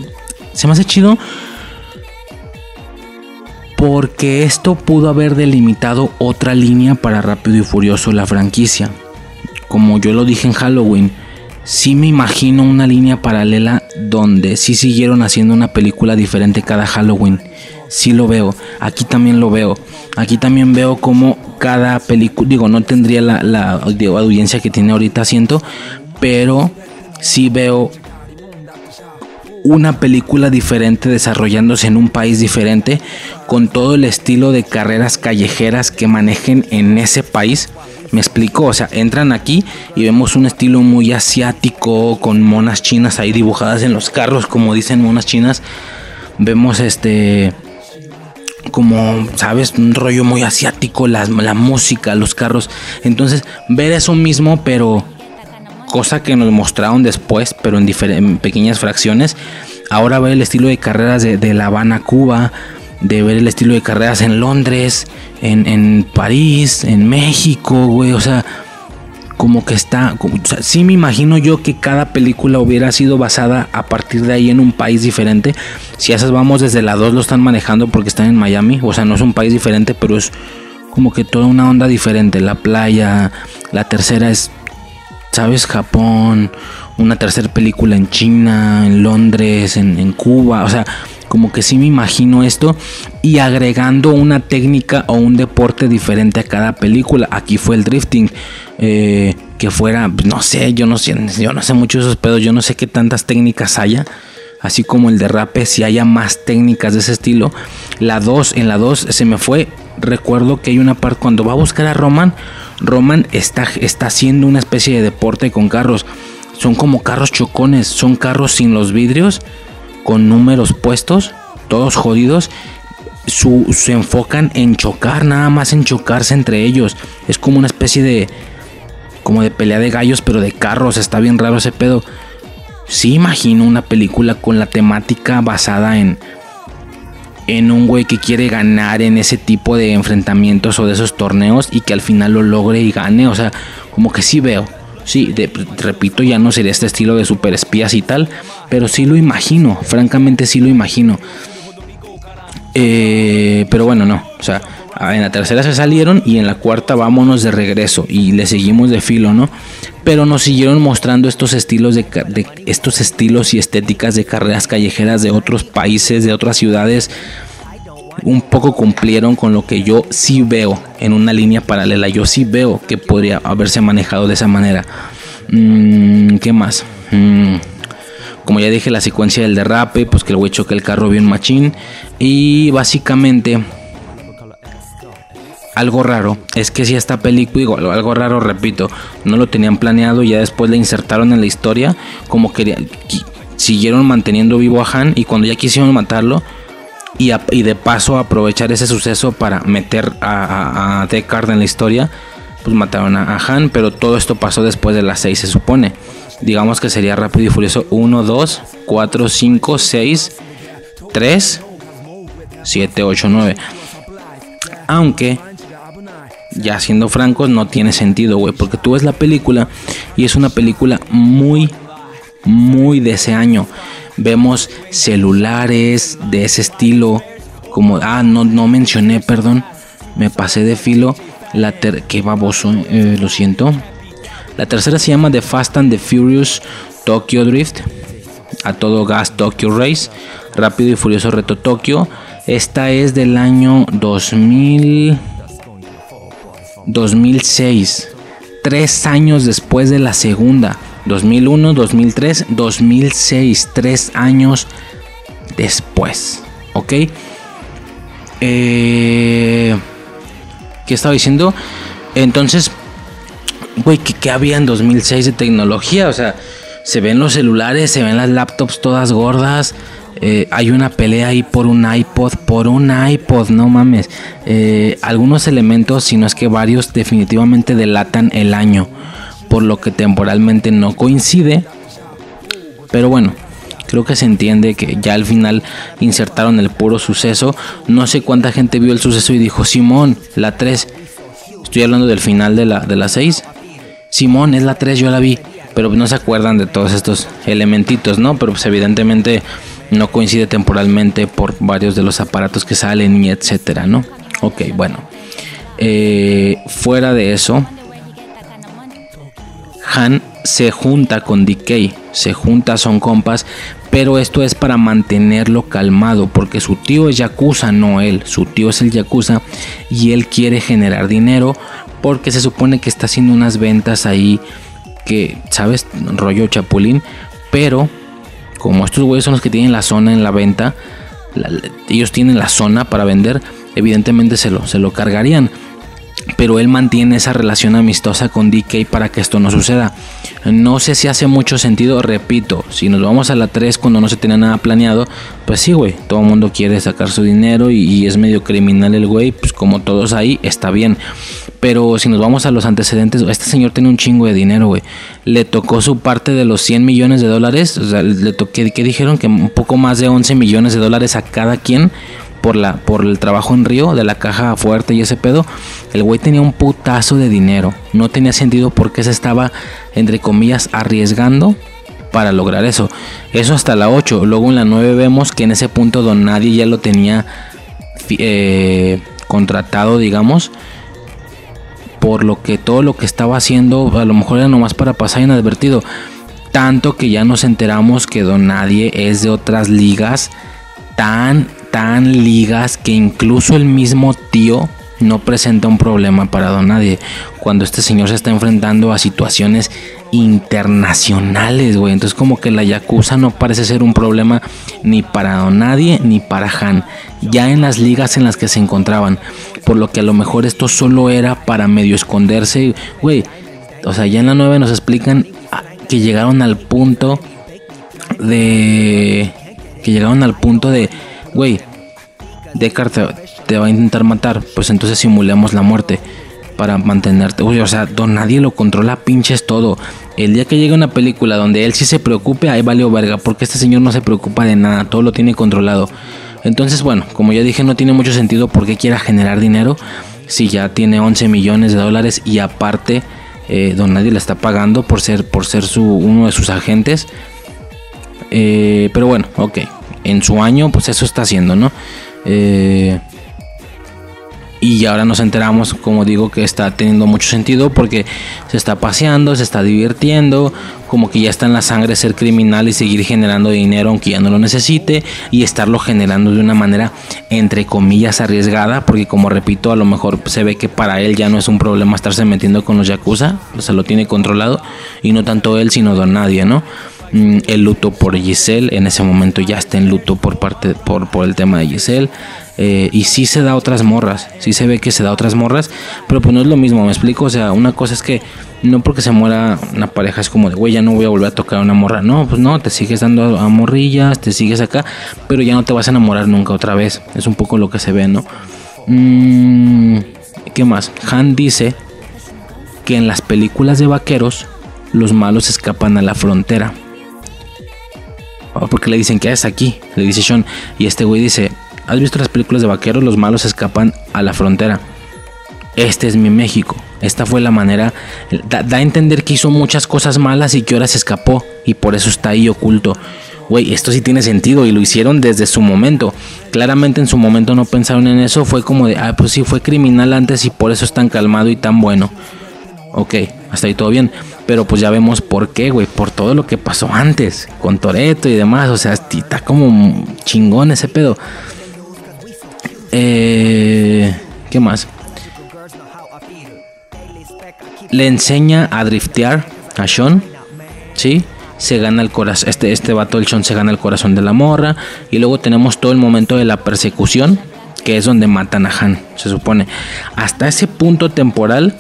se me hace chido porque esto pudo haber delimitado otra línea para Rápido y Furioso la franquicia como yo lo dije en Halloween, sí me imagino una línea paralela donde sí siguieron haciendo una película diferente cada Halloween. Sí lo veo, aquí también lo veo. Aquí también veo como cada película, digo, no tendría la, la audiencia que tiene ahorita, siento, pero sí veo una película diferente desarrollándose en un país diferente con todo el estilo de carreras callejeras que manejen en ese país. Me explico, o sea, entran aquí y vemos un estilo muy asiático con monas chinas ahí dibujadas en los carros, como dicen monas chinas. Vemos este como, sabes, un rollo muy asiático, la, la música, los carros. Entonces, ver eso mismo, pero cosa que nos mostraron después, pero en, pequeñas fracciones. Ahora ver el estilo de carreras de, La Habana, Cuba, de ver el estilo de carreras en Londres, en, en París, en México, güey, o sea, como que está, sí me imagino yo que cada película hubiera sido basada a partir de ahí en un país diferente. Si a esas vamos desde la 2 lo están manejando porque están en Miami, o sea, no es un país diferente, pero es como que toda una onda diferente. La playa, la tercera es ¿sabes? Japón, una tercera película en China, en Londres, en, en Cuba, o sea, como que sí me imagino esto y agregando una técnica o un deporte diferente a cada película. Aquí fue el drifting, eh, que fuera, no sé, yo no sé, yo no sé mucho de esos pedos, yo no sé qué tantas técnicas haya. Así como el derrape, si haya más técnicas de ese estilo. La 2, en la 2 se me fue. Recuerdo que hay una parte cuando va a buscar a Roman. Roman está, está haciendo una especie de deporte con carros. Son como carros chocones, son carros sin los vidrios, con números puestos, todos jodidos. Su, se enfocan en chocar, nada más en chocarse entre ellos. Es como una especie de. como de pelea de gallos, pero de carros. Está bien raro ese pedo. Sí imagino una película con la temática basada en. En un güey que quiere ganar en ese tipo de enfrentamientos o de esos torneos y que al final lo logre y gane. O sea, como que sí veo. Sí, repito, ya no sería este estilo de super espías y tal. Pero sí lo imagino. Francamente sí lo imagino. Eh, pero bueno, no. O sea, en la tercera se salieron y en la cuarta vámonos de regreso y le seguimos de filo, ¿no? Pero nos siguieron mostrando estos estilos de- estos estilos y estéticas de carreras callejeras de otros países, de otras ciudades un poco cumplieron con lo que yo sí veo en una línea paralela. Yo sí veo que podría haberse manejado de esa manera. Mm, ¿Qué más? Mm, como ya dije, la secuencia del derrape, pues que el güey choque el carro bien machín. Y básicamente, algo raro es que si esta película, digo, algo raro, repito, no lo tenían planeado y ya después le insertaron en la historia, como que siguieron manteniendo vivo a Han y cuando ya quisieron matarlo, y, de paso aprovechar ese suceso para meter a, a, Deckard en la historia, pues mataron a, a, Han, pero todo esto pasó después de las 6 se supone digamos que sería Rápido y Furioso 1, 2, 4, 5, 6, 3, 7, 8, 9. Aunque, ya siendo francos, no tiene sentido, güey. Porque tú ves la película y es una película muy, muy de ese año. Vemos celulares de ese estilo. Como, ah, no, no mencioné, perdón. Me pasé de filo. La ter que baboso, eh, lo siento. La tercera se llama The Fast and the Furious Tokyo Drift. A todo gas Tokyo Race. Rápido y Furioso Reto Tokyo. Esta es del año 2000, 2006. Tres años después de la segunda. 2001, 2003, 2006. Tres años después. ¿Ok? Eh, ¿Qué estaba diciendo? Entonces, güey, ¿qué, había en 2006 de tecnología? O sea, se ven los celulares, se ven las laptops todas gordas. Eh, hay una pelea ahí por un iPod, por un iPod, no mames. Eh, algunos elementos, si no es que varios, definitivamente delatan el año, por lo que temporalmente no coincide. Pero bueno, creo que se entiende que ya al final insertaron el puro suceso. No sé cuánta gente vio el suceso y dijo, Simón, la 3. Estoy hablando del final de la, de la 6. Simón, es la 3, yo la vi. Pero no se acuerdan de todos estos elementitos, ¿no? Pero pues evidentemente no coincide temporalmente por varios de los aparatos que salen y etcétera, ¿no? Ok, bueno. Eh, fuera de eso, Han se junta con DK, se junta, son compas, pero esto es para mantenerlo calmado, porque su tío es Yakuza, no él, su tío es el Yakuza y él quiere generar dinero porque se supone que está haciendo unas ventas ahí que, ¿sabes? Rollo chapulín, pero como estos güeyes son los que tienen la zona en la venta, ellos tienen la zona para vender, evidentemente se lo, se lo cargarían pero él mantiene esa relación amistosa con DK para que esto no suceda. No sé si hace mucho sentido, repito, si nos vamos a la 3 cuando no se tenía nada planeado, pues sí, güey, todo el mundo quiere sacar su dinero y, es medio criminal el güey, pues como todos ahí, está bien. Pero si nos vamos a los antecedentes, este señor tiene un chingo de dinero, güey. Le tocó su parte de los 100 millones de dólares, o sea, le toqué, ¿qué dijeron? Que un poco más de 11 millones de dólares a cada quien por, la, por el trabajo en Río, de la caja fuerte y ese pedo, el güey tenía un putazo de dinero. No tenía sentido porque se estaba, entre comillas, arriesgando para lograr eso. Eso hasta la 8. Luego en la 9 vemos que en ese punto Don Nadie ya lo tenía eh, contratado, digamos. Por lo que todo lo que estaba haciendo a lo mejor era nomás para pasar inadvertido. Tanto que ya nos enteramos que Don Nadie es de otras ligas tan tan ligas que incluso el mismo tío no presenta un problema para don nadie. Cuando este señor se está enfrentando a situaciones internacionales, güey. Entonces como que la Yakuza no parece ser un problema ni para don nadie ni para Han. Ya en las ligas en las que se encontraban. Por lo que a lo mejor esto solo era para medio esconderse. Güey, o sea, ya en la 9 nos explican que llegaron al punto de... Que llegaron al punto de güey, Descartes te, va a intentar matar, pues entonces simulemos la muerte para mantenerte. Uy, o sea, don nadie lo controla, pinches todo. El día que llegue una película donde él sí se preocupe, ahí valió verga, porque este señor no se preocupa de nada, todo lo tiene controlado. Entonces, bueno, como ya dije, no tiene mucho sentido porque quiera generar dinero si ya tiene 11 millones de dólares y aparte eh, don nadie le está pagando por ser, por ser su, uno de sus agentes. Eh, pero bueno, ok, en su año, pues eso está haciendo, ¿no? Eh, Y ahora nos enteramos, como digo, que está teniendo mucho sentido porque se está paseando, se está divirtiendo, como que ya está en la sangre ser criminal y seguir generando dinero aunque ya no lo necesite y estarlo generando de una manera entre comillas arriesgada porque como repito a lo mejor se ve que para él ya no es un problema estarse metiendo con los yakuza, o lo tiene controlado y no tanto él sino don nadie, ¿no? Mm, el luto por Giselle en ese momento ya está en luto por parte por, por el tema de Giselle eh, y sí se da otras morras, sí se ve que se da otras morras, pero pues no es lo mismo, me explico, o sea, una cosa es que no porque se muera una pareja es como de, güey, ya no voy a volver a tocar a una morra, no, pues no, te sigues dando a morrillas, te sigues acá, pero ya no te vas a enamorar nunca otra vez, es un poco lo que se ve, ¿no? Mm, ¿Qué más? Han dice que en las películas de vaqueros los malos escapan a la frontera. Porque le dicen que es aquí, le dice Sean. Y este güey dice, ¿Has visto las películas de vaqueros? Los malos escapan a la frontera. Este es mi México. Esta fue la manera. Da, a entender que hizo muchas cosas malas y que ahora se escapó. Y por eso está ahí oculto. Güey, esto sí tiene sentido y lo hicieron desde su momento. Claramente en su momento no pensaron en eso. Fue como de, ah, pues sí, fue criminal antes y por eso es tan calmado y tan bueno. Ok, hasta ahí todo bien. Pero pues ya vemos por qué, güey. Por todo lo que pasó antes. Con Toreto y demás. O sea, está como chingón ese pedo. Eh, ¿Qué más? Le enseña a driftear a Sean. ¿Sí? Se gana el corazón. Este, este vato, el Sean, se gana el corazón de la morra. Y luego tenemos todo el momento de la persecución. Que es donde matan a Han. Se supone. Hasta ese punto temporal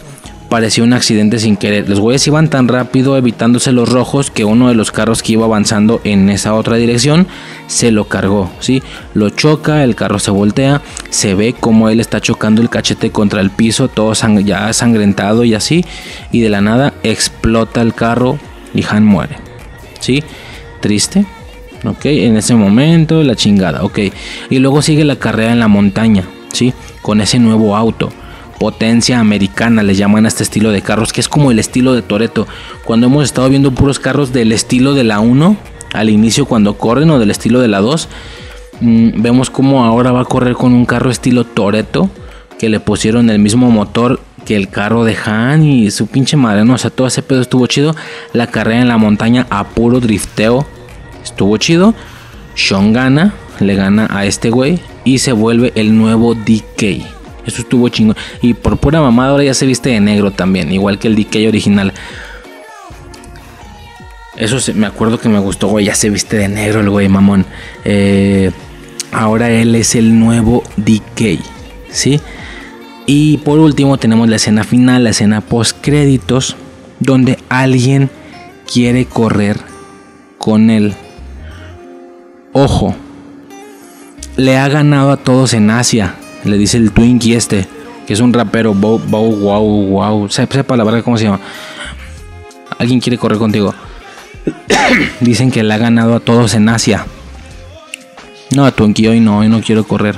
parecía un accidente sin querer. Los güeyes iban tan rápido evitándose los rojos que uno de los carros que iba avanzando en esa otra dirección se lo cargó, ¿sí? Lo choca, el carro se voltea, se ve como él está chocando el cachete contra el piso, todo ya sangrentado y así, y de la nada explota el carro y Han muere, ¿sí? Triste, ¿ok? En ese momento, la chingada, ¿ok? Y luego sigue la carrera en la montaña, ¿sí? Con ese nuevo auto potencia americana, le llaman a este estilo de carros, que es como el estilo de Toreto. Cuando hemos estado viendo puros carros del estilo de la 1, al inicio cuando corren, o del estilo de la 2, mm, vemos como ahora va a correr con un carro estilo Toreto, que le pusieron el mismo motor que el carro de Han y su pinche madre, no, o sea, todo ese pedo estuvo chido. La carrera en la montaña a puro drifteo estuvo chido. Sean gana, le gana a este güey y se vuelve el nuevo DK. Eso estuvo chingón. Y por pura mamada ahora ya se viste de negro también, igual que el DK original. Eso me acuerdo que me gustó, güey. Ya se viste de negro el güey, mamón. Eh, ahora él es el nuevo DK, ¿sí? Y por último tenemos la escena final, la escena post créditos, donde alguien quiere correr con él. Ojo, le ha ganado a todos en Asia le dice el Twinkie este, que es un rapero, Bow, Bow, Wow, Wow, sepa la verdad cómo se llama. Alguien quiere correr contigo. Dicen que le ha ganado a todos en Asia. No, a Twinkie hoy no, hoy no quiero correr.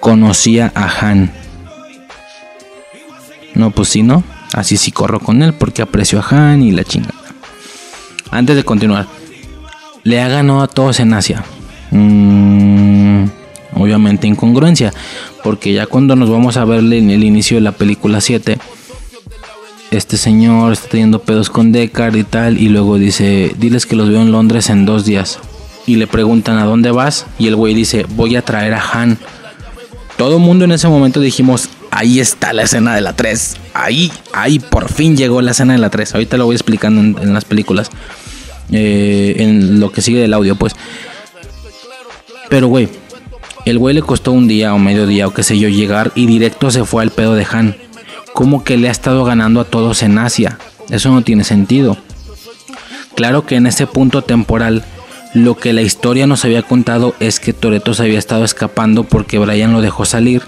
Conocía a Han. No, pues sí, no. Así sí corro con él porque aprecio a Han y la chingada. Antes de continuar, le ha ganado a todos en Asia. Mmm obviamente incongruencia, porque ya cuando nos vamos a ver en el inicio de la película 7, este señor está teniendo pedos con Deckard y tal, y luego dice, diles que los veo en Londres en dos días. Y le preguntan a dónde vas, y el güey dice, voy a traer a Han. Todo el mundo en ese momento dijimos, ahí está la escena de la 3. Ahí, ahí por fin llegó la escena de la 3. Ahorita lo voy explicando en, las películas. Eh, en lo que sigue del audio, pues. Pero, güey, el güey le costó un día o medio día o qué sé yo llegar y directo se fue al pedo de Han. Como que le ha estado ganando a todos en Asia. Eso no tiene sentido. Claro que en ese punto temporal lo que la historia nos había contado es que Toreto se había estado escapando porque Brian lo dejó salir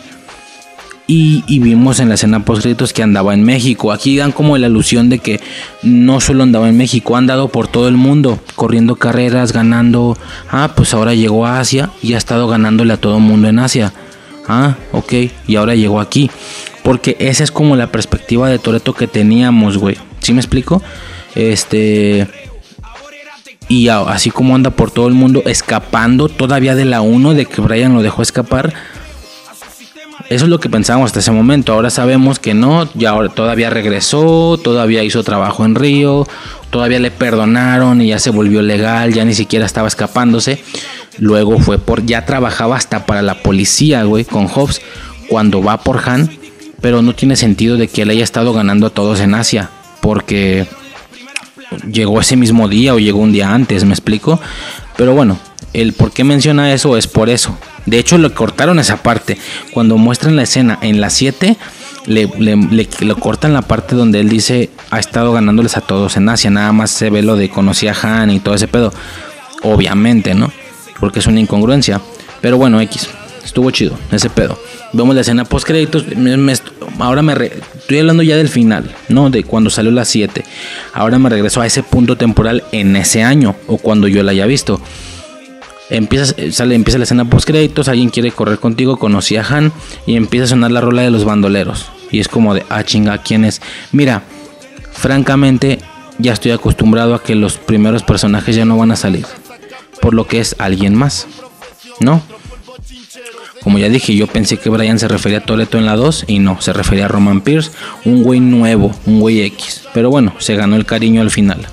y, vimos en la escena post que andaba en México. Aquí dan como la alusión de que no solo andaba en México, ha andado por todo el mundo, corriendo carreras, ganando. Ah, pues ahora llegó a Asia y ha estado ganándole a todo el mundo en Asia. Ah, ok, y ahora llegó aquí. Porque esa es como la perspectiva de Toreto que teníamos, güey. ¿Sí me explico? Este. Y así como anda por todo el mundo, escapando todavía de la 1 de que Brian lo dejó escapar Eso es lo que pensábamos hasta ese momento. Ahora sabemos que no, ya ahora todavía regresó, todavía hizo trabajo en Río, todavía le perdonaron y ya se volvió legal, ya ni siquiera estaba escapándose. Luego fue por, ya trabajaba hasta para la policía, güey, con Hobbs, cuando va por Han, pero no tiene sentido de que él haya estado ganando a todos en Asia, porque llegó ese mismo día o llegó un día antes, ¿me explico? Pero bueno, el por qué menciona eso es por eso. De hecho, le cortaron esa parte. Cuando muestran la escena en las 7, le, cortan la parte donde él dice ha estado ganándoles a todos en Asia. Nada más se ve lo de conocí a Han y todo ese pedo. Obviamente, ¿no? Porque es una incongruencia. Pero bueno, X. Estuvo chido ese pedo. Vemos la escena post créditos. ahora me estoy hablando ya del final, no de cuando salió la 7. Ahora me regreso a ese punto temporal en ese año o cuando yo la haya visto. Empieza, sale, empieza la escena post créditos, alguien quiere correr contigo, conocí a Han y empieza a sonar la rola de los bandoleros. Y es como de, ah chinga, ¿quién es? Mira, francamente ya estoy acostumbrado a que los primeros personajes ya no van a salir. Por lo que es alguien más. ¿No? Como ya dije, yo pensé que Brian se refería a Toleto en la 2 y no, se refería a Roman Pierce, un güey nuevo, un güey X. Pero bueno, se ganó el cariño al final.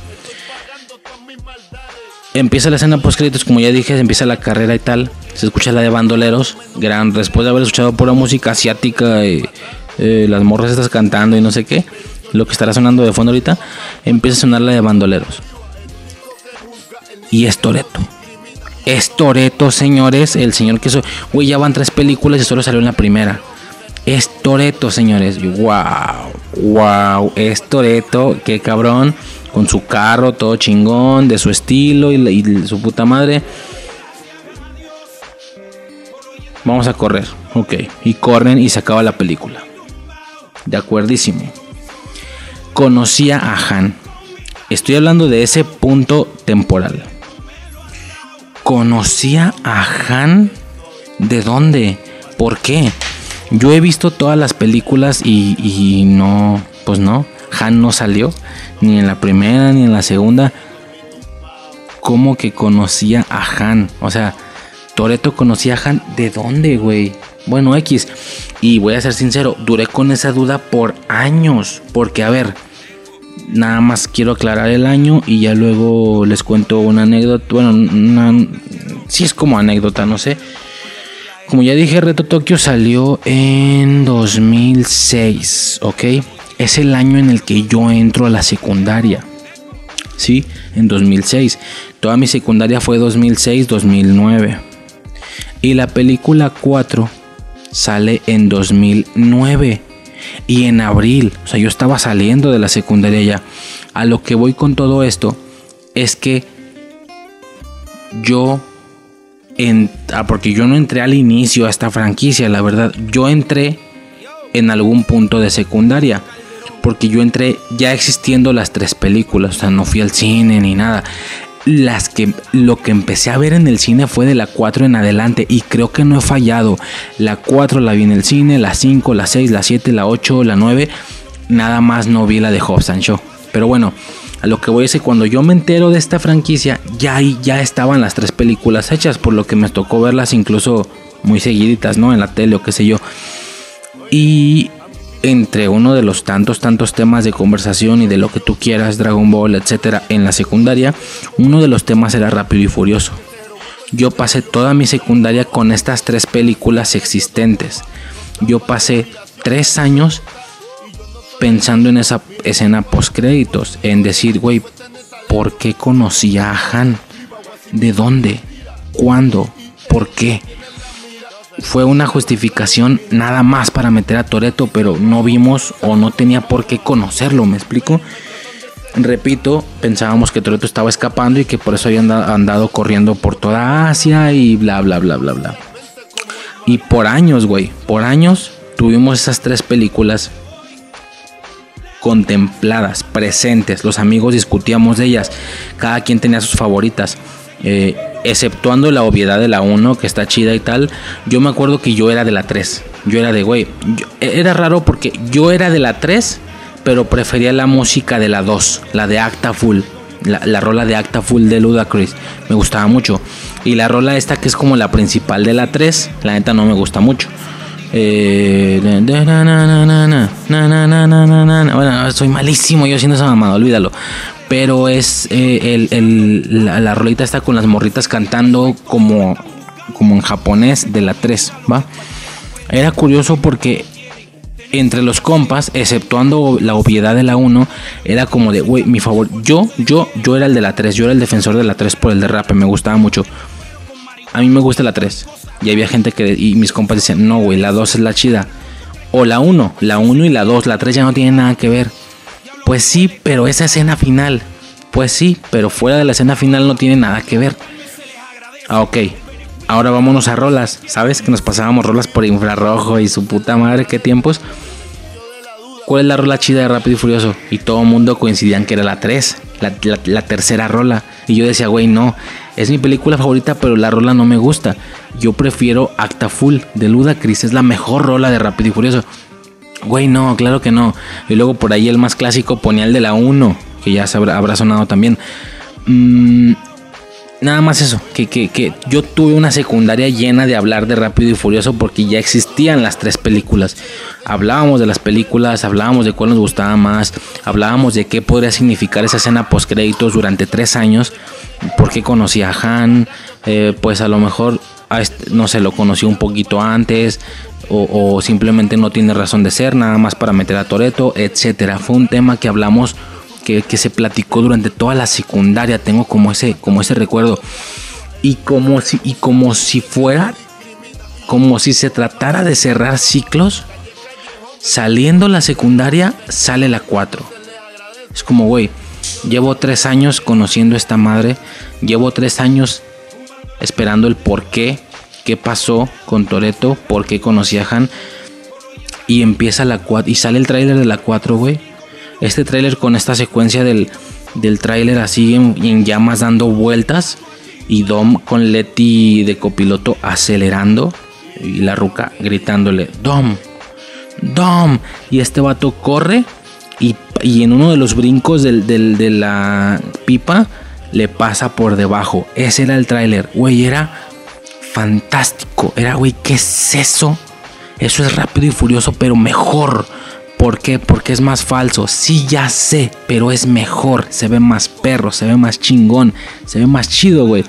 Empieza la escena post créditos, como ya dije, empieza la carrera y tal. Se escucha la de bandoleros, gran, después de haber escuchado pura música asiática, y, eh, las morras estás cantando y no sé qué, lo que estará sonando de fondo ahorita, empieza a sonar la de bandoleros. Y es Toreto. Es Toreto, señores, el señor que eso, güey, ya van tres películas y solo salió en la primera. Es Toreto, señores. Wow, wow, es Toreto, qué cabrón con su carro todo chingón, de su estilo y, su puta madre. Vamos a correr, ok. Y corren y se acaba la película. De acuerdísimo. Conocía a Han. Estoy hablando de ese punto temporal. Conocía a Han. ¿De dónde? ¿Por qué? Yo he visto todas las películas y, y no, pues no. Han no salió ni en la primera ni en la segunda. Como que conocía a Han. O sea, Toreto conocía a Han. ¿De dónde, güey? Bueno, X. Y voy a ser sincero, duré con esa duda por años. Porque, a ver, nada más quiero aclarar el año y ya luego les cuento una anécdota. Bueno, si es como anécdota, no sé. Como ya dije, Reto Tokio salió en 2006, ¿ok? Es el año en el que yo entro a la secundaria. Sí, en 2006. Toda mi secundaria fue 2006-2009. Y la película 4 sale en 2009. Y en abril, o sea, yo estaba saliendo de la secundaria ya. A lo que voy con todo esto es que yo ah, porque yo no entré al inicio a esta franquicia, la verdad. Yo entré en algún punto de secundaria porque yo entré ya existiendo las tres películas, o sea, no fui al cine ni nada. Las que lo que empecé a ver en el cine fue de la 4 en adelante y creo que no he fallado. La 4 la vi en el cine, la 5, la 6, la 7, la 8, la 9, nada más no vi la de Hobbs and Show. Pero bueno, a lo que voy a decir, cuando yo me entero de esta franquicia, ya ahí ya estaban las tres películas hechas, por lo que me tocó verlas incluso muy seguiditas, ¿no? En la tele o qué sé yo. Y entre uno de los tantos, tantos temas de conversación y de lo que tú quieras, Dragon Ball, etcétera, en la secundaria, uno de los temas era Rápido y Furioso. Yo pasé toda mi secundaria con estas tres películas existentes. Yo pasé tres años pensando en esa escena post créditos, en decir, güey, ¿por qué conocía a Han? ¿De dónde? ¿Cuándo? ¿Por qué? Fue una justificación nada más para meter a Toreto, pero no vimos o no tenía por qué conocerlo, ¿me explico? Repito, pensábamos que Toreto estaba escapando y que por eso había andado corriendo por toda Asia y bla, bla, bla, bla, bla. Y por años, güey, por años tuvimos esas tres películas contempladas, presentes. Los amigos discutíamos de ellas. Cada quien tenía sus favoritas. Exceptuando la obviedad de la 1, que está chida y tal, yo me acuerdo que yo era de la 3. Yo era de, güey, era raro porque yo era de la 3, pero prefería la música de la 2, la de Acta Full. La, la, rola de Acta Full de Ludacris me gustaba mucho. Y la rola esta que es como la principal de la 3, la neta no me gusta mucho. Bueno, soy malísimo yo haciendo esa mamada, olvídalo. Pero es eh, el, el- la, la rolita está con las morritas cantando como, como en japonés de la 3, ¿va? Era curioso porque entre los compas, exceptuando la obviedad de la 1, era como de, güey, mi favor, yo, yo, yo era el de la 3, yo era el defensor de la 3 por el derrape, me gustaba mucho. A mí me gusta la 3. Y había gente que, y mis compas decían, no, güey, la 2 es la chida. O la 1, la 1 y la 2, la 3 ya no tienen nada que ver. Pues sí, pero esa escena final, pues sí, pero fuera de la escena final no tiene nada que ver. Ah, ok. Ahora vámonos a rolas. ¿Sabes que nos pasábamos rolas por infrarrojo y su puta madre? ¿Qué tiempos? ¿Cuál es la rola chida de Rápido y Furioso? Y todo el mundo coincidían que era la 3, la, la- tercera rola. Y yo decía, güey, no, es mi película favorita, pero la rola no me gusta. Yo prefiero Acta Full de Ludacris, es la mejor rola de Rápido y Furioso. Güey, no, claro que no. Y luego por ahí el más clásico ponía el de la 1, que ya se habrá, sonado también. Mm, nada más eso, que, que, que yo tuve una secundaria llena de hablar de Rápido y Furioso porque ya existían las tres películas. Hablábamos de las películas, hablábamos de cuál nos gustaba más, hablábamos de qué podría significar esa escena post créditos durante tres años, por qué conocí a Han, eh, pues a lo mejor, este- no sé, lo conocí un poquito antes. O, simplemente no tiene razón de ser, nada más para meter a Toreto, etcétera. Fue un tema que hablamos que, que se platicó durante toda la secundaria. Tengo como ese, como ese recuerdo. Y como si, y como si fuera, como si se tratara de cerrar ciclos. Saliendo la secundaria, sale la 4. Es como, güey, llevo tres años conociendo a esta madre. Llevo tres años esperando el por qué, qué pasó con Toreto, por qué conocí a Han. Y empieza la 4 y sale el tráiler de la 4, güey. Este tráiler con esta secuencia del, del tráiler así en, llamas dando vueltas. Y Dom con Letty de copiloto acelerando. Y la ruca gritándole, Dom, Dom. Y este vato corre. Y, y en uno de los brincos de la pipa le pasa por debajo. Ese era el tráiler. Güey, era fantástico. Era, güey, ¿qué es eso? Eso es rápido y furioso, pero mejor. ¿Por qué? Porque es más falso. Sí, ya sé, pero es mejor. Se ve más perro, se ve más chingón, se ve más chido, güey.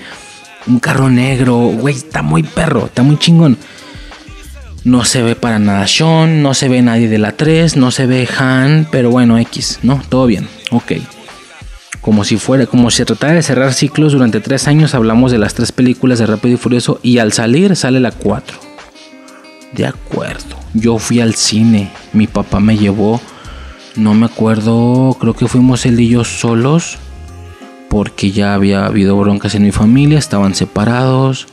Un carro negro, güey, está muy perro, está muy chingón. No se ve para nada Sean, no se ve nadie de la 3, no se ve Han, pero bueno, X, ¿no? Todo bien, ok. Como si fuera, como si se tratara de cerrar ciclos, durante tres años hablamos de las tres películas de Rápido y Furioso y al salir sale la 4. De acuerdo. Yo fui al cine. Mi papá me llevó. No me acuerdo. Creo que fuimos él y yo solos. Porque ya había habido broncas en mi familia. Estaban separados.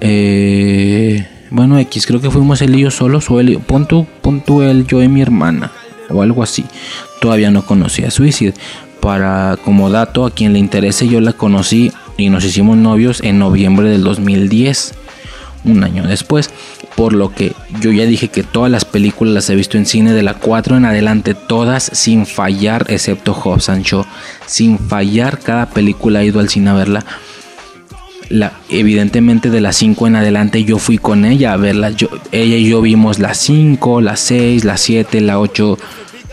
Eh, bueno, X. Creo que fuimos él y yo solos. O él, pon él, yo y mi hermana. O algo así. Todavía no conocía Suicide. Para como dato, a quien le interese, yo la conocí y nos hicimos novios en noviembre del 2010 un año después. Por lo que yo ya dije que todas las películas las he visto en cine de la 4 en adelante, todas sin fallar, excepto Hobbs and Shaw. Sin fallar, cada película he ido al cine a verla. La, evidentemente de las 5 en adelante yo fui con ella a verla. Ella y yo vimos la 5, la 6, la 7, la 8.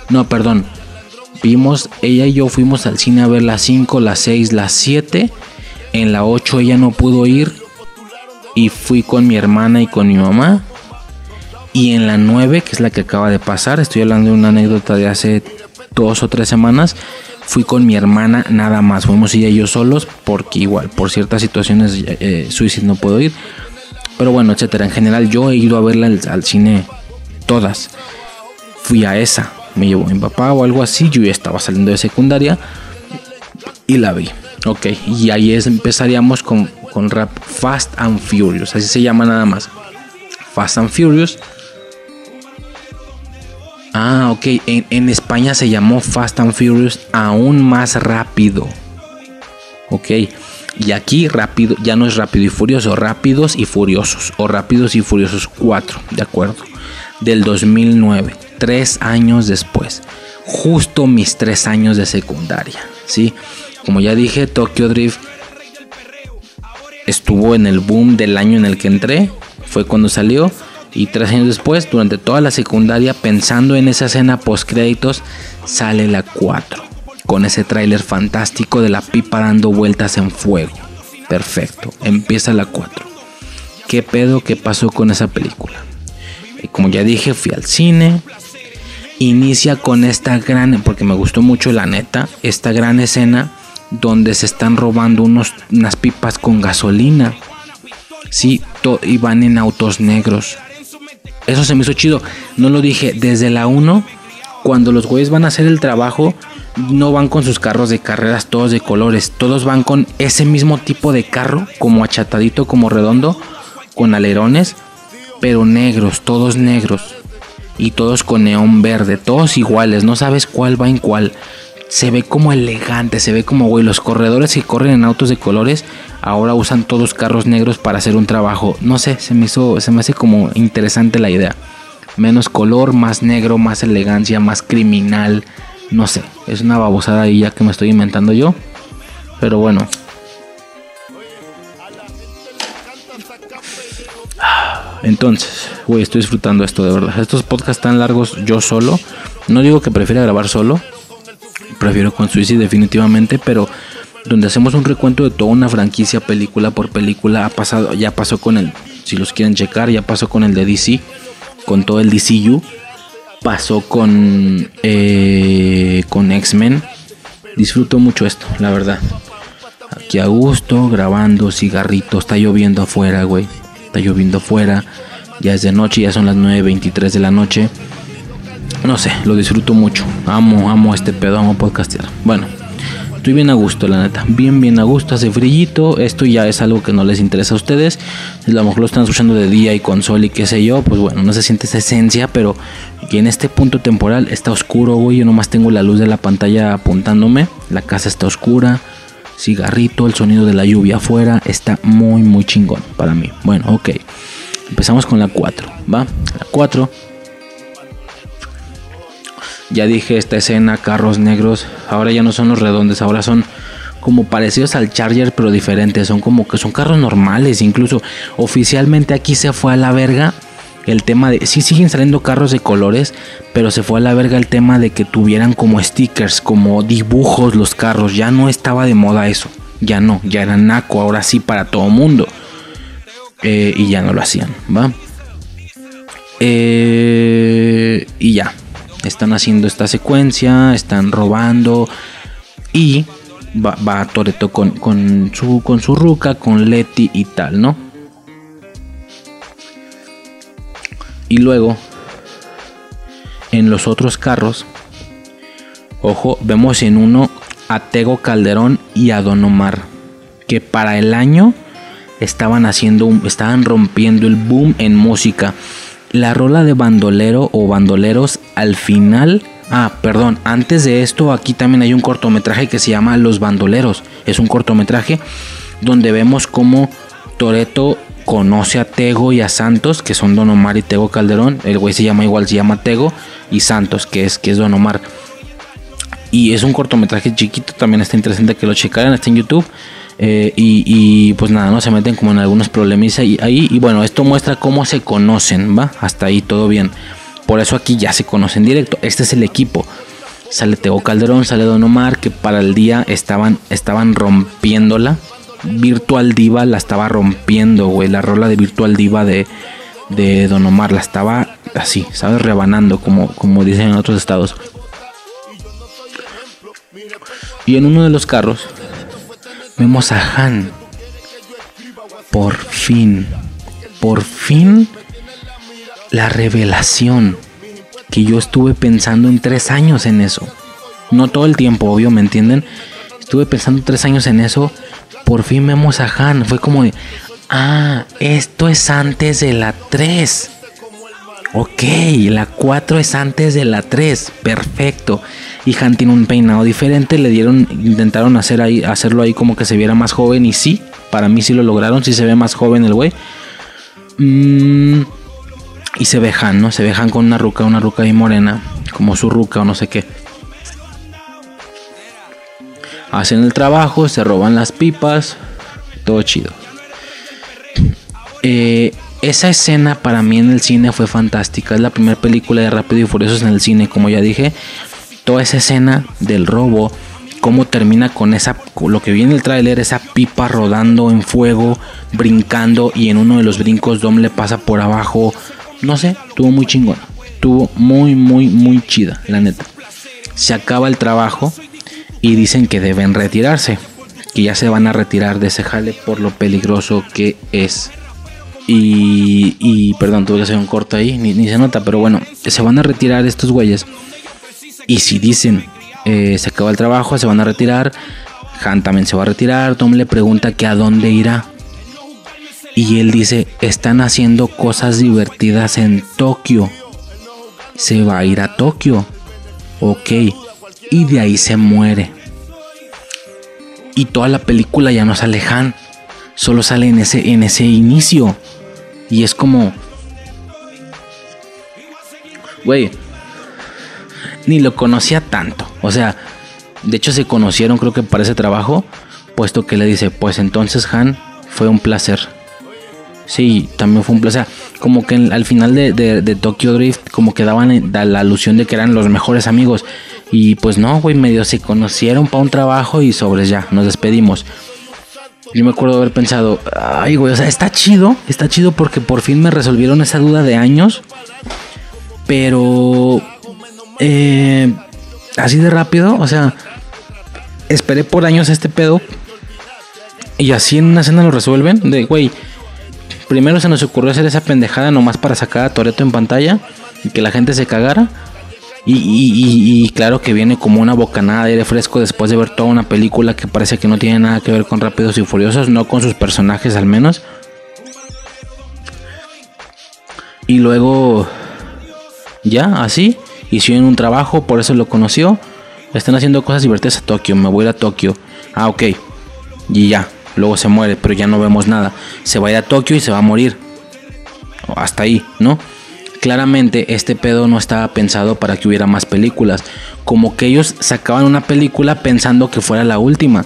No, perdón. Vimos, ella y yo fuimos al cine a ver la 5, la 6, la 7. En la 8 ella no pudo ir y fui con mi hermana y con mi mamá. Y en la 9, que es la que acaba de pasar, estoy hablando de una anécdota de hace dos o tres semanas, fui con mi hermana nada más. Fuimos ella y yo solos, porque igual, por ciertas situaciones, eh, Suicide no puedo ir. Pero bueno, etcétera. En general, yo he ido a verla al cine todas. Fui a esa, me llevó mi papá o algo así. Yo ya estaba saliendo de secundaria y la vi. Ok, y ahí es, empezaríamos con, con rap Fast and Furious, así se llama nada más. Fast and Furious. Ah, ok, en, en España se llamó Fast and Furious aún más rápido. Ok, y aquí rápido, ya no es rápido y furioso, rápidos y furiosos, o rápidos y furiosos 4, de acuerdo, del 2009, tres años después, justo mis tres años de secundaria, ¿sí? Como ya dije, Tokyo Drift estuvo en el boom del año en el que entré, fue cuando salió, Y tres años después, durante toda la secundaria, pensando en esa escena post créditos, sale la 4. Con ese tráiler fantástico de la pipa dando vueltas en fuego. Perfecto, empieza la 4. ¿Qué pedo que pasó con esa película? Y como ya dije, fui al cine. Inicia con esta gran, porque me gustó mucho la neta, esta gran escena donde se están robando unos, unas pipas con gasolina. Sí, y van en autos negros. Eso se me hizo chido. No lo dije desde la 1. Cuando los güeyes van a hacer el trabajo, no van con sus carros de carreras todos de colores. Todos van con ese mismo tipo de carro, como achatadito, como redondo, con alerones, pero negros, todos negros. Y todos con neón verde, todos iguales. No sabes cuál va en cuál se ve como elegante, se ve como, güey, los corredores que corren en autos de colores ahora usan todos carros negros para hacer un trabajo. No sé, se me hizo, se me hace como interesante la idea. Menos color, más negro, más elegancia, más criminal. No sé, es una babosada ahí ya que me estoy inventando yo. Pero bueno. Entonces, güey, estoy disfrutando esto de verdad. Estos podcasts tan largos yo solo. No digo que prefiera grabar solo, prefiero con Suicide definitivamente, pero donde hacemos un recuento de toda una franquicia película por película ha pasado, ya pasó con el, si los quieren checar, ya pasó con el de DC, con todo el DCU, pasó con eh, con X-Men. Disfruto mucho esto, la verdad. Aquí a gusto, grabando, cigarrito, está lloviendo afuera, güey. Está lloviendo afuera. Ya es de noche, ya son las 9.23 de la noche no sé, lo disfruto mucho. Amo, amo este pedo, amo podcastear. Bueno, estoy bien a gusto, la neta. Bien, bien a gusto, hace frillito. Esto ya es algo que no les interesa a ustedes. A lo mejor lo están escuchando de día y con sol y qué sé yo. Pues bueno, no se siente esa esencia, pero que en este punto temporal está oscuro, güey. Yo nomás tengo la luz de la pantalla apuntándome. La casa está oscura. Cigarrito, el sonido de la lluvia afuera. Está muy, muy chingón para mí. Bueno, ok. Empezamos con la 4, ¿va? La 4 ya dije esta escena, carros negros, ahora ya no son los redondos, ahora son como parecidos al Charger pero diferentes, son como que son carros normales, incluso oficialmente aquí se fue a la verga el tema de sí siguen saliendo carros de colores, pero se fue a la verga el tema de que tuvieran como stickers, como dibujos los carros, ya no estaba de moda eso, ya no, ya era naco, ahora sí para todo mundo. Eh, y ya no lo hacían, ¿va? Eh, y ya, están haciendo esta secuencia, están robando y va, va Toreto con, su, con su ruca, con Letty y tal, ¿no? Y luego, en los otros carros, ojo, vemos en uno a Tego Calderón y a Don Omar, que para el año estaban haciendo, estaban rompiendo el boom en música la rola de bandolero o bandoleros al final. Ah, perdón, antes de esto aquí también hay un cortometraje que se llama Los Bandoleros. Es un cortometraje donde vemos cómo Toreto conoce a Tego y a Santos, que son Don Omar y Tego Calderón. El güey se llama igual, se llama Tego y Santos, que es, que es Don Omar. Y es un cortometraje chiquito, también está interesante que lo checaran, está en YouTube. Eh, y, pues nada, no se meten como en algunos problemas ahí, ahí. Y bueno, esto muestra cómo se conocen, ¿va? Hasta ahí todo bien. Por eso aquí ya se conocen directo. Este es el equipo. Sale Teo Calderón, sale Don Omar, que para el día estaban, estaban rompiéndola. Virtual Diva la estaba rompiendo, güey. La rola de Virtual Diva de, de Don Omar la estaba así, ¿sabes? Rebanando, como, como dicen en otros estados. Y en uno de los carros vemos a Han. Por fin, por fin la revelación que yo estuve pensando en tres años en eso. No todo el tiempo, obvio, ¿me entienden? Estuve pensando tres años en eso. Por fin vemos a Han. Fue como de, ah, esto es antes de la 3. Ok, la 4 es antes de la 3. Perfecto y Han tiene un peinado diferente. Le dieron, intentaron hacer ahí, hacerlo ahí como que se viera más joven y sí, para mí sí lo lograron, sí se ve más joven el güey. Mm, y se ve Han, ¿no? Se ve Han con una ruca, una ruca ahí morena, como su ruca o no sé qué. Hacen el trabajo, se roban las pipas, todo chido. Eh, esa escena para mí en el cine fue fantástica. Es la primera película de Rápido y Furiosos en el cine, como ya dije. Toda esa escena del robo, cómo termina con esa, lo que viene en el tráiler, esa pipa rodando en fuego, brincando y en uno de los brincos Dom le pasa por abajo. No sé, estuvo muy chingón. Estuvo muy, muy, muy chida, la neta. Se acaba el trabajo y dicen que deben retirarse, que ya se van a retirar de ese jale por lo peligroso que es. Y, y perdón, tuve que hacer un corto ahí, ni, se nota, pero bueno, se van a retirar estos güeyes. Y si dicen, eh, se acaba el trabajo, se van a retirar, Han también se va a retirar, Tom le pregunta que a dónde irá. Y él dice, están haciendo cosas divertidas en Tokio. Se va a ir a Tokio. Ok. Y de ahí se muere. Y toda la película ya no sale Han. Solo sale en ese, en ese inicio. Y es como... Güey. Ni lo conocía tanto. O sea, de hecho se conocieron creo que para ese trabajo. Puesto que le dice, pues entonces Han, fue un placer. Sí, también fue un placer. Como que al final de, de, Tokyo Drift, como que daban la, la alusión de que eran los mejores amigos. Y pues no, güey, medio se conocieron para un trabajo y sobres ya, nos despedimos. Yo me acuerdo haber pensado, ay, güey, o sea, está chido, está chido porque por fin me resolvieron esa duda de años. Pero, eh, así de rápido, o sea, esperé por años este pedo. Y así en una escena lo resuelven. De, güey, primero se nos ocurrió hacer esa pendejada nomás para sacar a Toreto en pantalla y que la gente se cagara. Y, y, y, y, claro que viene como una bocanada de aire fresco después de ver toda una película que parece que no tiene nada que ver con Rápidos y Furiosos, no con sus personajes al menos. Y luego, ya, así, hicieron un trabajo, por eso lo conoció. Están haciendo cosas divertidas a Tokio, me voy a ir a Tokio. Ah, ok. Y ya, luego se muere, pero ya no vemos nada. Se va a ir a Tokio y se va a morir. Hasta ahí, ¿no? Claramente este pedo no estaba pensado para que hubiera más películas. Como que ellos sacaban una película pensando que fuera la última.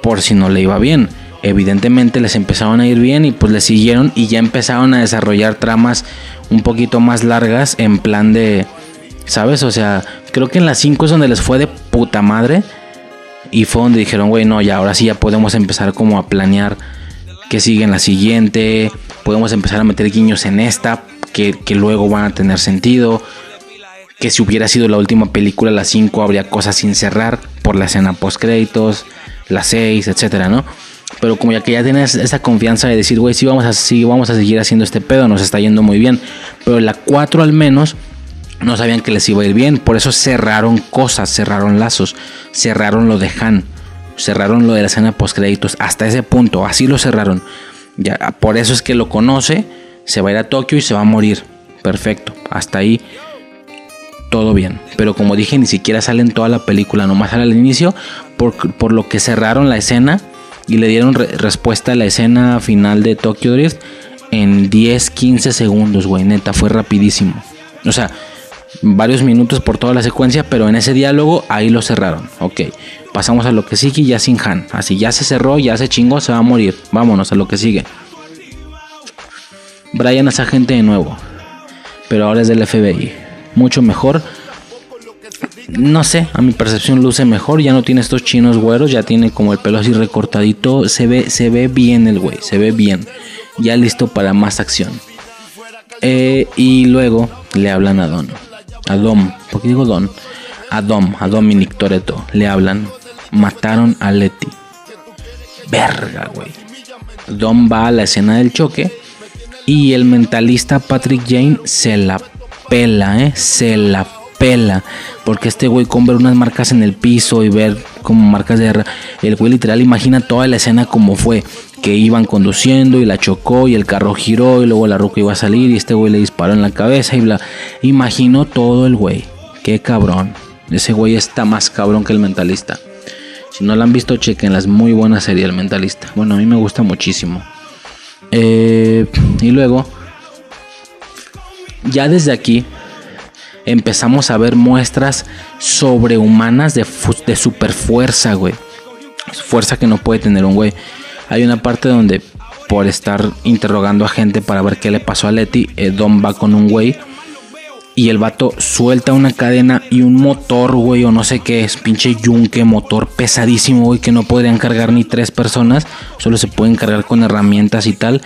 Por si no le iba bien. Evidentemente les empezaron a ir bien y pues le siguieron y ya empezaron a desarrollar tramas un poquito más largas en plan de... ¿Sabes? O sea, creo que en las 5 es donde les fue de puta madre. Y fue donde dijeron, güey, no, ya ahora sí ya podemos empezar como a planear que sigue en la siguiente. Podemos empezar a meter guiños en esta que, luego van a tener sentido. Que si hubiera sido la última película, la 5, habría cosas sin cerrar por la escena post créditos, la 6, etcétera, ¿no? Pero como ya que ya tienes esa confianza de decir, güey, sí vamos, a, vamos a seguir haciendo este pedo, nos está yendo muy bien. Pero la 4 al menos no sabían que les iba a ir bien. Por eso cerraron cosas, cerraron lazos, cerraron lo de Han, cerraron lo de la escena post créditos. Hasta ese punto, así lo cerraron. Ya, por eso es que lo conoce se va a ir a Tokio y se va a morir. Perfecto, hasta ahí todo bien. Pero como dije, ni siquiera sale en toda la película, nomás sale al inicio, por, por lo que cerraron la escena y le dieron re respuesta a la escena final de Tokyo Drift en 10, 15 segundos, güey, neta, fue rapidísimo. O sea, varios minutos por toda la secuencia, pero en ese diálogo ahí lo cerraron. Ok, pasamos a lo que sigue ya sin Han. Así ya se cerró, ya se chingó, se va a morir. Vámonos a lo que sigue. Brian es agente de nuevo, pero ahora es del FBI. Mucho mejor. No sé, a mi percepción luce mejor. Ya no tiene estos chinos güeros, ya tiene como el pelo así recortadito. Se ve, se ve bien el güey, se ve bien. Ya listo para más acción. Eh, y luego le hablan a Don. A Dom, ¿por qué digo Don? A Dom, a Dominic Toretto. Le hablan. Mataron a Letty. Verga, güey. Dom va a la escena del choque y el mentalista Patrick Jane se la pela, ¿eh? Se la pela. Porque este güey con ver unas marcas en el piso y ver como marcas de... El güey literal imagina toda la escena como fue. Que iban conduciendo y la chocó y el carro giró y luego la ruca iba a salir y este güey le disparó en la cabeza y bla. Imaginó todo el güey. Qué cabrón. Ese güey está más cabrón que el mentalista. Si no la han visto, chequen, es muy buena serie El Mentalista. Bueno, a mí me gusta muchísimo. Eh, y luego, ya desde aquí, empezamos a ver muestras sobrehumanas de, de super fuerza, güey. Fuerza que no puede tener un güey. Hay una parte donde por estar interrogando a gente para ver qué le pasó a Leti. Eh, Dom va con un güey y el vato suelta una cadena y un motor, güey, o no sé qué es, pinche yunque, motor pesadísimo, güey, que no podrían cargar ni tres personas, solo se pueden cargar con herramientas y tal.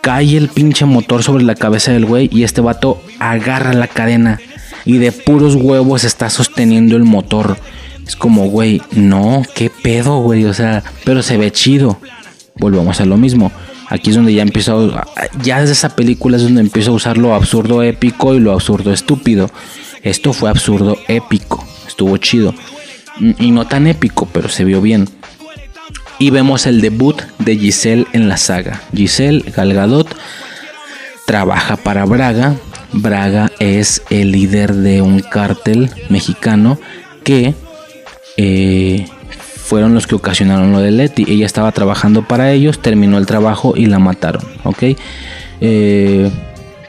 Cae el pinche motor sobre la cabeza del güey y este vato agarra la cadena y de puros huevos está sosteniendo el motor. Es como, güey, no, qué pedo, güey, o sea, pero se ve chido. Volvemos a lo mismo. Aquí es donde ya empiezo, ya desde esa película es donde empiezo a usar lo absurdo épico y lo absurdo estúpido. Esto fue absurdo épico, estuvo chido. Y no tan épico, pero se vio bien. Y vemos el debut de Giselle en la saga. Giselle Galgadot trabaja para Braga. Braga es el líder de un cártel mexicano que eh, fueron los que ocasionaron lo de Leti. Ella estaba trabajando para ellos, terminó el trabajo y la mataron, ¿ok? Eh,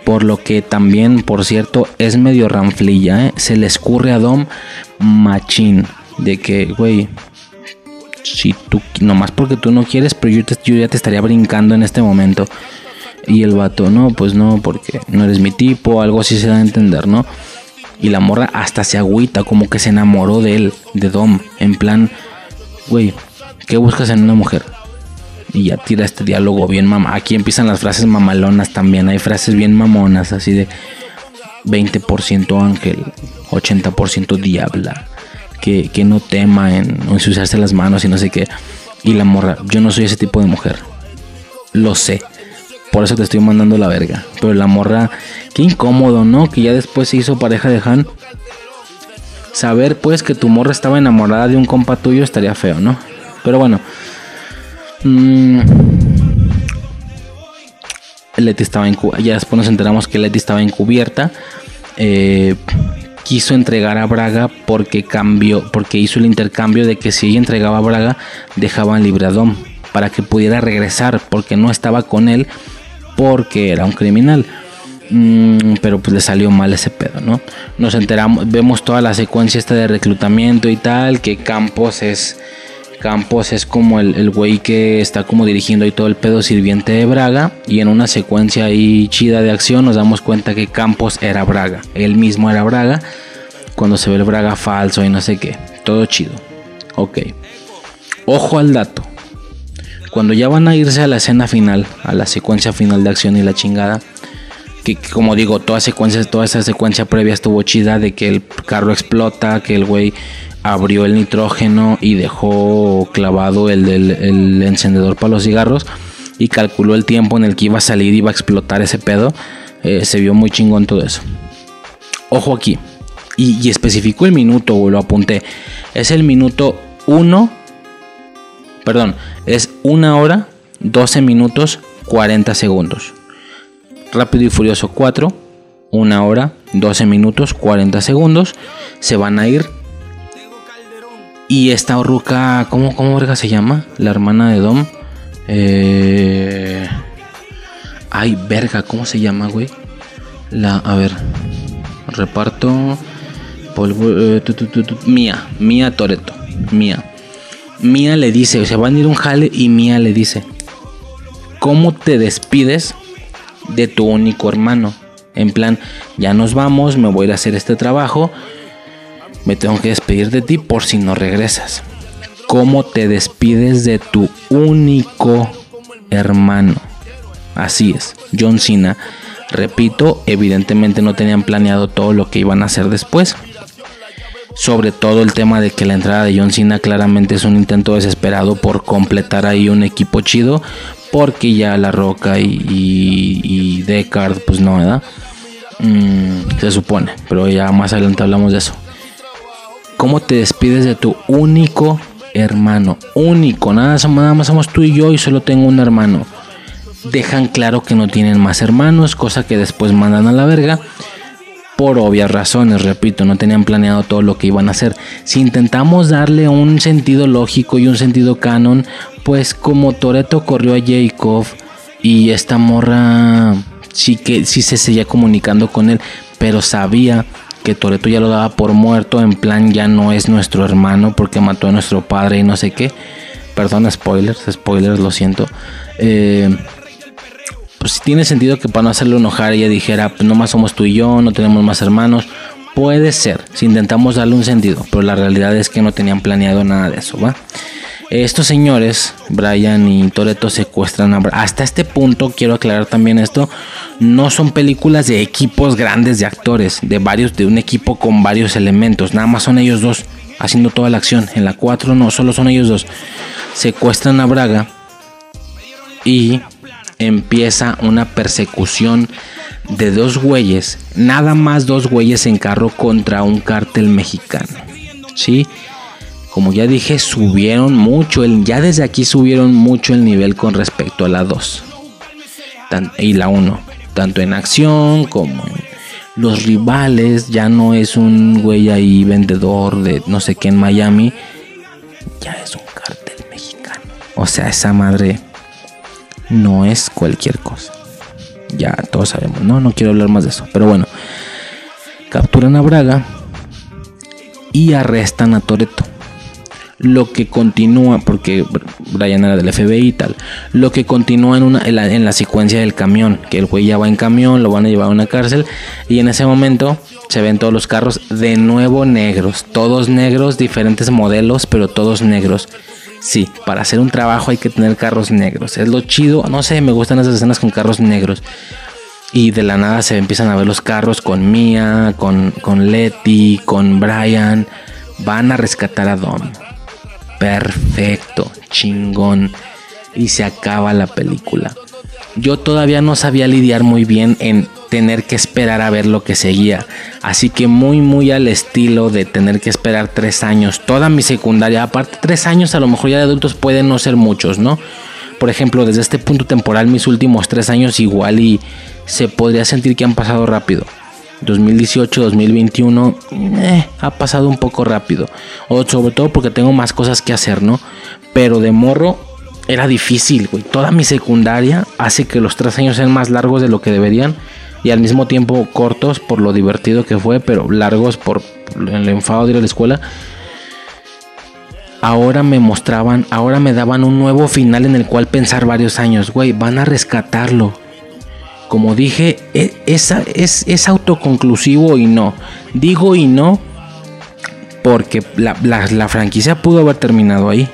por lo que también, por cierto, es medio ranflilla, ¿eh? Se le escurre a Dom machín. De que, güey, si tú, nomás porque tú no quieres, pero yo, yo ya te estaría brincando en este momento. Y el vato, no, pues no, porque no eres mi tipo, algo así se da a entender, ¿no? Y la morra hasta se agüita, como que se enamoró de él, de Dom. En plan, güey, ¿qué buscas en una mujer? Y ya tira este diálogo bien mamá. Aquí empiezan las frases mamalonas también. Hay frases bien mamonas, así de 20% ángel, 80% diabla. Que, que, no tema en ensuciarse las manos y no sé qué. Y la morra, yo no soy ese tipo de mujer. Lo sé. Por eso te estoy mandando la verga. Pero la morra, qué incómodo, ¿no? Que ya después se hizo pareja de Han saber pues que tu morra estaba enamorada de un compa tuyo estaría feo, ¿no? Pero bueno. Mmm, Leti estaba ya después nos enteramos que Leti estaba encubierta. Eh, quiso entregar a Braga porque cambió, porque hizo el intercambio de que si ella entregaba a Braga, dejaban libre a Dom para que pudiera regresar porque no estaba con él porque era un criminal. Mm, pero pues le salió mal ese pedo, ¿no? Nos enteramos, vemos toda la secuencia esta de reclutamiento y tal, que Campos es... Campos es como el, güey que está como dirigiendo ahí todo el pedo sirviente de Braga. Y en una secuencia ahí chida de acción nos damos cuenta que Campos era Braga. Él mismo era Braga. Cuando se ve el Braga falso y no sé qué. Todo chido. Ok. Ojo al dato. Cuando ya van a irse a la escena final, a la secuencia final de acción y la chingada que, como digo, toda secuencia, toda esa secuencia previa estuvo chida de que el carro explota, que el güey abrió el nitrógeno y dejó clavado el, del encendedor para los cigarros y calculó el tiempo en el que iba a salir, iba a explotar ese pedo. Eh, se vio muy chingón todo eso. Ojo aquí. Y, y especificó el minuto, o lo apunté. Es el minuto 1. Perdón, es una hora, 12 minutos, 40 segundos. Rápido y Furioso 4, 1 hora, 12 minutos, 40 segundos. Se van a ir. Y esta ruca, ¿cómo, cómo verga se llama? La hermana de Dom. Eh... Ay, verga, ¿cómo se llama, güey? La, a ver, reparto. Eh, Mía, Mía Toreto, Mía. Mía le dice, se van a ir un jale y Mía le dice, ¿cómo te despides de tu único hermano. En plan, ya nos vamos, me voy a hacer este trabajo, me tengo que despedir de ti por si no regresas. ¿Cómo te despides de tu único hermano? Así es, John Cena. Repito, evidentemente no tenían planeado todo lo que iban a hacer después. Sobre todo el tema de que la entrada de John Cena claramente es un intento desesperado por completar ahí un equipo chido porque ya La Roca y, y, pues no, ¿verdad? Mm, se supone, pero ya más adelante hablamos de eso. ¿Cómo te despides de tu único hermano? Único, nada, nada más somos tú y yo y solo tengo un hermano. Dejan claro que no tienen más hermanos, cosa que después mandan a la verga por obvias razones, repito, no tenían planeado todo lo que iban a hacer. Si intentamos darle un sentido lógico y un sentido canon, pues como Toreto corrió a Jacob y esta morra sí que sí se seguía comunicando con él, pero sabía que Toreto ya lo daba por muerto, en plan ya no es nuestro hermano porque mató a nuestro padre y no sé qué. Perdón, spoilers, spoilers, lo siento. Eh, pues tiene sentido que para no hacerlo enojar ella dijera, pues nomás somos tú y yo, no tenemos más hermanos. Puede ser, si intentamos darle un sentido, pero la realidad es que no tenían planeado nada de eso, ¿va? Estos señores, Brian y Toreto, secuestran a... Hasta este punto, quiero aclarar también esto, no son películas de equipos grandes de actores, de varios, de un equipo con varios elementos, nada más son ellos dos haciendo toda la acción. En la 4 no, solo son ellos dos. Secuestran a Braga y empieza una persecución de dos güeyes, nada más dos güeyes en carro contra un cártel mexicano. ¿Sí? Como ya dije, subieron mucho, el, ya desde aquí subieron mucho el nivel con respecto a la 2 y la 1, tanto en acción como en los rivales, ya no es un güey ahí vendedor de no sé qué en Miami, ya es un cártel mexicano. O sea, esa madre no es cualquier cosa. Ya todos sabemos, no, no quiero hablar más de eso, pero bueno, capturan a Braga y arrestan a Toreto lo que continúa, porque Brian era del FBI y tal, lo que continúa en, una, en, la, secuencia del camión, que el güey ya va en camión, lo van a llevar a una cárcel, y en ese momento se ven todos los carros de nuevo negros, todos negros, diferentes modelos, pero todos negros. Sí, para hacer un trabajo hay que tener carros negros. Es lo chido, no sé, me gustan esas escenas con carros negros. Y de la nada se empiezan a ver los carros con Mia, con, con Letty, con Brian. Van a rescatar a Dom perfecto, chingón. Y se acaba la película. Yo todavía no sabía lidiar muy bien en tener que esperar a ver lo que seguía. Así que muy, muy al estilo de tener que esperar tres años. Toda mi secundaria, aparte tres años a lo mejor ya de adultos pueden no ser muchos, ¿no? Por ejemplo, desde este punto temporal, mis últimos tres años igual y se podría sentir que han pasado rápido. 2018, 2021, eh, ha pasado un poco rápido. O sobre todo porque tengo más cosas que hacer, ¿no? Pero de morro era difícil, güey. Toda mi secundaria hace que los tres años sean más largos de lo que deberían. Y al mismo tiempo cortos por lo divertido que fue, pero largos por el enfado de ir a la escuela. Ahora me mostraban, ahora me daban un nuevo final en el cual pensar varios años, güey, van a rescatarlo como dije, e, es, es, autoconclusivo y no. Digo y no porque la, la, franquicia pudo haber terminado ahí.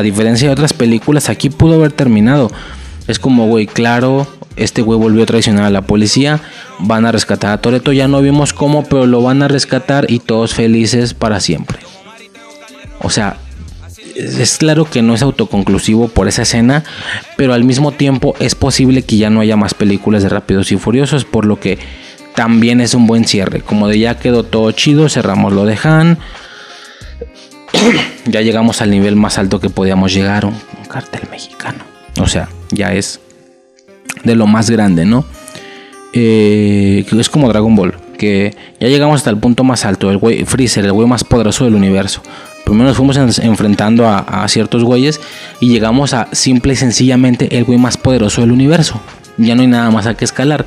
A diferencia de otras películas, aquí pudo haber terminado. Es como, güey, claro, este güey volvió a traicionar a la policía. Van a rescatar a Toreto. Ya no vimos cómo, pero lo van a rescatar y todos felices para siempre. O sea, es claro que no es autoconclusivo por esa escena, pero al mismo tiempo es posible que ya no haya más películas de Rápidos y Furiosos, por lo que también es un buen cierre. Como de ya quedó todo chido, cerramos lo de Han. ya llegamos al nivel más alto que podíamos llegar, un, cartel mexicano. O sea, ya es de lo más grande, ¿no? Eh, es como Dragon Ball, que ya llegamos hasta el punto más alto, el güey Freezer, el güey más poderoso del universo. Primero nos fuimos enfrentando a, ciertos güeyes y llegamos a simple y sencillamente el güey más poderoso del universo. Ya no hay nada más a que escalar.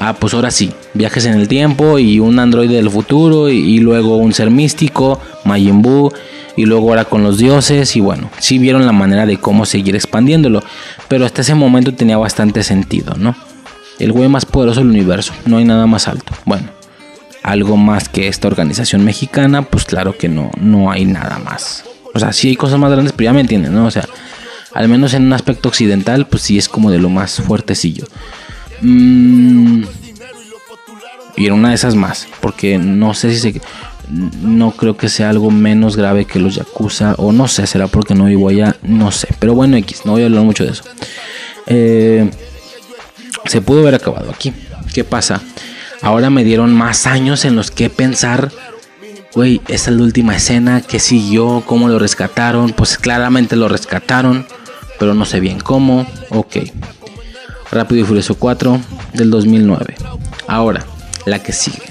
Ah, pues ahora sí, viajes en el tiempo y un androide del futuro y, luego un ser místico, Majin y luego ahora con los dioses y bueno, sí vieron la manera de cómo seguir expandiéndolo, pero hasta ese momento tenía bastante sentido, ¿no? El güey más poderoso del universo, no hay nada más alto. Bueno, algo más que esta organización mexicana, pues claro que no, no hay nada más. O sea, sí hay cosas más grandes, pero ya me entienden, ¿no? O sea, al menos en un aspecto occidental, pues sí es como de lo más fuertecillo. Mm, y en una de esas más, porque no sé si se... No creo que sea algo menos grave que los Yakuza, o no sé, será porque no vivo allá, no sé. Pero bueno, X, no voy a hablar mucho de eso. Eh, se pudo haber acabado aquí. ¿Qué pasa? Ahora me dieron más años en los que pensar, güey, esta es la última escena, que siguió, cómo lo rescataron, pues claramente lo rescataron, pero no sé bien cómo, ok. Rápido y Furioso 4 del 2009. Ahora, la que sigue.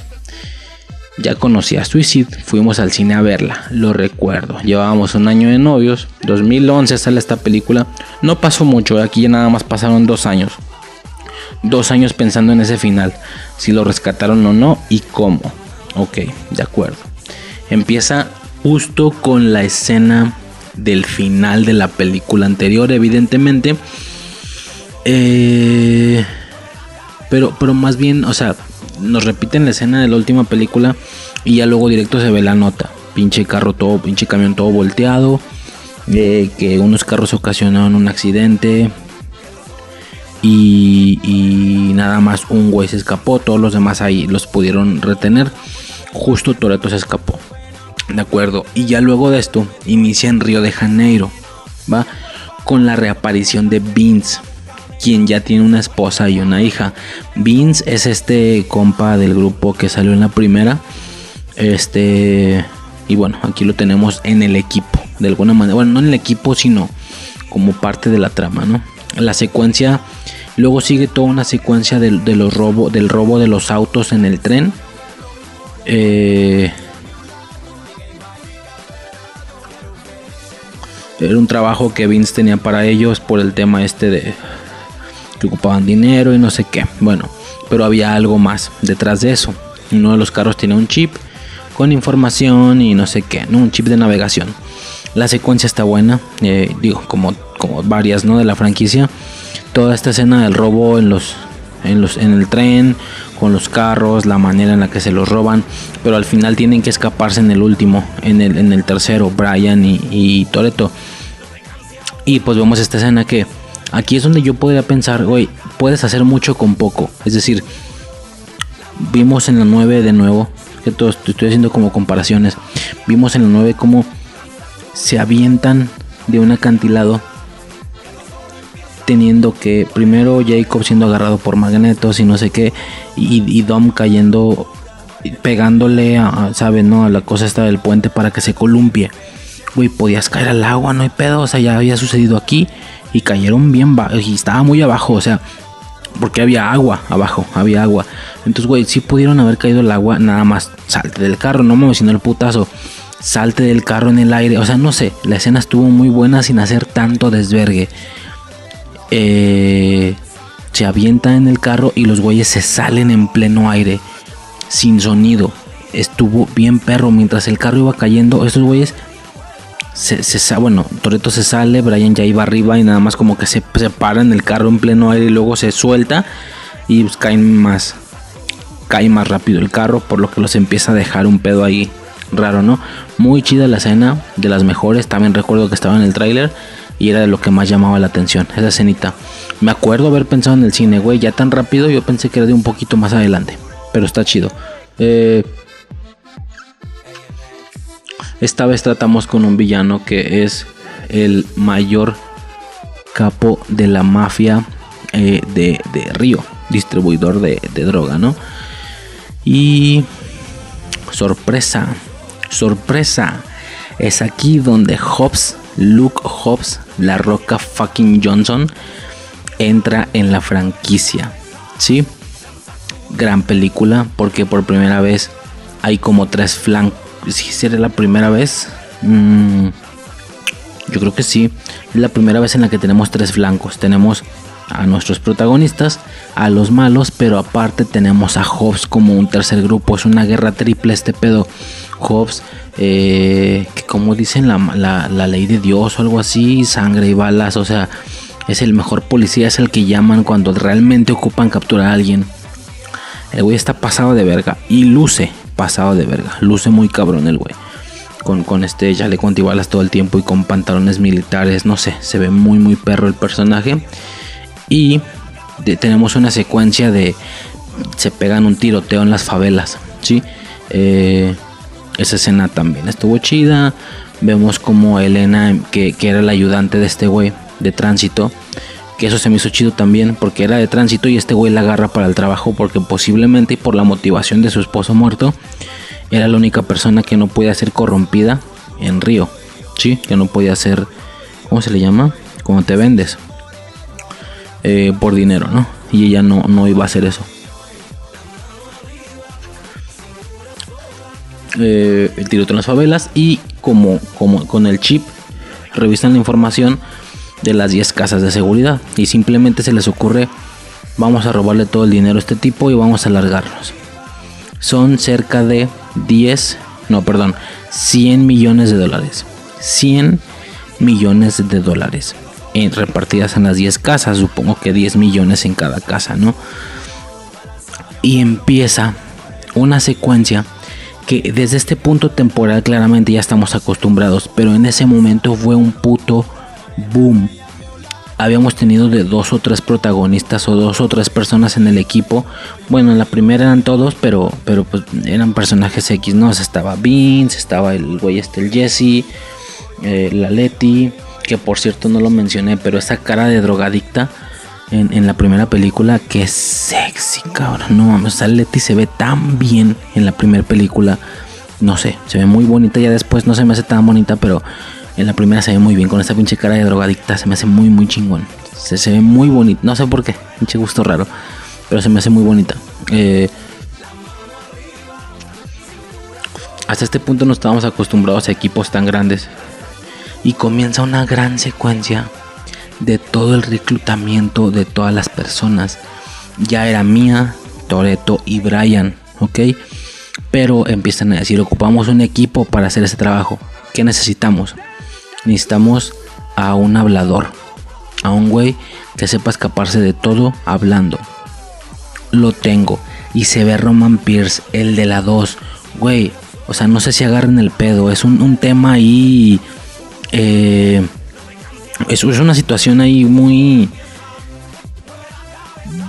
Ya conocí a Suicide, fuimos al cine a verla, lo recuerdo. Llevábamos un año de novios, 2011 sale esta película. No pasó mucho, aquí ya nada más pasaron dos años dos años pensando en ese final, si lo rescataron o no y cómo. Ok, de acuerdo. Empieza justo con la escena del final de la película anterior, evidentemente. Eh, pero, pero más bien, o sea, nos repiten la escena de la última película y ya luego directo se ve la nota. Pinche carro todo, pinche camión todo volteado. Eh, que unos carros ocasionaron un accidente. Y, y, nada más un güey se escapó. Todos los demás ahí los pudieron retener. Justo Toreto se escapó. De acuerdo. Y ya luego de esto inicia en Río de Janeiro. Va. Con la reaparición de Vince quien ya tiene una esposa y una hija. Vince es este compa del grupo que salió en la primera. Este. Y bueno, aquí lo tenemos en el equipo. De alguna manera. Bueno, no en el equipo, sino como parte de la trama, ¿no? La secuencia. Luego sigue toda una secuencia de, los robo, del robo de los autos en el tren. Eh, era un trabajo que Vince tenía para ellos por el tema este de que ocupaban dinero y no sé qué. Bueno, pero había algo más detrás de eso. Uno de los carros tiene un chip con información y no sé qué, un chip de navegación. La secuencia está buena, eh, digo, como, como varias ¿no? de la franquicia. Toda esta escena del robo en los, en los en el tren, con los carros, la manera en la que se los roban, pero al final tienen que escaparse en el último, en el, en el tercero, Brian y, y Toreto. Y pues vemos esta escena que Aquí es donde yo podría pensar, güey, puedes hacer mucho con poco. Es decir, vimos en la 9 de nuevo, que todo estoy haciendo como comparaciones. Vimos en la 9 cómo se avientan de un acantilado teniendo que primero Jacob siendo agarrado por magnetos y no sé qué y, Dom cayendo pegándole a, ¿sabes? No, a la cosa esta del puente para que se columpie. Güey, podías caer al agua, no hay pedo, o sea, ya había sucedido aquí y cayeron bien y estaba muy abajo, o sea, porque había agua abajo, había agua. Entonces, güey, si pudieron haber caído el agua, nada más salte del carro, no me sino el putazo. Salte del carro en el aire, o sea, no sé, la escena estuvo muy buena sin hacer tanto desvergue. Eh, se avienta en el carro y los güeyes se salen en pleno aire, sin sonido. Estuvo bien perro mientras el carro iba cayendo. Esos güeyes se, se, bueno, Toreto se sale, Brian ya iba arriba y nada más como que se, se para en el carro en pleno aire y luego se suelta y pues caen más, cae más rápido el carro, por lo que los empieza a dejar un pedo ahí raro, ¿no? Muy chida la escena, de las mejores, también recuerdo que estaba en el tráiler y era de lo que más llamaba la atención, esa escenita. Me acuerdo haber pensado en el cine, güey, ya tan rápido, yo pensé que era de un poquito más adelante, pero está chido. Eh, esta vez tratamos con un villano que es el mayor capo de la mafia eh, de, Río, distribuidor de, droga, ¿no? Y sorpresa, sorpresa, es aquí donde Hobbs, Luke Hobbs, la roca fucking Johnson, entra en la franquicia, ¿sí? Gran película porque por primera vez hay como tres flancos si sería la primera vez. Mm, yo creo que sí. Es la primera vez en la que tenemos tres flancos. Tenemos a nuestros protagonistas, a los malos, pero aparte tenemos a Hobbs como un tercer grupo. Es una guerra triple este pedo. Hobbs, eh, que como dicen la, la, ley de Dios o algo así, sangre y balas. O sea, es el mejor policía, es el que llaman cuando realmente ocupan capturar a alguien. El güey está pasado de verga y luce pasado de verga. Luce muy cabrón el güey. Con, con este chaleco antibalas todo el tiempo y con pantalones militares. No sé, se ve muy, muy perro el personaje. Y tenemos una secuencia de. Se pegan un tiroteo en las favelas. ¿sí? Eh, esa escena también estuvo chida. Vemos como Elena, que, que era el ayudante de este güey de tránsito, que eso se me hizo chido también porque era de tránsito y este güey la agarra para el trabajo porque posiblemente y por la motivación de su esposo muerto era la única persona que no podía ser corrompida en Río, sí, que no podía ser, ¿cómo se le llama? Como te vendes eh, por dinero, ¿no? Y ella no, no iba a hacer eso. Eh, el tiroteo en las favelas y como, como con el chip revisan la información de las 10 casas de seguridad y simplemente se les ocurre vamos a robarle todo el dinero a este tipo y vamos a largarnos. Son cerca de 10, no, perdón, 100 millones de dólares. 100 millones de dólares. eh, repartidas en las 10 casas, supongo que 10 millones en cada casa, ¿no? Y empieza una secuencia que desde este punto temporal claramente ya estamos acostumbrados, pero en ese momento fue un puto boom. Habíamos tenido de dos o tres protagonistas o dos o tres personas en el equipo. Bueno, en la primera eran todos, pero, pero pues eran personajes X, ¿no? O sea, estaba Vince, estaba el güey este, el Jesse, eh, la Leti, que por cierto no lo mencioné, pero esa cara de drogadicta en, la primera película, que sexy, cabrón. No mames, o sea, Leti se ve tan bien en la primera película. No sé, se ve muy bonita. Ya después no se me hace tan bonita, pero en la primera se ve muy bien. Con esta pinche cara de drogadicta se me hace muy, muy chingón. Se, se ve muy bonita. No sé por qué, pinche gusto raro. Pero se me hace muy bonita. Eh, hasta este punto no estábamos acostumbrados a equipos tan grandes. Y comienza una gran secuencia de todo el reclutamiento de todas las personas. Ya era Mía, Toreto y Brian, ¿ok? Pero empiezan a decir, ocupamos un equipo para hacer ese trabajo. ¿Qué necesitamos? Necesitamos a un hablador. A un güey que sepa escaparse de todo hablando. Lo tengo. Y se ve Roman Pierce, el de la 2. Güey, o sea, no sé si agarren el pedo. Es un, un tema ahí... Eh, es, es una situación ahí muy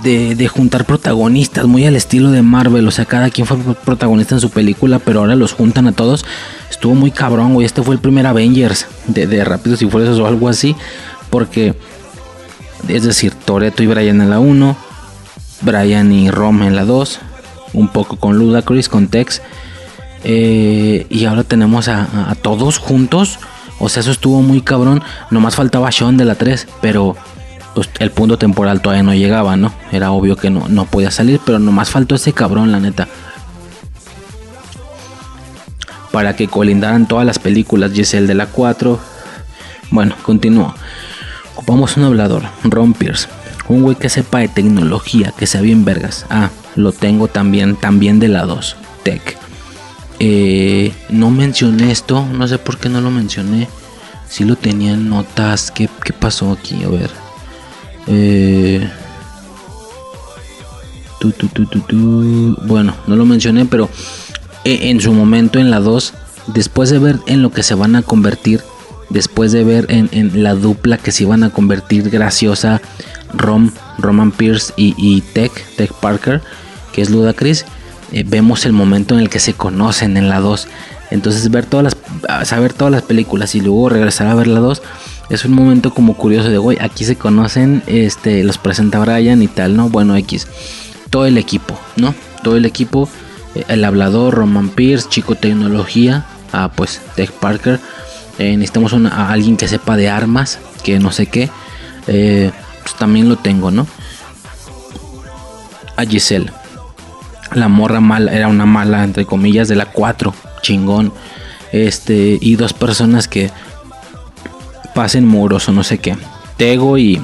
de, juntar protagonistas, muy al estilo de Marvel. O sea, cada quien fue protagonista en su película, pero ahora los juntan a todos. Estuvo muy cabrón, güey. Este fue el primer Avengers de, Rápidos y Furiosos o algo así. Porque, es decir, Toreto y Brian en la 1, Brian y Rom en la 2, un poco con Ludacris, con Tex. Eh, y ahora tenemos a, a todos juntos. O sea, eso estuvo muy cabrón. Nomás faltaba Sean de la 3, pero el punto temporal todavía no llegaba, ¿no? Era obvio que no, no podía salir, pero nomás faltó ese cabrón, la neta. Para que colindaran todas las películas. Giselle de la 4. Bueno, continúo. Ocupamos un hablador, Ron Pierce. Un güey que sepa de tecnología, que sea bien vergas. Ah, lo tengo también, también de la 2. Tech. Eh, no mencioné esto, no sé por qué no lo mencioné. Si lo tenía en notas. ¿Qué, qué pasó aquí? A ver. Eh, tu, tu, tu, bueno, no lo mencioné, pero en su momento en la 2, después de ver en lo que se van a convertir, después de ver en, la dupla que se iban a convertir graciosa, Rom, Roman Pierce y, y Tech, Tech Parker, que es Ludacris, eh, vemos el momento en el que se conocen en la 2. Entonces ver todas las, saber todas las películas y luego regresar a ver la 2 es un momento como curioso de, güey, aquí se conocen, este, los presenta Brian y tal, ¿no? Bueno, X. Todo el equipo, ¿no? Todo el equipo, eh, el hablador, Roman Pierce, Chico Tecnología, ah, pues Tech Parker. Eh, necesitamos a alguien que sepa de armas, que no sé qué. Eh, pues también lo tengo, ¿no? A Giselle. La morra mala, era una mala, entre comillas, de la 4. Chingón. Este, y dos personas que pasen muros o no sé qué. Tego y,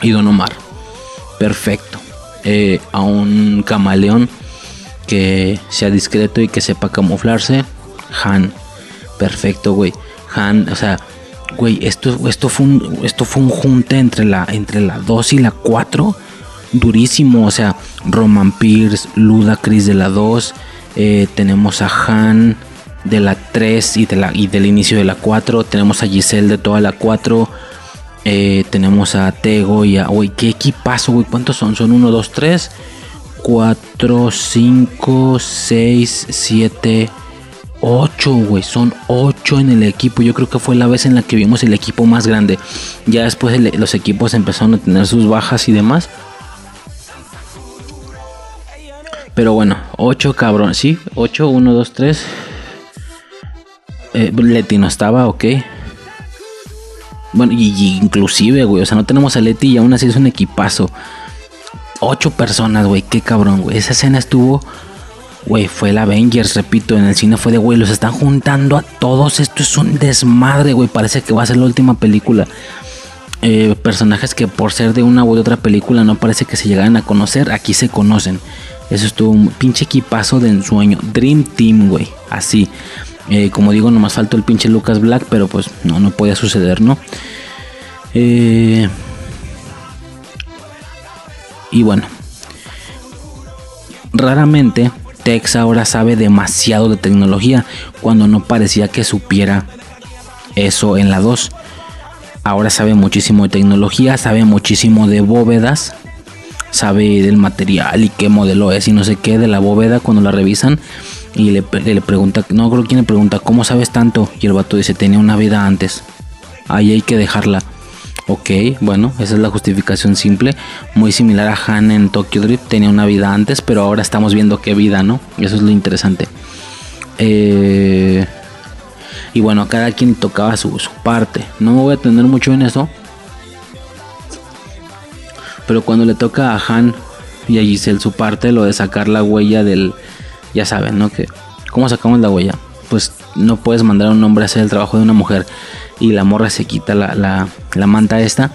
y Don Omar. Perfecto. Eh, a un camaleón que sea discreto y que sepa camuflarse. Han. Perfecto, güey. Han, o sea, güey, esto, esto, fue un, esto fue un junte entre la, entre la 2 y la 4. Durísimo, o sea, Roman Pierce, Ludacris de la 2. Eh, tenemos a Han de la 3 y, de la, y del inicio de la 4. Tenemos a Giselle de toda la 4. Eh, tenemos a Tego y a. Uy, qué equipazo, güey. ¿Cuántos son? Son 1, 2, 3, 4, 5, 6, 7, 8, güey. Son 8 en el equipo. Yo creo que fue la vez en la que vimos el equipo más grande. Ya después el, los equipos empezaron a tener sus bajas y demás. Pero bueno, 8 cabrón. Sí, 8, 1, 2, 3. Eh, Leti no estaba, ok. Bueno, y, inclusive, güey, o sea, no tenemos a Leti y aún así es un equipazo. Ocho personas, güey, qué cabrón, güey. Esa escena estuvo, güey, fue el Avengers, repito, en el cine fue de, güey, los están juntando a todos. Esto es un desmadre, güey. Parece que va a ser la última película. Eh, personajes que por ser de una u otra película no parece que se llegaran a conocer, aquí se conocen. Eso estuvo un pinche equipazo de ensueño. Dream Team, güey. Así. Eh, como digo, nomás faltó el pinche Lucas Black, pero pues no, no podía suceder, ¿no? Eh, y bueno, raramente Tex ahora sabe demasiado de tecnología cuando no parecía que supiera eso en la 2. Ahora sabe muchísimo de tecnología, sabe muchísimo de bóvedas, sabe del material y qué modelo es y no sé qué de la bóveda cuando la revisan y le, le pregunta, no creo quién le pregunta, ¿cómo sabes tanto? Y el vato dice, tenía una vida antes, ahí hay que dejarla. Ok, bueno, esa es la justificación simple. Muy similar a Han en Tokyo Drift. Tenía una vida antes, pero ahora estamos viendo qué vida, ¿no? Eso es lo interesante. Eh, y bueno, cada quien tocaba su, su parte. No me voy a tener mucho en eso. Pero cuando le toca a Han y a Giselle su parte, lo de sacar la huella del... Ya saben, ¿no? Que, ¿Cómo sacamos la huella? Pues no puedes mandar a un hombre a hacer el trabajo de una mujer y la morra se quita la, la, manta esta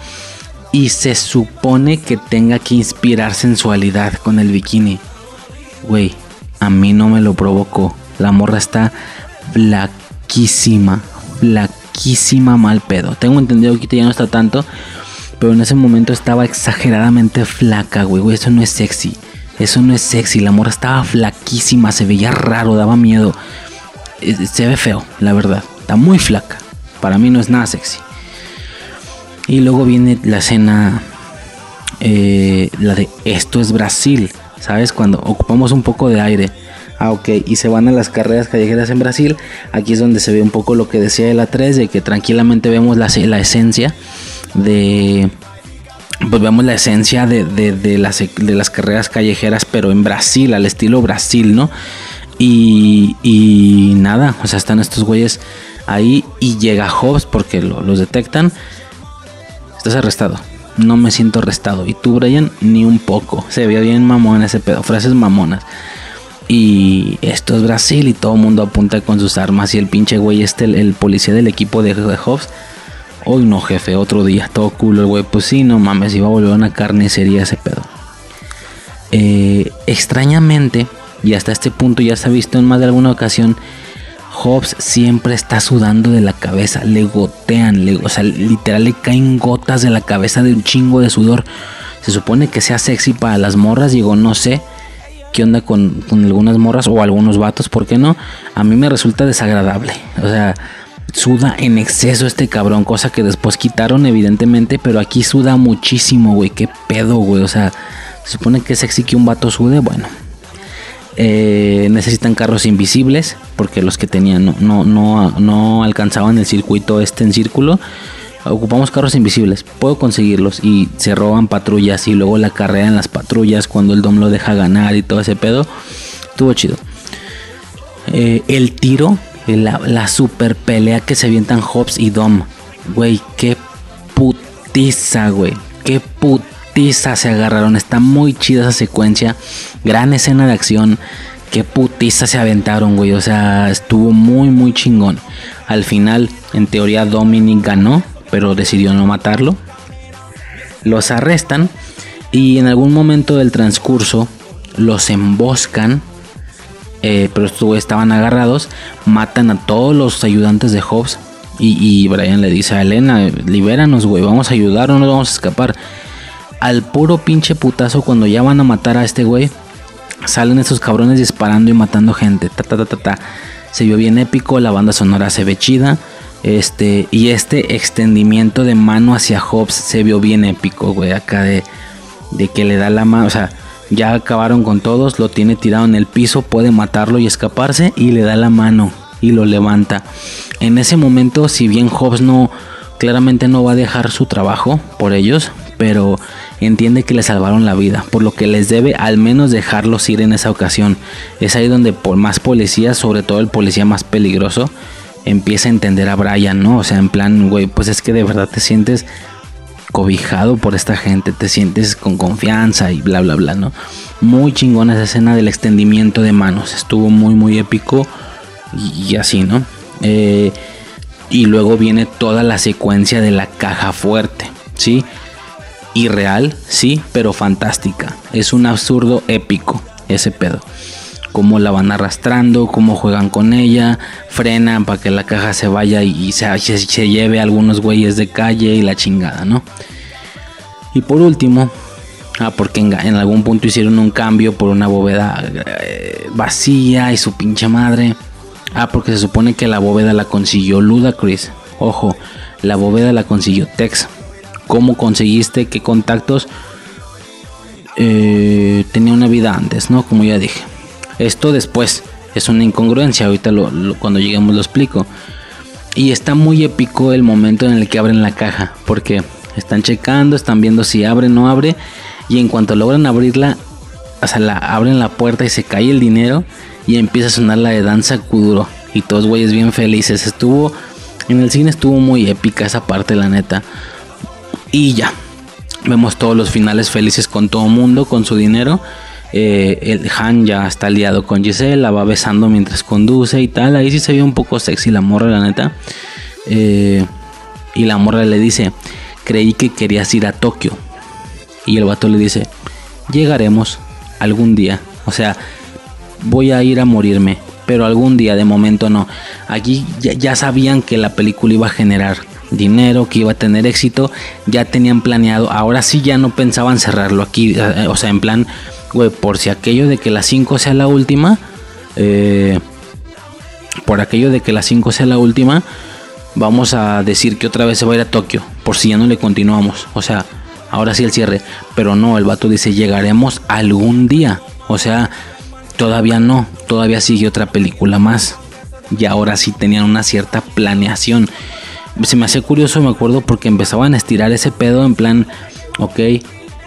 y se supone que tenga que inspirar sensualidad con el bikini. Güey, a mí no me lo provocó. La morra está flaquísima, flaquísima mal pedo. Tengo entendido que ya no está tanto, pero en ese momento estaba exageradamente flaca. Güey, eso no es sexy. Eso no es sexy. La morra estaba flaquísima, se veía raro, daba miedo. Eh, se ve feo, la verdad. Está muy flaca. Para mí no es nada sexy. Y luego viene la escena, eh, la de esto es Brasil, ¿sabes? Cuando ocupamos un poco de aire. Ah, ok, y se van a las carreras callejeras en Brasil. Aquí es donde se ve un poco lo que decía el A3, de que tranquilamente vemos la, la esencia de... Pues vemos la esencia de, de, las, de las carreras callejeras, pero en Brasil, al estilo Brasil, ¿no? Y, y nada, o sea, están estos güeyes ahí y llega Hobbs porque los detectan. Estás arrestado. No me siento arrestado. Y tú, Brian, ni un poco. Se vio bien mamón ese pedo. Frases mamonas. Y esto es Brasil y todo el mundo apunta con sus armas. Y el pinche güey este, el, policía del equipo de, Hobbs. Hoy no, jefe, otro día. Todo culo el güey. Pues sí, no mames, iba a volver a una carnicería ese pedo. Eh, extrañamente, y hasta este punto ya se ha visto en más de alguna ocasión, Hobbs siempre está sudando de la cabeza, le gotean, le, o sea, literal le caen gotas de la cabeza de un chingo de sudor. Se supone que sea sexy para las morras, digo, no sé qué onda con, algunas morras o algunos vatos, ¿por qué no? A mí me resulta desagradable, o sea, suda en exceso este cabrón, cosa que después quitaron evidentemente, pero aquí suda muchísimo, güey, qué pedo, güey, o sea, se supone que es sexy que un vato sude, bueno, eh, necesitan carros invisibles porque los que tenían no, no, no, alcanzaban el circuito este en círculo. Ocupamos carros invisibles, puedo conseguirlos y se roban patrullas y luego la carrera en las patrullas cuando el Dom lo deja ganar y todo ese pedo. Estuvo chido. Eh, el tiro, la, super pelea que se avientan Hobbs y Dom. Güey, qué putiza, güey. Qué putiza se agarraron. Está muy chida esa secuencia. Gran escena de acción. Qué putiza se aventaron, güey. O sea, estuvo muy, muy chingón. Al final, en teoría, Dominic ganó, pero decidió no matarlo. Los arrestan y en algún momento del transcurso los emboscan. Eh, pero estos estaban agarrados. Matan a todos los ayudantes de Hobbs. Y, Brian le dice a Elena: Libéranos, güey. Vamos a ayudar, no nos vamos a escapar al puro pinche putazo cuando ya van a matar a este güey. Salen esos cabrones disparando y matando gente. Ta, ta, ta, ta, Se vio bien épico, la banda sonora se ve chida. Este, y este extendimiento de mano hacia Hobbs se vio bien épico, güey. Acá de, de que le da la mano. O sea, ya acabaron con todos. Lo tiene tirado en el piso. Puede matarlo y escaparse. Y le da la mano. Y lo levanta. En ese momento, si bien Hobbs no. Claramente no va a dejar su trabajo por ellos. Pero entiende que le salvaron la vida, por lo que les debe al menos dejarlos ir en esa ocasión. Es ahí donde por más policías, sobre todo el policía más peligroso, empieza a entender a Brian, ¿no? O sea, en plan, güey, pues es que de verdad te sientes cobijado por esta gente, te sientes con confianza y bla, bla, bla, ¿no? Muy chingona esa escena del extendimiento de manos, estuvo muy, muy épico y, así, ¿no? Eh, y luego viene toda la secuencia de la caja fuerte, ¿sí? Irreal, sí, pero fantástica. Es un absurdo épico ese pedo. Cómo la van arrastrando, cómo juegan con ella, frenan para que la caja se vaya y se, se, lleve a algunos güeyes de calle y la chingada, ¿no? Y por último, ah, porque en, algún punto hicieron un cambio por una bóveda eh, vacía y su pinche madre. Ah, porque se supone que la bóveda la consiguió Ludacris. Ojo, la bóveda la consiguió Tex. ¿Cómo conseguiste? ¿Qué contactos? Eh, tenía una vida antes, ¿no? Como ya dije. Esto después es una incongruencia, ahorita cuando lleguemos lo explico. Y está muy épico el momento en el que abren la caja, porque están checando, están viendo si abre o no abre, y en cuanto logran abrirla, o sea, la, abren la puerta y se cae el dinero y empieza a sonar la de danza Kuduro. Y todos güeyes bien felices. Estuvo, en el cine estuvo muy épica esa parte, la neta. Y ya, vemos todos los finales felices con todo mundo, con su dinero. Eh, el Han ya está aliado con Giselle, la va besando mientras conduce y tal. Ahí sí se ve un poco sexy la morra, la neta. Eh, y la morra le dice, creí que querías ir a Tokio. Y el vato le dice, llegaremos algún día. O sea, voy a ir a morirme, pero algún día, de momento no. Aquí ya, ya sabían que la película iba a generar dinero, que iba a tener éxito, ya tenían planeado. Ahora sí ya no pensaban cerrarlo aquí, eh, o sea, en plan güey, por si aquello de que la 5 sea la última, eh, por aquello de que la 5 sea la última, vamos a decir que otra vez se va a ir a Tokio, por si ya no le continuamos. O sea, ahora sí el cierre. Pero no, el vato dice, llegaremos algún día. O sea, todavía no, todavía sigue otra película más. Y ahora sí tenían una cierta planeación. Se me hace curioso, me acuerdo, porque empezaban a estirar ese pedo en plan, ok,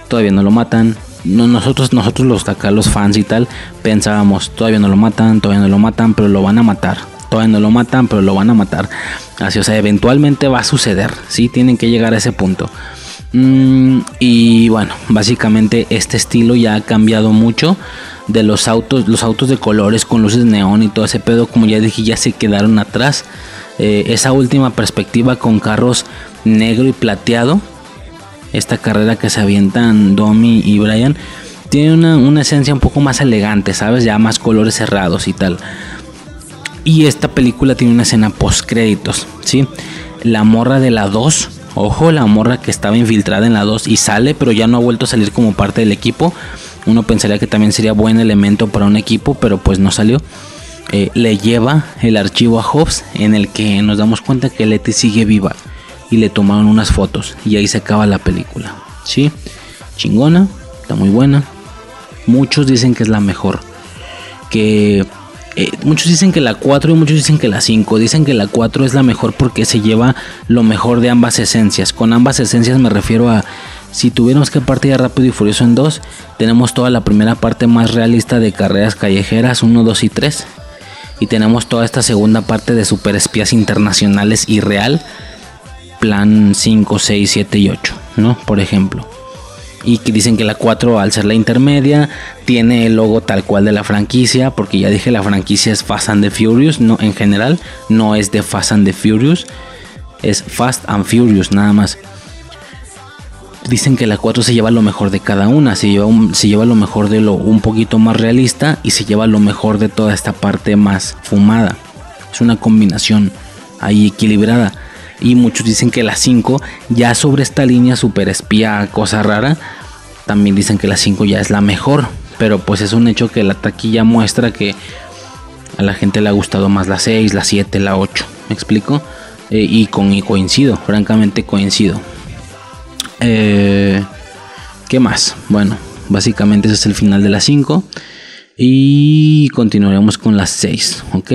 todavía no lo matan, nosotros, nosotros los acá, los fans y tal, pensábamos, todavía no lo matan, todavía no lo matan, pero lo van a matar. Todavía no lo matan, pero lo van a matar. Así, o sea, eventualmente va a suceder. Sí, tienen que llegar a ese punto. Mm, y bueno, básicamente este estilo ya ha cambiado mucho. De los autos, los autos de colores con luces neón y todo ese pedo, como ya dije, ya se quedaron atrás. Eh, esa última perspectiva con carros negro y plateado esta carrera que se avientan Domi y Brian, tiene una, esencia un poco más elegante, ¿sabes? Ya más colores cerrados y tal. Y esta película tiene una escena post créditos, ¿sí? La morra de la 2, ojo, la morra que estaba infiltrada en la 2 y sale, pero ya no ha vuelto a salir como parte del equipo. Uno pensaría que también sería buen elemento para un equipo, pero pues no salió. Eh, le lleva el archivo a Hobbs en el que nos damos cuenta que Letty sigue viva y le tomaron unas fotos y ahí se acaba la película. Sí, chingona, está muy buena. Muchos dicen que es la mejor. Que eh, muchos dicen que la 4 y muchos dicen que la 5. Dicen que la 4 es la mejor porque se lleva lo mejor de ambas esencias. Con ambas esencias me refiero a si tuviéramos que partir Rápido y Furioso en 2, tenemos toda la primera parte más realista de carreras callejeras 1, 2 y 3. Y tenemos toda esta segunda parte de super espías internacionales y real plan 5, 6, 7 y 8, ¿no? Por ejemplo. Y que dicen que la 4, al ser la intermedia, tiene el logo tal cual de la franquicia, porque ya dije, la franquicia es Fast and the Furious, no, en general, no es de Fast and the Furious, es Fast and Furious nada más. Dicen que la 4 se lleva lo mejor de cada una, se lleva, se lleva lo mejor de lo un poquito más realista y se lleva lo mejor de toda esta parte más fumada. Es una combinación ahí equilibrada y muchos dicen que la 5 ya sobre esta línea super espía, cosa rara, también dicen que la 5 ya es la mejor, pero pues es un hecho que la taquilla muestra que a la gente le ha gustado más la 6, la 7, la 8, ¿me explico? Eh, y con y coincido, francamente coincido. Eh, ¿Qué más? Bueno, básicamente ese es el final de la 5 y continuaremos con la 6, ¿ok?